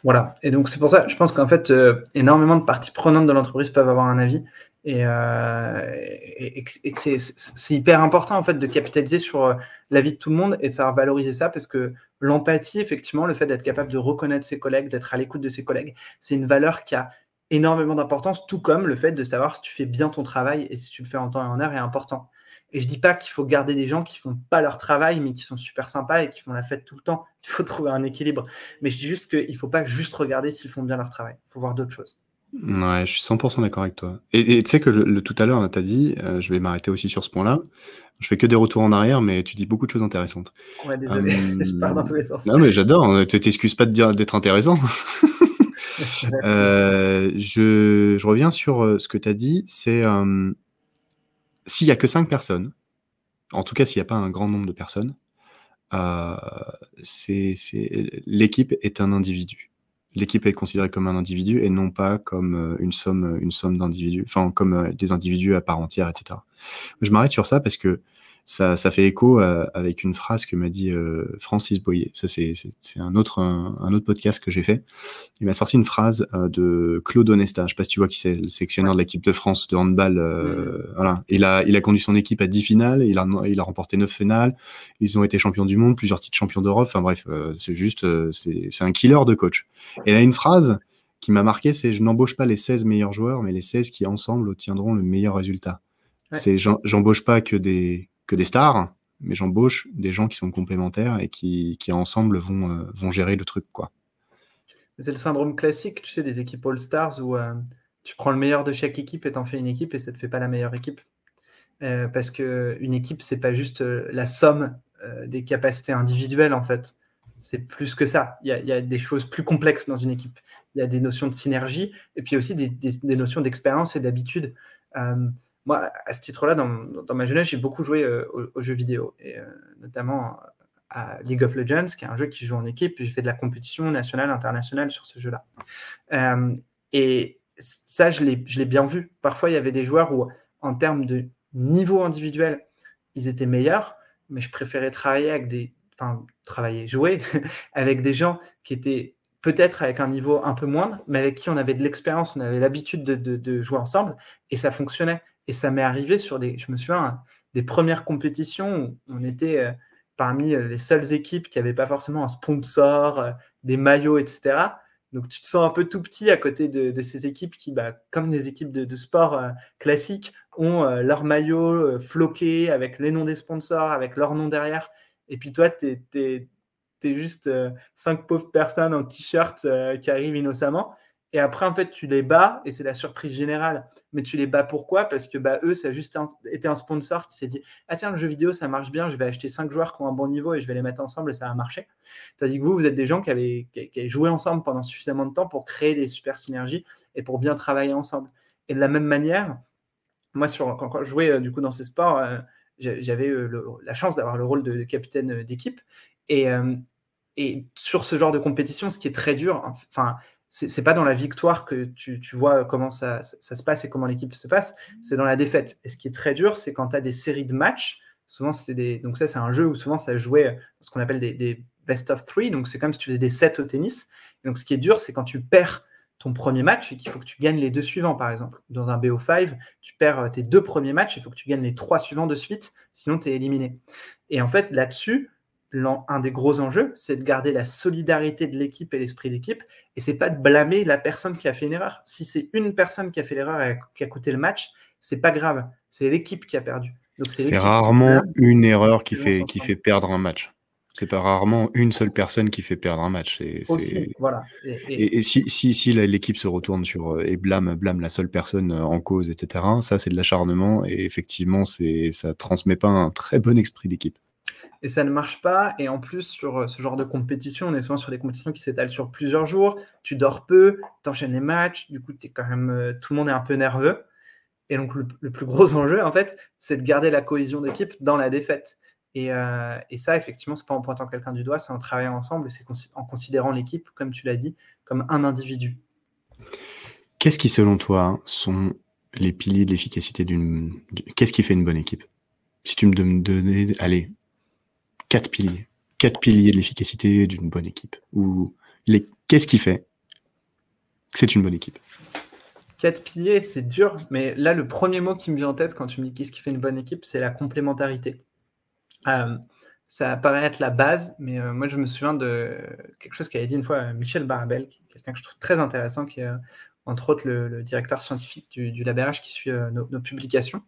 Voilà, et donc c'est pour ça, je pense qu'en fait, euh, énormément de parties prenantes de l'entreprise peuvent avoir un avis, et, euh, c'est hyper important en fait de capitaliser sur euh, l'avis de tout le monde et de savoir valoriser ça, parce que l'empathie, effectivement, le fait d'être capable de reconnaître ses collègues, d'être à l'écoute de ses collègues, c'est une valeur qui a énormément d'importance, tout comme le fait de savoir si tu fais bien ton travail et si tu le fais en temps et en heure est important. Et je dis pas qu'il faut garder des gens qui font pas leur travail, mais qui sont super sympas et qui font la fête tout le temps. Il faut trouver un équilibre. Mais je dis juste qu'il faut pas juste regarder s'ils font bien leur travail. Il faut voir d'autres choses. Ouais, je suis 100% d'accord avec toi. Et tu sais que le, tout à l'heure, tu as dit, euh, je vais m'arrêter aussi sur ce point-là. Je fais que des retours en arrière, mais tu dis beaucoup de choses intéressantes. Ouais, désolé, je pars dans tous les sens. Non, mais j'adore. Hein. Tu t'excuses pas de dire d'être intéressant. Euh, je, je, reviens sur euh, ce que tu as dit. C'est s'il y a que 5 personnes, en tout cas s'il n'y a pas un grand nombre de personnes, euh, c'est l'équipe est un individu. L'équipe est considérée comme un individu et non pas comme euh, une somme, une somme d'individus, enfin comme euh, des individus à part entière, etc. Je m'arrête sur ça parce que ça, ça fait écho avec une phrase que m'a dit euh, Francis Boyer. Ça, c'est, un autre, un, autre podcast que j'ai fait. Il m'a sorti une phrase euh, de Claude Onesta. Je sais pas si tu vois qui c'est, le sélectionneur de l'équipe de France de handball. Euh, voilà. Il a, il a conduit son équipe à 10 finales. Il a, il a remporté 9 finales. Ils ont été champions du monde, plusieurs titres champions d'Europe. Enfin bref, c'est juste, c'est, c'est un killer de coach. Et il a une phrase qui m'a marqué, c'est je n'embauche pas les 16 meilleurs joueurs, mais les 16 qui ensemble obtiendront le meilleur résultat. C'est j'embauche pas que des que des stars, mais j'embauche des gens qui sont complémentaires et qui, qui ensemble vont, euh, vont gérer le truc. quoi. C'est le syndrome classique, tu sais, des équipes All-Stars où euh, tu prends le meilleur de chaque équipe et t'en fais une équipe et ça te fait pas la meilleure équipe. Euh, parce qu'une équipe, c'est pas juste la somme des capacités individuelles, en fait. C'est plus que ça. Il y, a, des choses plus complexes dans une équipe. Il y a des notions de synergie et puis aussi des notions d'expérience et d'habitude moi, à ce titre-là, dans, ma jeunesse, j'ai beaucoup joué euh, aux, jeux vidéo, et euh, notamment à League of Legends, qui est un jeu qui joue en équipe. J'ai fait de la compétition nationale, internationale sur ce jeu-là. Euh, et ça, je l'ai bien vu. Parfois, il y avait des joueurs où, en termes de niveau individuel, ils étaient meilleurs, mais je préférais travailler avec des, enfin, travailler, jouer avec des gens qui étaient peut-être avec un niveau un peu moindre, mais avec qui on avait de l'expérience, on avait l'habitude de, de, jouer ensemble, et ça fonctionnait. Et ça m'est arrivé sur des, je me souviens, des premières compétitions où on était euh, parmi euh, les seules équipes qui n'avaient pas forcément un sponsor, euh, des maillots, etc. Donc tu te sens un peu tout petit à côté de, ces équipes qui, bah, comme des équipes de, sport classiques, ont leur maillot floqué avec les noms des sponsors, avec leur nom derrière. Et puis toi, tu es, juste cinq pauvres personnes en t-shirt qui arrivent innocemment. Et après, en fait, tu les bats et c'est la surprise générale. Mais tu les bats pourquoi? Parce que bah, eux, ça a juste été un sponsor qui s'est dit Ah, tiens, le jeu vidéo, ça marche bien, je vais acheter cinq joueurs qui ont un bon niveau et je vais les mettre ensemble et ça va marcher. Tandis que vous, vous êtes des gens qui avaient, qui, joué ensemble pendant suffisamment de temps pour créer des super synergies et pour bien travailler ensemble. Et de la même manière, moi, sur, quand, je jouais euh, du coup dans ces sports, euh, j'avais euh, la chance d'avoir le rôle de, capitaine d'équipe. Et, et sur ce genre de compétition, ce qui est très dur, enfin, c'est pas dans la victoire que tu, vois comment ça, se passe et comment l'équipe se passe, c'est dans la défaite. Et ce qui est très dur, c'est quand tu as des séries de matchs, souvent c'est des. Donc, ça, c'est un jeu où souvent ça jouait ce qu'on appelle des, best of three, donc c'est comme si tu faisais des sets au tennis. donc, ce qui est dur, c'est quand tu perds ton premier match et qu'il faut que tu gagnes les deux suivants, par exemple. Dans un BO5, tu perds euh, tes deux premiers matchs, il faut que tu gagnes les trois suivants de suite, sinon tu es éliminé. Et en fait, là-dessus, un des gros enjeux, c'est de garder la solidarité de l'équipe et l'esprit d'équipe, et c'est pas de blâmer la personne qui a fait une erreur. Si c'est une personne qui a fait l'erreur et qui a coûté le match, c'est pas grave, c'est l'équipe qui a perdu. C'est rarement une erreur qui fait, qui fait perdre un match. C'est pas rarement une seule personne qui fait perdre un match. voilà. Et, si, si, si l'équipe se retourne sur et blâme, blâme la seule personne en cause, etc., ça c'est de l'acharnement et effectivement, ça transmet pas un très bon esprit d'équipe et ça ne marche pas. Et en plus, sur euh, ce genre de compétition, on est souvent sur des compétitions qui s'étalent sur plusieurs jours. Tu dors peu, tu enchaînes les matchs, du coup, quand même, euh, tout le monde est un peu nerveux. Et donc, le, plus gros enjeu, en fait, c'est de garder la cohésion d'équipe dans la défaite. Et, euh, ça, effectivement, c'est pas en pointant quelqu'un du doigt, c'est en travaillant ensemble et c'est en considérant l'équipe, comme tu l'as dit, comme un individu. Qu'est-ce qui, selon toi, sont les piliers de l'efficacité d'une. Qu'est-ce qui fait une bonne équipe? Si tu me donnais, allez, quatre piliers. Quatre piliers de l'efficacité d'une bonne équipe. Ou les... qu'est-ce qui fait que c'est une bonne équipe? Quatre piliers, c'est dur, mais là, le premier mot qui me vient en tête quand tu me dis qu'est-ce qui fait une bonne équipe, c'est la complémentarité. Euh, ça paraît être la base, mais euh, moi, je me souviens de quelque chose qu'avait dit une fois Michel Barbel, quelqu'un que je trouve très intéressant, qui entre autres le, directeur scientifique du, du qui suit nos, publications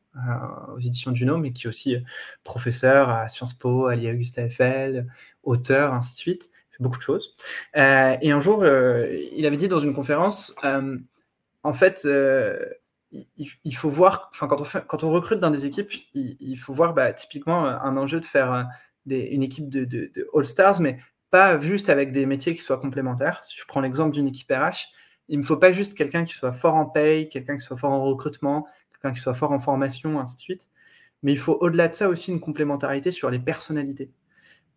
aux éditions du Nom, mais qui est aussi professeur à Sciences Po, à l'IA Eiffel, auteur, ainsi de suite, fait beaucoup de choses. et un jour, il avait dit dans une conférence, en fait, il, faut voir, quand on, recrute dans des équipes, il, faut voir bah, typiquement un enjeu de faire une équipe de, de, de All-Stars, mais pas juste avec des métiers qui soient complémentaires. Si je prends l'exemple d'une équipe RH, il ne me faut pas juste quelqu'un qui soit fort en paye, quelqu'un qui soit fort en recrutement, quelqu'un qui soit fort en formation, ainsi de suite. Mais il faut au-delà de ça aussi une complémentarité sur les personnalités.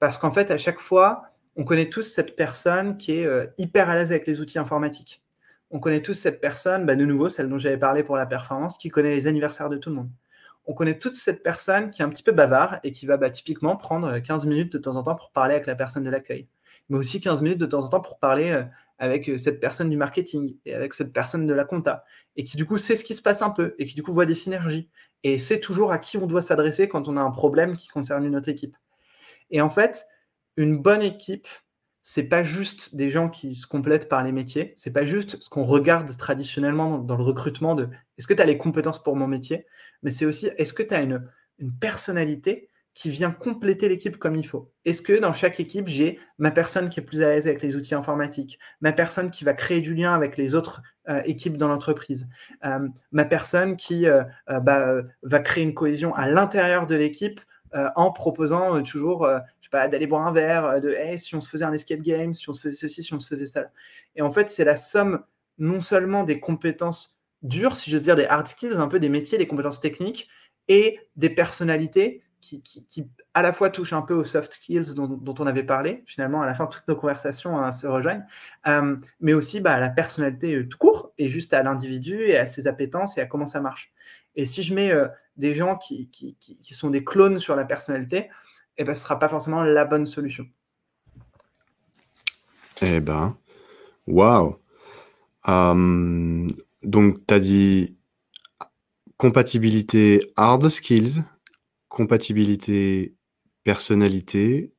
Parce qu'en fait, à chaque fois, on connaît tous cette personne qui est euh, hyper à l'aise avec les outils informatiques. On connaît tous cette personne, bah, de nouveau, celle dont j'avais parlé pour la performance, qui connaît les anniversaires de tout le monde on connaît toute cette personne qui est un petit peu bavard et qui va bah, typiquement prendre 15 euh, minutes de temps en temps pour parler avec la personne de l'accueil, mais aussi 15 minutes de temps en temps pour parler euh, avec euh, cette personne du marketing et avec cette personne de la compta, et qui du coup sait ce qui se passe un peu, et qui du coup voit des synergies, et sait toujours à qui on doit s'adresser quand on a un problème qui concerne une autre équipe. Et en fait, une bonne équipe, c'est pas juste des gens qui se complètent par les métiers, c'est pas juste ce qu'on regarde traditionnellement dans le recrutement de est-ce que tu as les compétences pour mon métier, mais c'est aussi est-ce que tu as une, personnalité qui vient compléter l'équipe comme il faut Est-ce que dans chaque équipe, j'ai ma personne qui est plus à l'aise avec les outils informatiques, ma personne qui va créer du lien avec les autres euh, équipes dans l'entreprise, euh, ma personne qui euh, bah, va créer une cohésion à l'intérieur de l'équipe en proposant toujours je d'aller boire un verre, de hey, si on se faisait un escape game, si on se faisait ceci, si on se faisait ça. Et en fait, c'est la somme non seulement des compétences durs, si j'ose dire, des hard skills, un peu des métiers, des compétences techniques et des personnalités qui, à la fois touchent un peu aux soft skills dont, on avait parlé. Finalement, à la fin, toutes nos conversations hein, se rejoignent, euh, mais aussi bah, à la personnalité euh, tout court et juste à l'individu et à ses appétences et à comment ça marche. Et si je mets euh, des gens qui, qui, sont des clones sur la personnalité, eh ben, ce ne sera pas forcément la bonne solution. Eh ben, waouh! Donc, tu as dit compatibilité hard skills, compatibilité personnalité.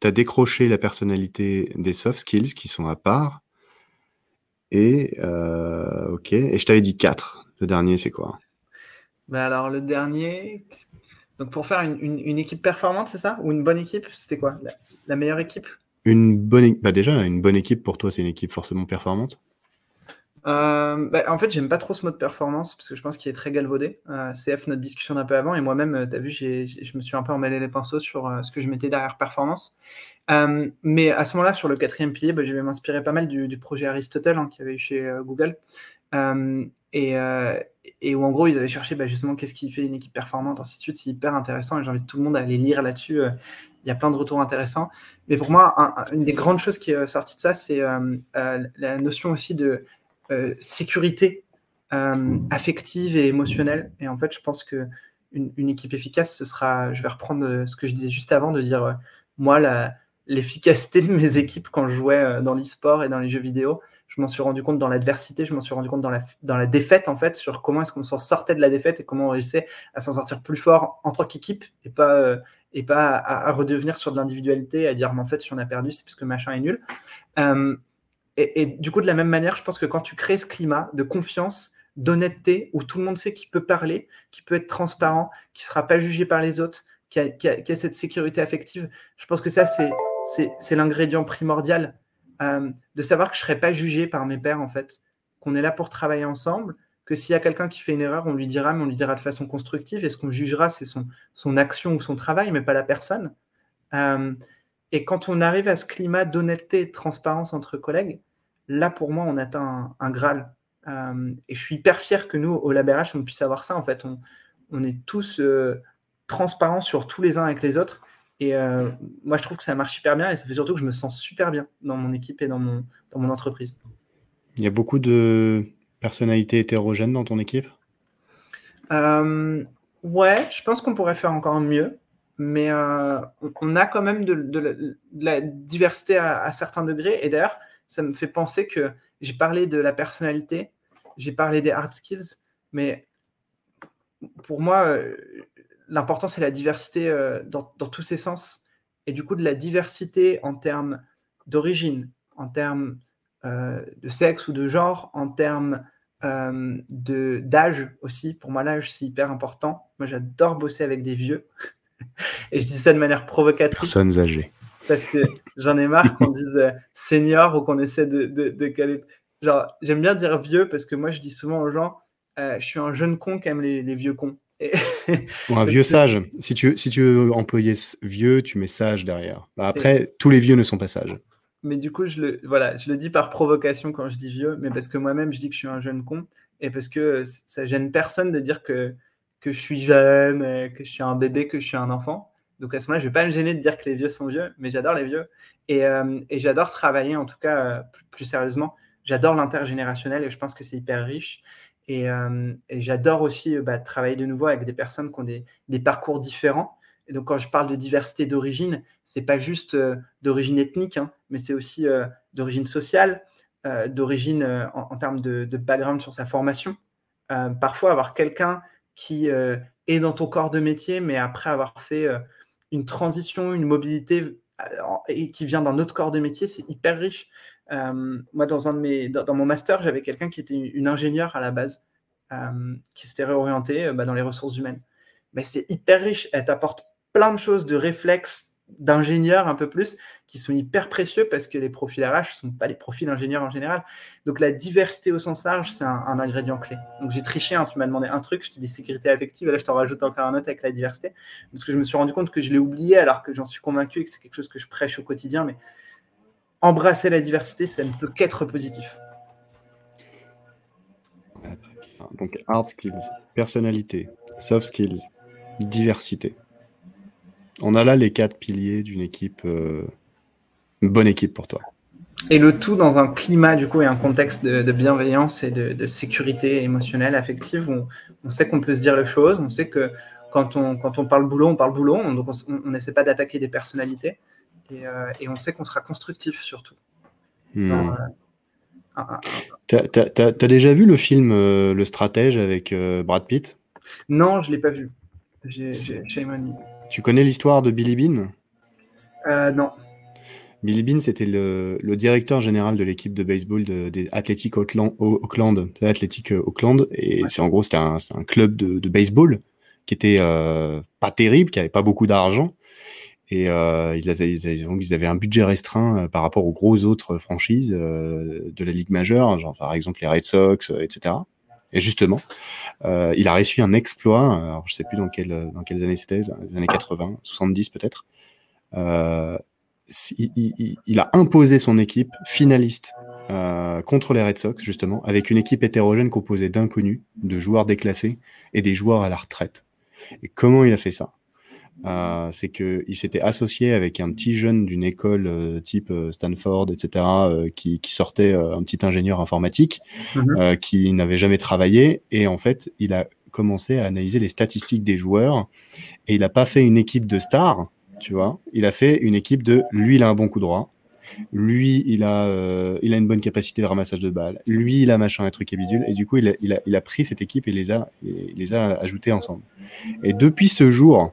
Tu as décroché la personnalité des soft skills qui sont à part. Et euh, ok. Et je t'avais dit 4. Le dernier, c'est quoi? Bah Alors, le dernier, donc pour faire une, équipe performante, c'est ça? Ou une bonne équipe C'était quoi? La, meilleure équipe? Une bonne bah Déjà, une bonne équipe pour toi, c'est une équipe forcément performante euh, bah, en fait, j'aime pas trop ce mode performance parce que je pense qu'il est très galvaudé. Euh, CF, notre discussion d'un peu avant, et moi-même, euh, tu as vu, je me suis un peu emmêlé les pinceaux sur ce que je mettais derrière performance. mais à ce moment-là, sur le quatrième pilier, bah, je vais m'inspirer pas mal du, projet Aristotle hein, qu'il y avait eu chez Google. Et, où en gros, ils avaient cherché bah, justement qu'est-ce qui fait une équipe performante, ainsi de suite. C'est hyper intéressant et j'invite tout le monde à aller lire là-dessus. Il y a plein de retours intéressants. Mais pour moi, une des grandes choses qui est sortie de ça, c'est la notion aussi de euh, sécurité euh, affective et émotionnelle. Et en fait, je pense que une, équipe efficace, ce sera, je vais reprendre euh, ce que je disais juste avant, de dire, moi, l'efficacité de mes équipes quand je jouais dans l'e-sport et dans les jeux vidéo, je m'en suis rendu compte dans l'adversité, je m'en suis rendu compte dans la, dans la défaite, en fait, sur comment est-ce qu'on s'en sortait de la défaite et comment on réussissait à s'en sortir plus fort en tant qu'équipe et pas, et pas à, redevenir sur de l'individualité, à dire, mais en fait, si on a perdu, c'est parce que machin est nul. Et, du coup, de la même manière, je pense que quand tu crées ce climat de confiance, d'honnêteté, où tout le monde sait qu'il peut parler, qu'il peut être transparent, qu'il ne sera pas jugé par les autres, qu'il y, a cette sécurité affective, je pense que ça, c'est l'ingrédient primordial euh, de savoir que je ne serai pas jugé par mes pairs, en fait, qu'on est là pour travailler ensemble, que s'il y a quelqu'un qui fait une erreur, on lui dira, mais on lui dira de façon constructive, et ce qu'on jugera, c'est son, son action ou son travail, mais pas la personne. Euh, et quand on arrive à ce climat d'honnêteté et de transparence entre collègues, là, pour moi, on atteint un, Graal. Euh, et je suis hyper fier que nous, au LabRH, on puisse avoir ça. En fait, on, est tous euh, transparents sur tous les uns avec les autres. Et euh, moi, je trouve que ça marche super bien et ça fait surtout que je me sens super bien dans mon équipe et dans mon, dans mon entreprise. Il y a beaucoup de personnalités hétérogènes dans ton équipe? Ouais, je pense qu'on pourrait faire encore mieux mais euh, on a quand même de, la, diversité à, certains degrés. Et d'ailleurs, ça me fait penser que j'ai parlé de la personnalité, j'ai parlé des hard skills, mais pour moi, euh, l'important, c'est la diversité euh, dans, tous ses sens. Et du coup, de la diversité en termes d'origine, en termes de sexe ou de genre, en termes d'âge aussi. Pour moi, l'âge, c'est hyper important. Moi, j'adore bosser avec des vieux. Et je dis ça de manière provocatrice. Personnes âgées. Parce que j'en ai marre qu'on dise senior ou qu'on essaie de, de, caler. Genre, j'aime bien dire vieux parce que moi, je dis souvent aux gens, je suis un jeune con qui aime les, les vieux cons. Ou un vieux sage. Si tu, si tu veux employer vieux, tu mets sage derrière. Bah, après, tous les vieux ne sont pas sages. Mais du coup, je le, voilà, je le dis par provocation quand je dis vieux, mais parce que moi-même, je dis que je suis un jeune con et parce que ça gêne personne de dire que, que je suis jeune, que je suis un bébé, que je suis un enfant. Donc à ce moment-là, je ne vais pas me gêner de dire que les vieux sont vieux, mais j'adore les vieux. Et, euh, j'adore travailler, en tout cas, euh, plus, sérieusement. J'adore l'intergénérationnel et je pense que c'est hyper riche. Et, euh, j'adore aussi bah, travailler de nouveau avec des personnes qui ont des, parcours différents et donc, quand je parle de diversité d'origine, c'est pas juste euh, d'origine ethnique, hein, mais c'est aussi euh, d'origine sociale, euh, d'origine en, termes de, background sur sa formation. parfois, avoir quelqu'un qui est dans ton corps de métier, mais après avoir fait une transition, une mobilité et qui vient d'un autre corps de métier, c'est hyper riche. moi, dans, un de mes, dans, mon master, j'avais quelqu'un qui était une, ingénieure à la base, qui s'était réorientée bah, dans les ressources humaines. Mais c'est hyper riche. Elle t'apporte plein de choses, de réflexes d'ingénieurs un peu plus, qui sont hyper précieux parce que les profils RH ne sont pas les profils ingénieurs en général. Donc la diversité au sens large, c'est un, ingrédient clé. Donc j'ai triché, hein, tu m'as demandé un truc, je te dis sécurité affective, et là je t'en rajoute encore un autre avec la diversité, parce que je me suis rendu compte que je l'ai oublié alors que j'en suis convaincu et que c'est quelque chose que je prêche au quotidien, mais embrasser la diversité, ça ne peut qu'être positif. Donc hard skills, personnalité, soft skills, diversité. On a là les quatre piliers d'une équipe, euh, une bonne équipe pour toi. Et le tout dans un climat du coup et un contexte de, bienveillance et de, sécurité émotionnelle, affective, où on sait qu'on peut se dire les choses, on sait que quand on, quand on parle boulot, on parle boulot, donc on n'essaie pas d'attaquer des personnalités, et, euh, on sait qu'on sera constructif surtout. Hmm. Euh, t'as déjà vu le film Le Stratège avec Brad Pitt? Non, je ne l'ai pas vu. J'ai tu connais l'histoire de Billy Bean? Euh, Non. Billy Bean, c'était le, directeur général de l'équipe de baseball des Athletic Auckland, Auckland Athletic euh, Auckland, et c'est en gros c'était un, club de, baseball qui était euh, pas terrible, qui avait pas beaucoup d'argent, et ils, avaient, ils, avaient, un budget restreint par rapport aux grosses autres franchises de la ligue majeure, genre par exemple les Red Sox, etc. Et justement, euh, il a réussi un exploit, alors je sais plus dans, quel, dans quelles années c'était, les années 80, 70 peut-être. Euh, il, il, a imposé son équipe finaliste euh, contre les Red Sox, justement, avec une équipe hétérogène composée d'inconnus, de joueurs déclassés et des joueurs à la retraite. Et comment il a fait ça? Euh, c'est qu'il s'était associé avec un petit jeune d'une école euh, type euh, Stanford, etc., qui, sortait un petit ingénieur informatique, mhm. qui n'avait jamais travaillé, et en fait, il a commencé à analyser les statistiques des joueurs, et il n'a pas fait une équipe de stars, tu vois, il a fait une équipe de lui, il a un bon coup droit, lui, il a, il a une bonne capacité de ramassage de balles. Lui, il a machin, un truc et bidule. Et du coup, il a, il a, il a pris cette équipe et les a, les a ajoutés ensemble. Et depuis ce jour,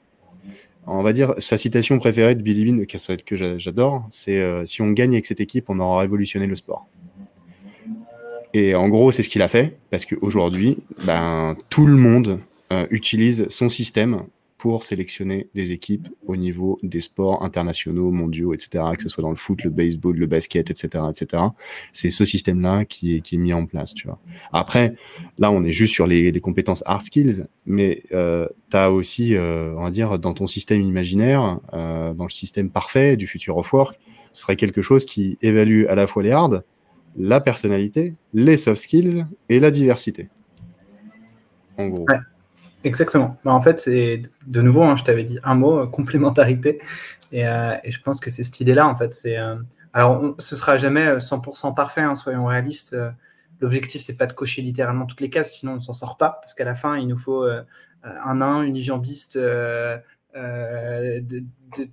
on va dire, sa citation préférée de Billy Bean, que j'adore, c'est euh, Si on gagne avec cette équipe, on aura révolutionné le sport. Et en gros, c'est ce qu'il a fait, parce qu'aujourd'hui, ben, tout le monde euh, utilise son système pour sélectionner des équipes au niveau des sports internationaux, mondiaux, etc., que ce soit dans le foot, le baseball, le basket, etc., etc. C'est ce système-là qui est, mis en place, tu vois. Après, là, on est juste sur les, les compétences hard skills, mais euh, tu as aussi, euh, on va dire, dans ton système imaginaire, euh, dans le système parfait du futur of work, ce serait quelque chose qui évalue à la fois les hard, la personnalité, les soft skills et la diversité. En gros. Exactement. Bah, en fait, c'est de nouveau, hein, je t'avais dit un mot, euh, complémentarité. Euh, et, je pense que c'est cette idée-là, en fait. Euh, alors, on, ce sera jamais 100% parfait, hein, soyons réalistes. L'objectif, c'est pas de cocher littéralement toutes les cases, sinon on s'en sort pas. Parce qu'à la fin, il nous faut un nain, une jambiste de,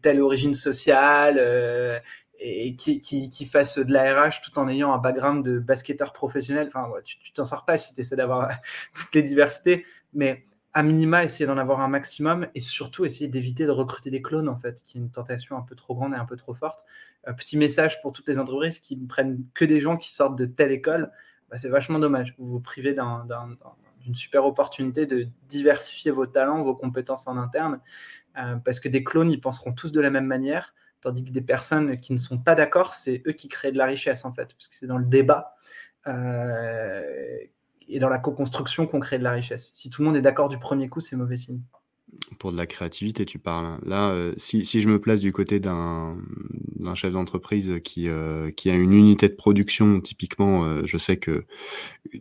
telle origine sociale et qui, qui, fasse de la RH tout en ayant un background de basketteur professionnel. Enfin, tu t'en sors pas si tu essaies d'avoir toutes les diversités. Mais à minima, essayer d'en avoir un maximum et surtout essayer d'éviter de recruter des clones, en fait, qui est une tentation un peu trop grande et un peu trop forte. Euh, petit message pour toutes les entreprises qui ne prennent que des gens qui sortent de telle école. bah, c'est vachement dommage. Vous vous privez d'une super opportunité de diversifier vos talents, vos compétences en interne, euh, parce que des clones, ils penseront tous de la même manière, tandis que des personnes qui ne sont pas d'accord, c'est eux qui créent de la richesse, en fait, parce que c'est dans le débat euh, et dans la co-construction qu'on crée de la richesse. Si tout le monde est d'accord du premier coup, c'est mauvais signe. Pour de la créativité, tu parles. Là, euh, si, si, je me place du côté d'un chef d'entreprise qui, euh, qui a une unité de production, typiquement, euh, je sais que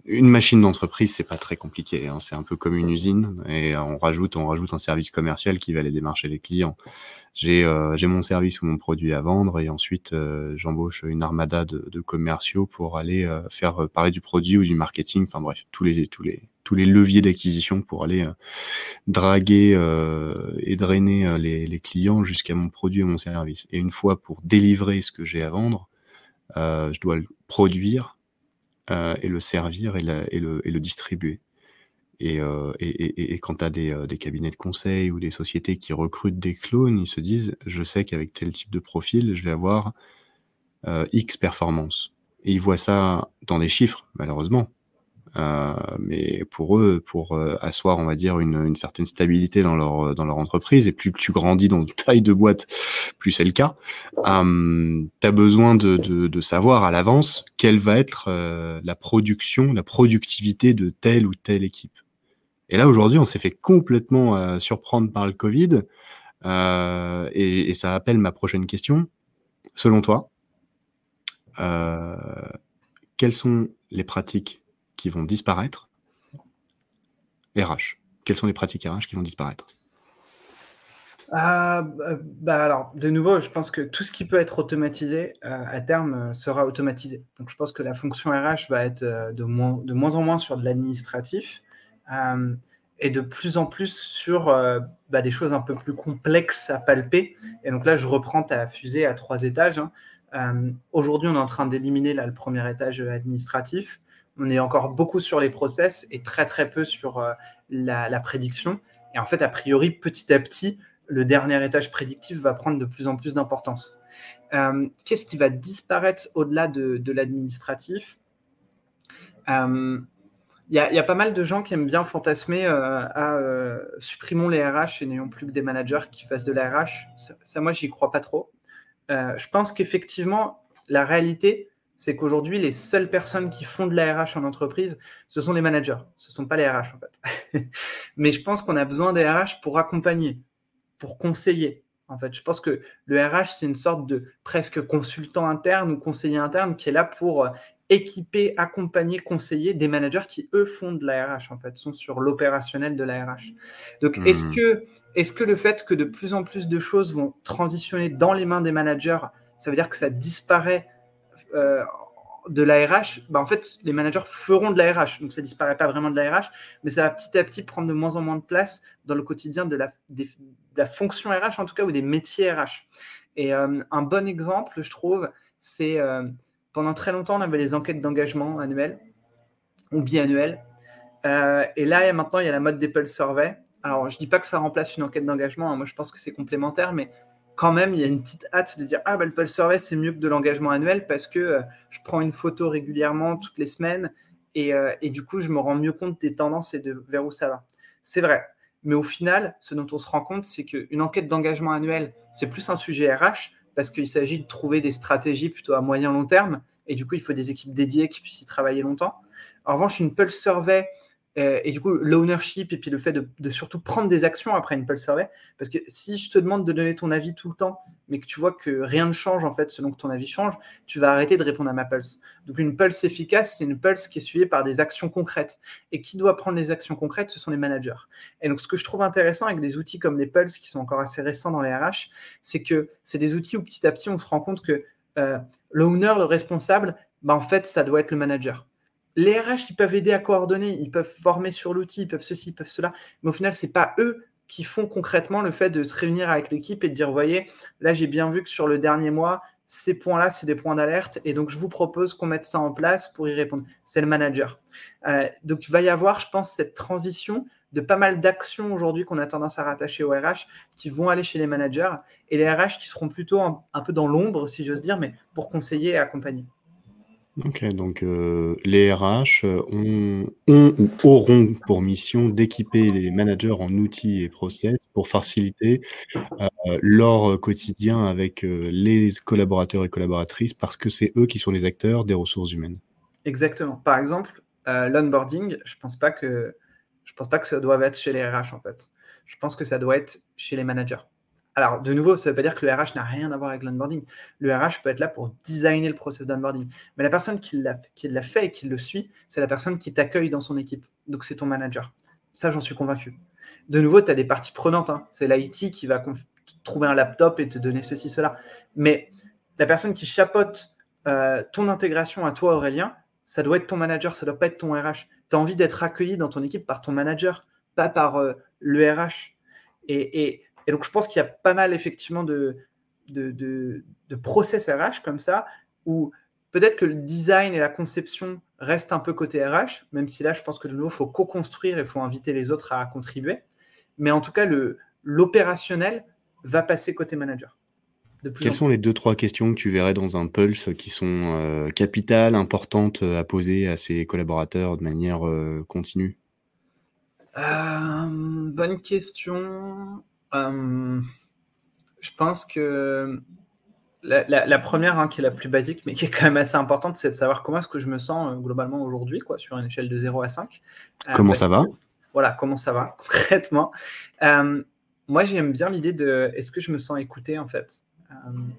une machine d'entreprise, c'est pas très compliqué. Hein. c'est un peu comme une usine et on rajoute, on rajoute un service commercial qui va aller démarcher les clients. J'ai j'ai mon service ou mon produit à vendre et ensuite j'embauche une armada de, de, commerciaux pour aller faire parler du produit ou du marketing. Enfin bref, tous les tous les tous les leviers d'acquisition pour aller euh, draguer euh, et drainer euh, les, clients jusqu'à mon produit et mon service. Et une fois pour délivrer ce que j'ai à vendre, je dois le produire et le servir et, le, distribuer. Et, quand tu as des, cabinets de conseil ou des sociétés qui recrutent des clones, ils se disent, je sais qu'avec tel type de profil, je vais avoir X performance. Et ils voient ça dans des chiffres, malheureusement. Euh, mais pour eux, pour euh, asseoir, on va dire, une, une, certaine stabilité dans leur, dans leur entreprise, et plus tu grandis dans le taille de boîte, plus c'est le cas, euh, tu as besoin de, de, de, savoir à l'avance quelle va être euh, la production, la productivité de telle ou telle équipe. Et là, aujourd'hui, on s'est fait complètement surprendre par le Covid, et, et, ça appelle ma prochaine question. Selon toi, quelles sont les pratiques qui vont disparaître RH. Quelles sont les pratiques RH qui vont disparaître? Ah, bah alors, de nouveau, je pense que tout ce qui peut être automatisé euh, à terme euh, sera automatisé. Donc, je pense que la fonction RH va être euh, de, moins, de moins en moins sur de l'administratif et de plus en plus sur bah, des choses un peu plus complexes à palper. Et donc là, je reprends ta fusée à trois étages. Hein. Aujourd'hui, on est en train d'éliminer le premier étage administratif on est encore beaucoup sur les process et très très peu sur euh, la, prédiction. Et en fait, a priori, petit à petit, le dernier étage prédictif va prendre de plus en plus d'importance. Euh, qu'est-ce qui va disparaître au-delà de, l'administratif? Euh, Il y, a pas mal de gens qui aiment bien fantasmer à supprimons les RH et n'ayons plus que des managers qui fassent de la RH. Ça, ça moi, j'y crois pas trop. je pense qu'effectivement, la réalité, c'est qu'aujourd'hui, les seules personnes qui font de la RH en entreprise, ce sont les managers. Ce ne sont pas les RH, en fait. Mais je pense qu'on a besoin des RH pour accompagner, pour conseiller. En fait, je pense que le RH, c'est une sorte de presque consultant interne ou conseiller interne qui est là pour euh, équiper, accompagner, conseiller des managers qui, eux, font de la RH, en fait, sont sur l'opérationnel de la RH. Donc, est-ce hmm. que, est que le fait que de plus en plus de choses vont transitionner dans les mains des managers, ça veut dire que ça disparaît euh, de l'ARH, bah en fait, les managers feront de l'ARH. Donc, ça disparaît pas vraiment de l'ARH, mais ça va petit à petit prendre de moins en moins de place dans le quotidien de la, la fonction RH, en tout cas, ou des métiers RH. Et euh, un bon exemple, je trouve, c'est euh, pendant très longtemps, on avait les enquêtes d'engagement annuelles ou biannuelles. et là, maintenant, il y a la mode des Pulse Survey. Alors, je ne dis pas que ça remplace une enquête d'engagement. Hein. moi, je pense que c'est complémentaire, mais quand même, il y a une petite hâte de dire Ah, bah, le Pulse Survey, c'est mieux que de l'engagement annuel parce que euh, je prends une photo régulièrement toutes les semaines et, euh, et, du coup, je me rends mieux compte des tendances et de vers où ça va. C'est vrai. Mais au final, ce dont on se rend compte, c'est qu'une enquête d'engagement annuel, c'est plus un sujet RH parce qu'il s'agit de trouver des stratégies plutôt à moyen long terme et du coup, il faut des équipes dédiées qui puissent y travailler longtemps. En revanche, une Pulse Survey, euh, et du coup, l'ownership et puis le fait de, surtout prendre des actions après une pulse survey. Parce que si je te demande de donner ton avis tout le temps, mais que tu vois que rien ne change en fait selon que ton avis change, tu vas arrêter de répondre à ma pulse. Donc une pulse efficace, c'est une pulse qui est suivie par des actions concrètes. Et qui doit prendre les actions concrètes, ce sont les managers. Et donc ce que je trouve intéressant avec des outils comme les pulses qui sont encore assez récents dans les RH, c'est que c'est des outils où petit à petit on se rend compte que euh, l'owner, le responsable, bah, en fait, ça doit être le manager les RH, ils peuvent aider à coordonner, ils peuvent former sur l'outil, ils peuvent ceci, ils peuvent cela, mais au final, ce n'est pas eux qui font concrètement le fait de se réunir avec l'équipe et de dire, voyez, là, j'ai bien vu que sur le dernier mois, ces points-là, c'est des points d'alerte, et donc je vous propose qu'on mette ça en place pour y répondre. C'est le manager. Euh, donc il va y avoir, je pense, cette transition de pas mal d'actions aujourd'hui qu'on a tendance à rattacher aux RH qui vont aller chez les managers, et les RH qui seront plutôt un peu dans l'ombre, si j'ose dire, mais pour conseiller et accompagner. Ok, donc euh, les RH euh, ont, ou auront pour mission d'équiper les managers en outils et process pour faciliter euh, leur quotidien avec les collaborateurs et collaboratrices parce que c'est eux qui sont les acteurs des ressources humaines. Exactement. Par exemple, l'onboarding, je pense pas que je pense pas que ça doit être chez les RH en fait. Je pense que ça doit être chez les managers. Alors, de nouveau, ça ne veut pas dire que le RH n'a rien à voir avec l'onboarding. Le RH peut être là pour designer le process d'onboarding. Mais la personne qui l'a fait et qui le suit, c'est la personne qui t'accueille dans son équipe. Donc, c'est ton manager. Ça, j'en suis convaincu. De nouveau, tu as des parties prenantes. Hein. C'est l'IT qui va trouver un laptop et te donner ceci, cela. Mais la personne qui chapeaute euh, ton intégration à toi, Aurélien, ça doit être ton manager, ça doit pas être ton RH. Tu as envie d'être accueilli dans ton équipe par ton manager, pas par euh, le RH. Et et donc, je pense qu'il y a pas mal, effectivement, de, de, de, process RH comme ça, où peut-être que le design et la conception restent un peu côté RH, même si là, je pense que de nouveau, il faut co-construire et il faut inviter les autres à contribuer. Mais en tout cas, l'opérationnel va passer côté manager. Quelles sont les deux, trois questions que tu verrais dans un Pulse qui sont euh, capitales, importantes à poser à ses collaborateurs de manière euh, continue? Euh, Bonne question. Euh, je pense que la, première, hein, qui est la plus basique, mais qui est quand même assez importante, c'est de savoir comment est-ce que je me sens euh, globalement aujourd'hui, quoi, sur une échelle de 0 à 5. Euh, comment ça va Voilà, comment ça va concrètement. moi, j'aime bien l'idée de est-ce que je me sens écouté en fait?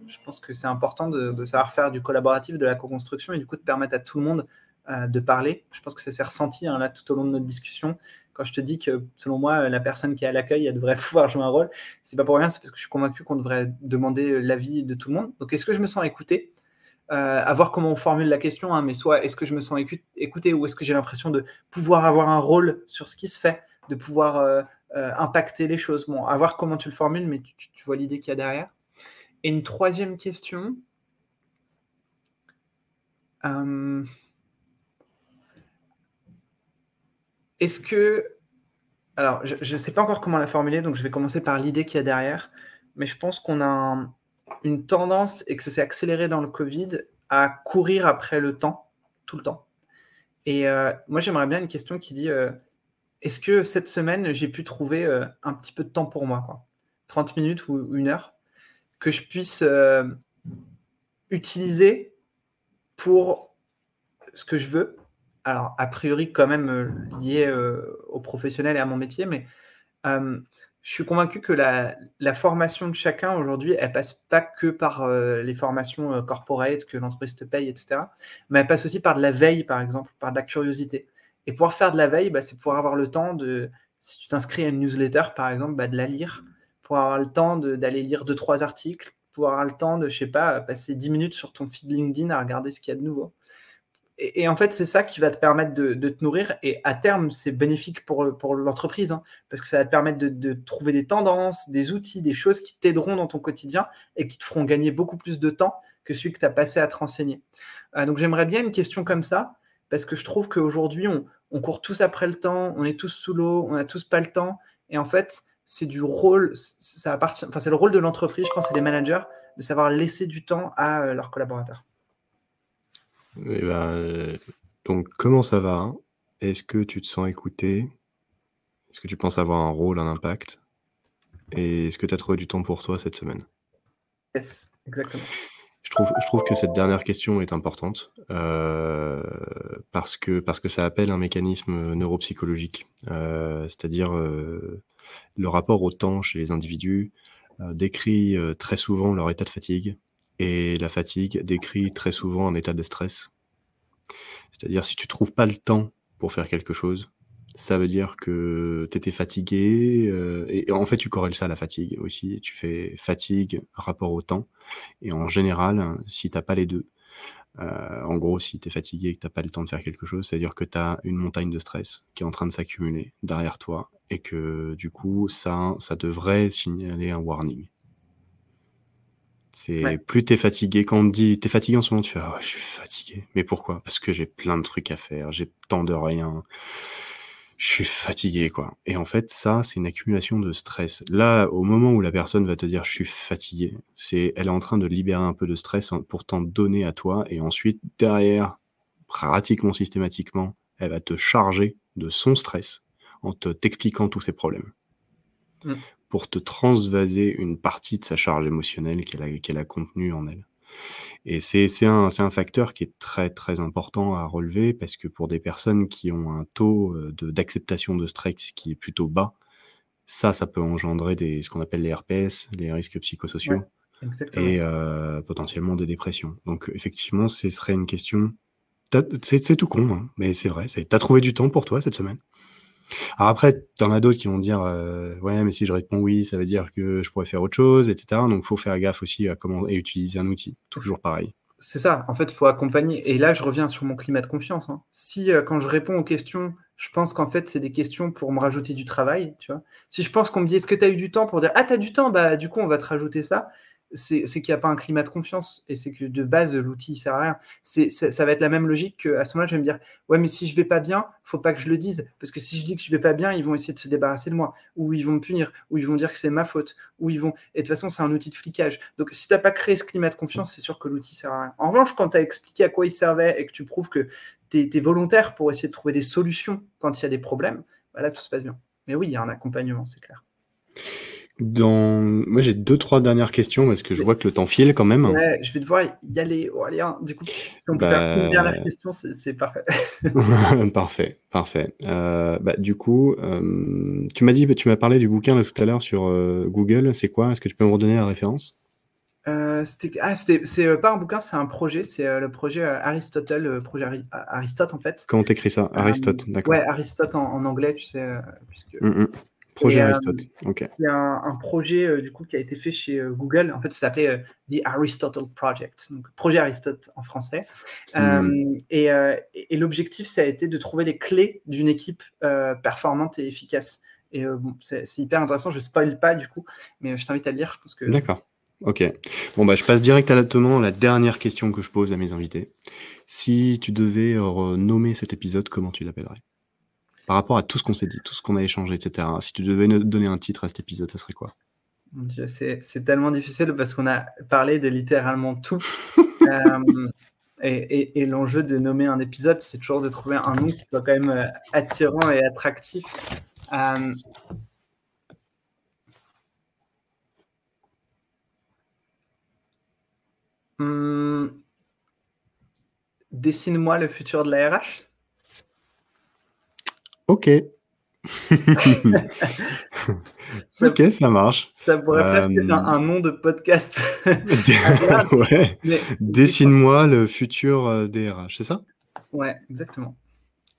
Je pense que c'est important de, savoir faire du collaboratif, de la co-construction et du coup de permettre à tout le monde de parler. Je pense que ça s'est ressenti hein, là tout au long de notre discussion quand je te dis que selon moi, la personne qui est à l'accueil, elle devrait pouvoir jouer un rôle, c'est pas pour rien, c'est parce que je suis convaincu qu'on devrait demander l'avis de tout le monde. Donc, est-ce que je me sens écouté? Euh, À voir comment on formule la question, hein, mais soit est-ce que je me sens écouté ou est-ce que j'ai l'impression de pouvoir avoir un rôle sur ce qui se fait, de pouvoir euh, euh, impacter les choses? Bon, à voir comment tu le formules, mais tu, tu vois l'idée qu'il y a derrière. Et une troisième question. Est-ce que. Alors, je ne sais pas encore comment la formuler, donc je vais commencer par l'idée qu'il y a derrière. Mais je pense qu'on a une tendance, et que ça s'est accéléré dans le Covid, à courir après le temps, tout le temps. Et euh, moi, j'aimerais bien une question qui dit euh, est-ce que cette semaine, j'ai pu trouver euh, un petit peu de temps pour moi, quoi? 30 minutes ou une heure, que je puisse utiliser pour ce que je veux alors a priori quand même euh, lié euh, au professionnel et à mon métier, mais euh, je suis convaincu que la, formation de chacun aujourd'hui, elle passe pas que par les formations corporate que l'entreprise te paye, etc. Mais elle passe aussi par de la veille, par exemple, par de la curiosité. Et pouvoir faire de la veille, bah, c'est pouvoir avoir le temps de, si tu t'inscris à une newsletter, par exemple, bah, de la lire, pour avoir le temps d'aller lire deux, trois articles, pour avoir le temps de, je sais pas, passer dix minutes sur ton feed LinkedIn à regarder ce qu'il y a de nouveau et, en fait, c'est ça qui va te permettre de, te nourrir. Et à terme, c'est bénéfique pour, l'entreprise, hein, parce que ça va te permettre de, trouver des tendances, des outils, des choses qui t'aideront dans ton quotidien et qui te feront gagner beaucoup plus de temps que celui que tu as passé à te renseigner. Euh, donc j'aimerais bien une question comme ça, parce que je trouve qu'aujourd'hui, on, on, court tous après le temps, on est tous sous l'eau, on n'a tous pas le temps. Et en fait, c'est du rôle, ça appartient, enfin, c'est le rôle de l'entreprise, je pense, et des managers, de savoir laisser du temps à euh, leurs collaborateurs. Eh ben, euh, donc, comment ça va Est-ce que tu te sens écouté? Est-ce que tu penses avoir un rôle, un impact? Et est-ce que tu as trouvé du temps pour toi cette semaine? Yes, exactement. Je trouve, je trouve que cette dernière question est importante euh, parce, que, parce que ça appelle un mécanisme neuropsychologique, euh, c'est-à-dire le rapport au temps chez les individus décrit très souvent leur état de fatigue, et la fatigue décrit très souvent un état de stress. C'est-à-dire si tu trouves pas le temps pour faire quelque chose, ça veut dire que tu étais fatigué, euh, et, en fait tu corrèles ça à la fatigue aussi, tu fais fatigue rapport au temps, et en général, si t'as pas les deux, euh, en gros si tu es fatigué et que t'as pas le temps de faire quelque chose, ça veut dire que tu as une montagne de stress qui est en train de s'accumuler derrière toi, et que du coup ça devrait signaler un warning. C'est plus t'es fatigué. Quand on te dit t'es fatigué en ce moment, tu fais ah, je suis fatigué. Mais pourquoi? Parce que j'ai plein de trucs à faire, j'ai tant de rien. Je suis fatigué, quoi. Et en fait, ça, c'est une accumulation de stress. Là, au moment où la personne va te dire je suis fatigué, c'est elle est en train de libérer un peu de stress pour t'en donner à toi. Et ensuite, derrière, pratiquement systématiquement, elle va te charger de son stress en te t'expliquant tous ses problèmes. Mm. Pour te transvaser une partie de sa charge émotionnelle qu'elle a, qu'elle a contenue en elle. Et c'est, un, un facteur qui est très très important à relever parce que pour des personnes qui ont un taux euh, de, d'acceptation de stress qui est plutôt bas, ça, ça peut engendrer des, ce qu'on appelle les RPS, les risques psychosociaux, Ouais, et euh, potentiellement des dépressions. Donc effectivement, ce serait une question. C'est tout con, hein, mais c'est vrai. T'as trouvé du temps pour toi cette semaine Alors après, t'en as d'autres qui vont dire euh, ouais, mais si je réponds oui, ça veut dire que je pourrais faire autre chose, etc. Donc faut faire gaffe aussi à comment et utiliser un outil. Toujours pareil. C'est ça, en fait, il faut accompagner. Et là, je reviens sur mon climat de confiance. hein. Si, euh, quand je réponds aux questions, je pense qu'en fait, c'est des questions pour me rajouter du travail, tu vois. Si je pense qu'on me dit, est-ce que tu as eu du temps pour dire, ah, tu as du temps, bah, du coup, on va te rajouter ça, c'est qu'il n'y a pas un climat de confiance. Et c'est que de base, l'outil, il sert à rien. C'est, ça, va être la même logique qu'à ce moment-là, je vais me dire, ouais, mais si je vais pas bien, faut pas que je le dise. Parce que si je dis que je vais pas bien, ils vont essayer de se débarrasser de moi. Ou ils vont me punir. Ou ils vont dire que c'est ma faute. Ou ils vont. Et de toute façon, c'est un outil de flicage. Donc, si tu n'as pas créé ce climat de confiance, c'est sûr que l'outil sert à rien. En revanche, quand tu as expliqué à quoi il servait et que tu prouves que tu es, volontaire pour essayer de trouver des solutions quand il y a des problèmes, bah là, tout se passe bien. Mais oui, il y a un accompagnement, c'est clair. Dans... Moi, j'ai deux, trois dernières questions parce que je vois que le temps file quand même. Ouais, je vais devoir y aller. Oh, allez, hein. Du coup, si on peut Bah, faire une dernière question, c'est parfait. parfait, parfait. Euh, bah, du coup, euh, tu m'as dit, tu m'as parlé du bouquin là, tout à l'heure sur euh, Google. C'est quoi? Est-ce que tu peux me redonner la référence? C'était ah, c'est pas un bouquin, c'est un projet. C'est le projet Aristotle, le projet Ari- Aristote en fait. Comment t'écris ça? Aristote, d'accord. Ouais, Aristote en, en anglais, tu sais, puisque Mm, mm. Projet Et, euh, Aristote, ok. il y a un, un projet euh, du coup qui a été fait chez euh, Google. En fait, ça s'appelait The Aristotle Project, donc projet Aristote en français. Euh, Mm. et l'objectif, ça a été de trouver les clés d'une équipe performante et efficace. Et euh, bon, c'est hyper intéressant. Je spoil pas du coup, mais je t'invite à le lire. Je pense que D'accord. Ok. Bon, bah, je passe directement à la dernière question que je pose à mes invités. Si tu devais nommer cet épisode, comment tu l'appellerais? Par rapport à tout ce qu'on s'est dit, tout ce qu'on a échangé, etc. Si tu devais ne- donner un titre à cet épisode, ça serait quoi? Mon Dieu, c'est c'est tellement difficile parce qu'on a parlé de littéralement tout. Euh, et et- et l'enjeu de nommer un épisode, c'est toujours de trouver un nom qui soit quand même euh, attirant et attractif. Euh, hum, Dessine-moi le futur de la RH. Ok. Ça, ok, ça marche. ça pourrait presque être un, Euh, un nom de podcast. ouais. Mais- Dessine-moi le futur euh, des RH, c'est ça? Ouais, exactement.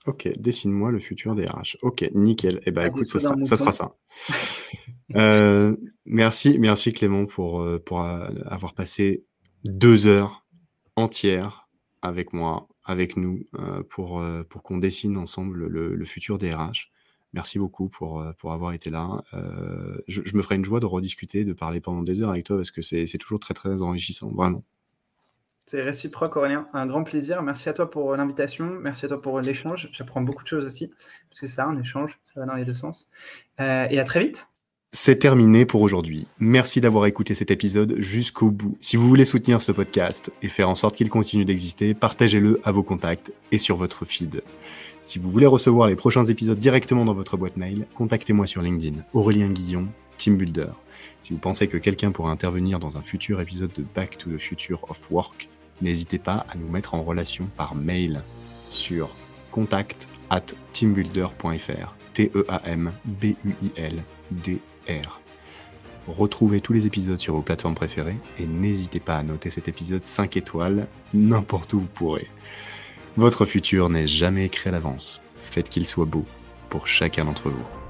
Ok, dessine-moi le futur des RH. Ok, nickel. Eh ben, À écoute, ça sera ça. Sera ça. Euh, merci, merci Clément pour, euh, pour avoir passé deux heures entières avec moi, avec nous, euh, pour, euh, pour qu'on dessine ensemble le, futur des RH. Merci beaucoup pour, euh, pour avoir été là. Je, me ferai une joie de rediscuter, de parler pendant des heures avec toi parce que c'est toujours très très enrichissant, vraiment. C'est réciproque, Aurélien. Un grand plaisir. Merci à toi pour l'invitation. Merci à toi pour l'échange. J'apprends beaucoup de choses aussi. Parce que ça, un échange. Ça va dans les deux sens. Et à très vite. C'est terminé pour aujourd'hui. Merci d'avoir écouté cet épisode jusqu'au bout. Si vous voulez soutenir ce podcast et faire en sorte qu'il continue d'exister, partagez-le à vos contacts et sur votre feed. Si vous voulez recevoir les prochains épisodes directement dans votre boîte mail, contactez-moi sur LinkedIn, Aurélien Guillon, Team Builder. Si vous pensez que quelqu'un pourrait intervenir dans un futur épisode de Back to the Future of Work, n'hésitez pas à nous mettre en relation par mail sur contact at teambuilder.fr. Retrouvez tous les épisodes sur vos plateformes préférées et n'hésitez pas à noter cet épisode 5 étoiles n'importe où vous pourrez. Votre futur n'est jamais écrit à l'avance. Faites qu'il soit beau pour chacun d'entre vous.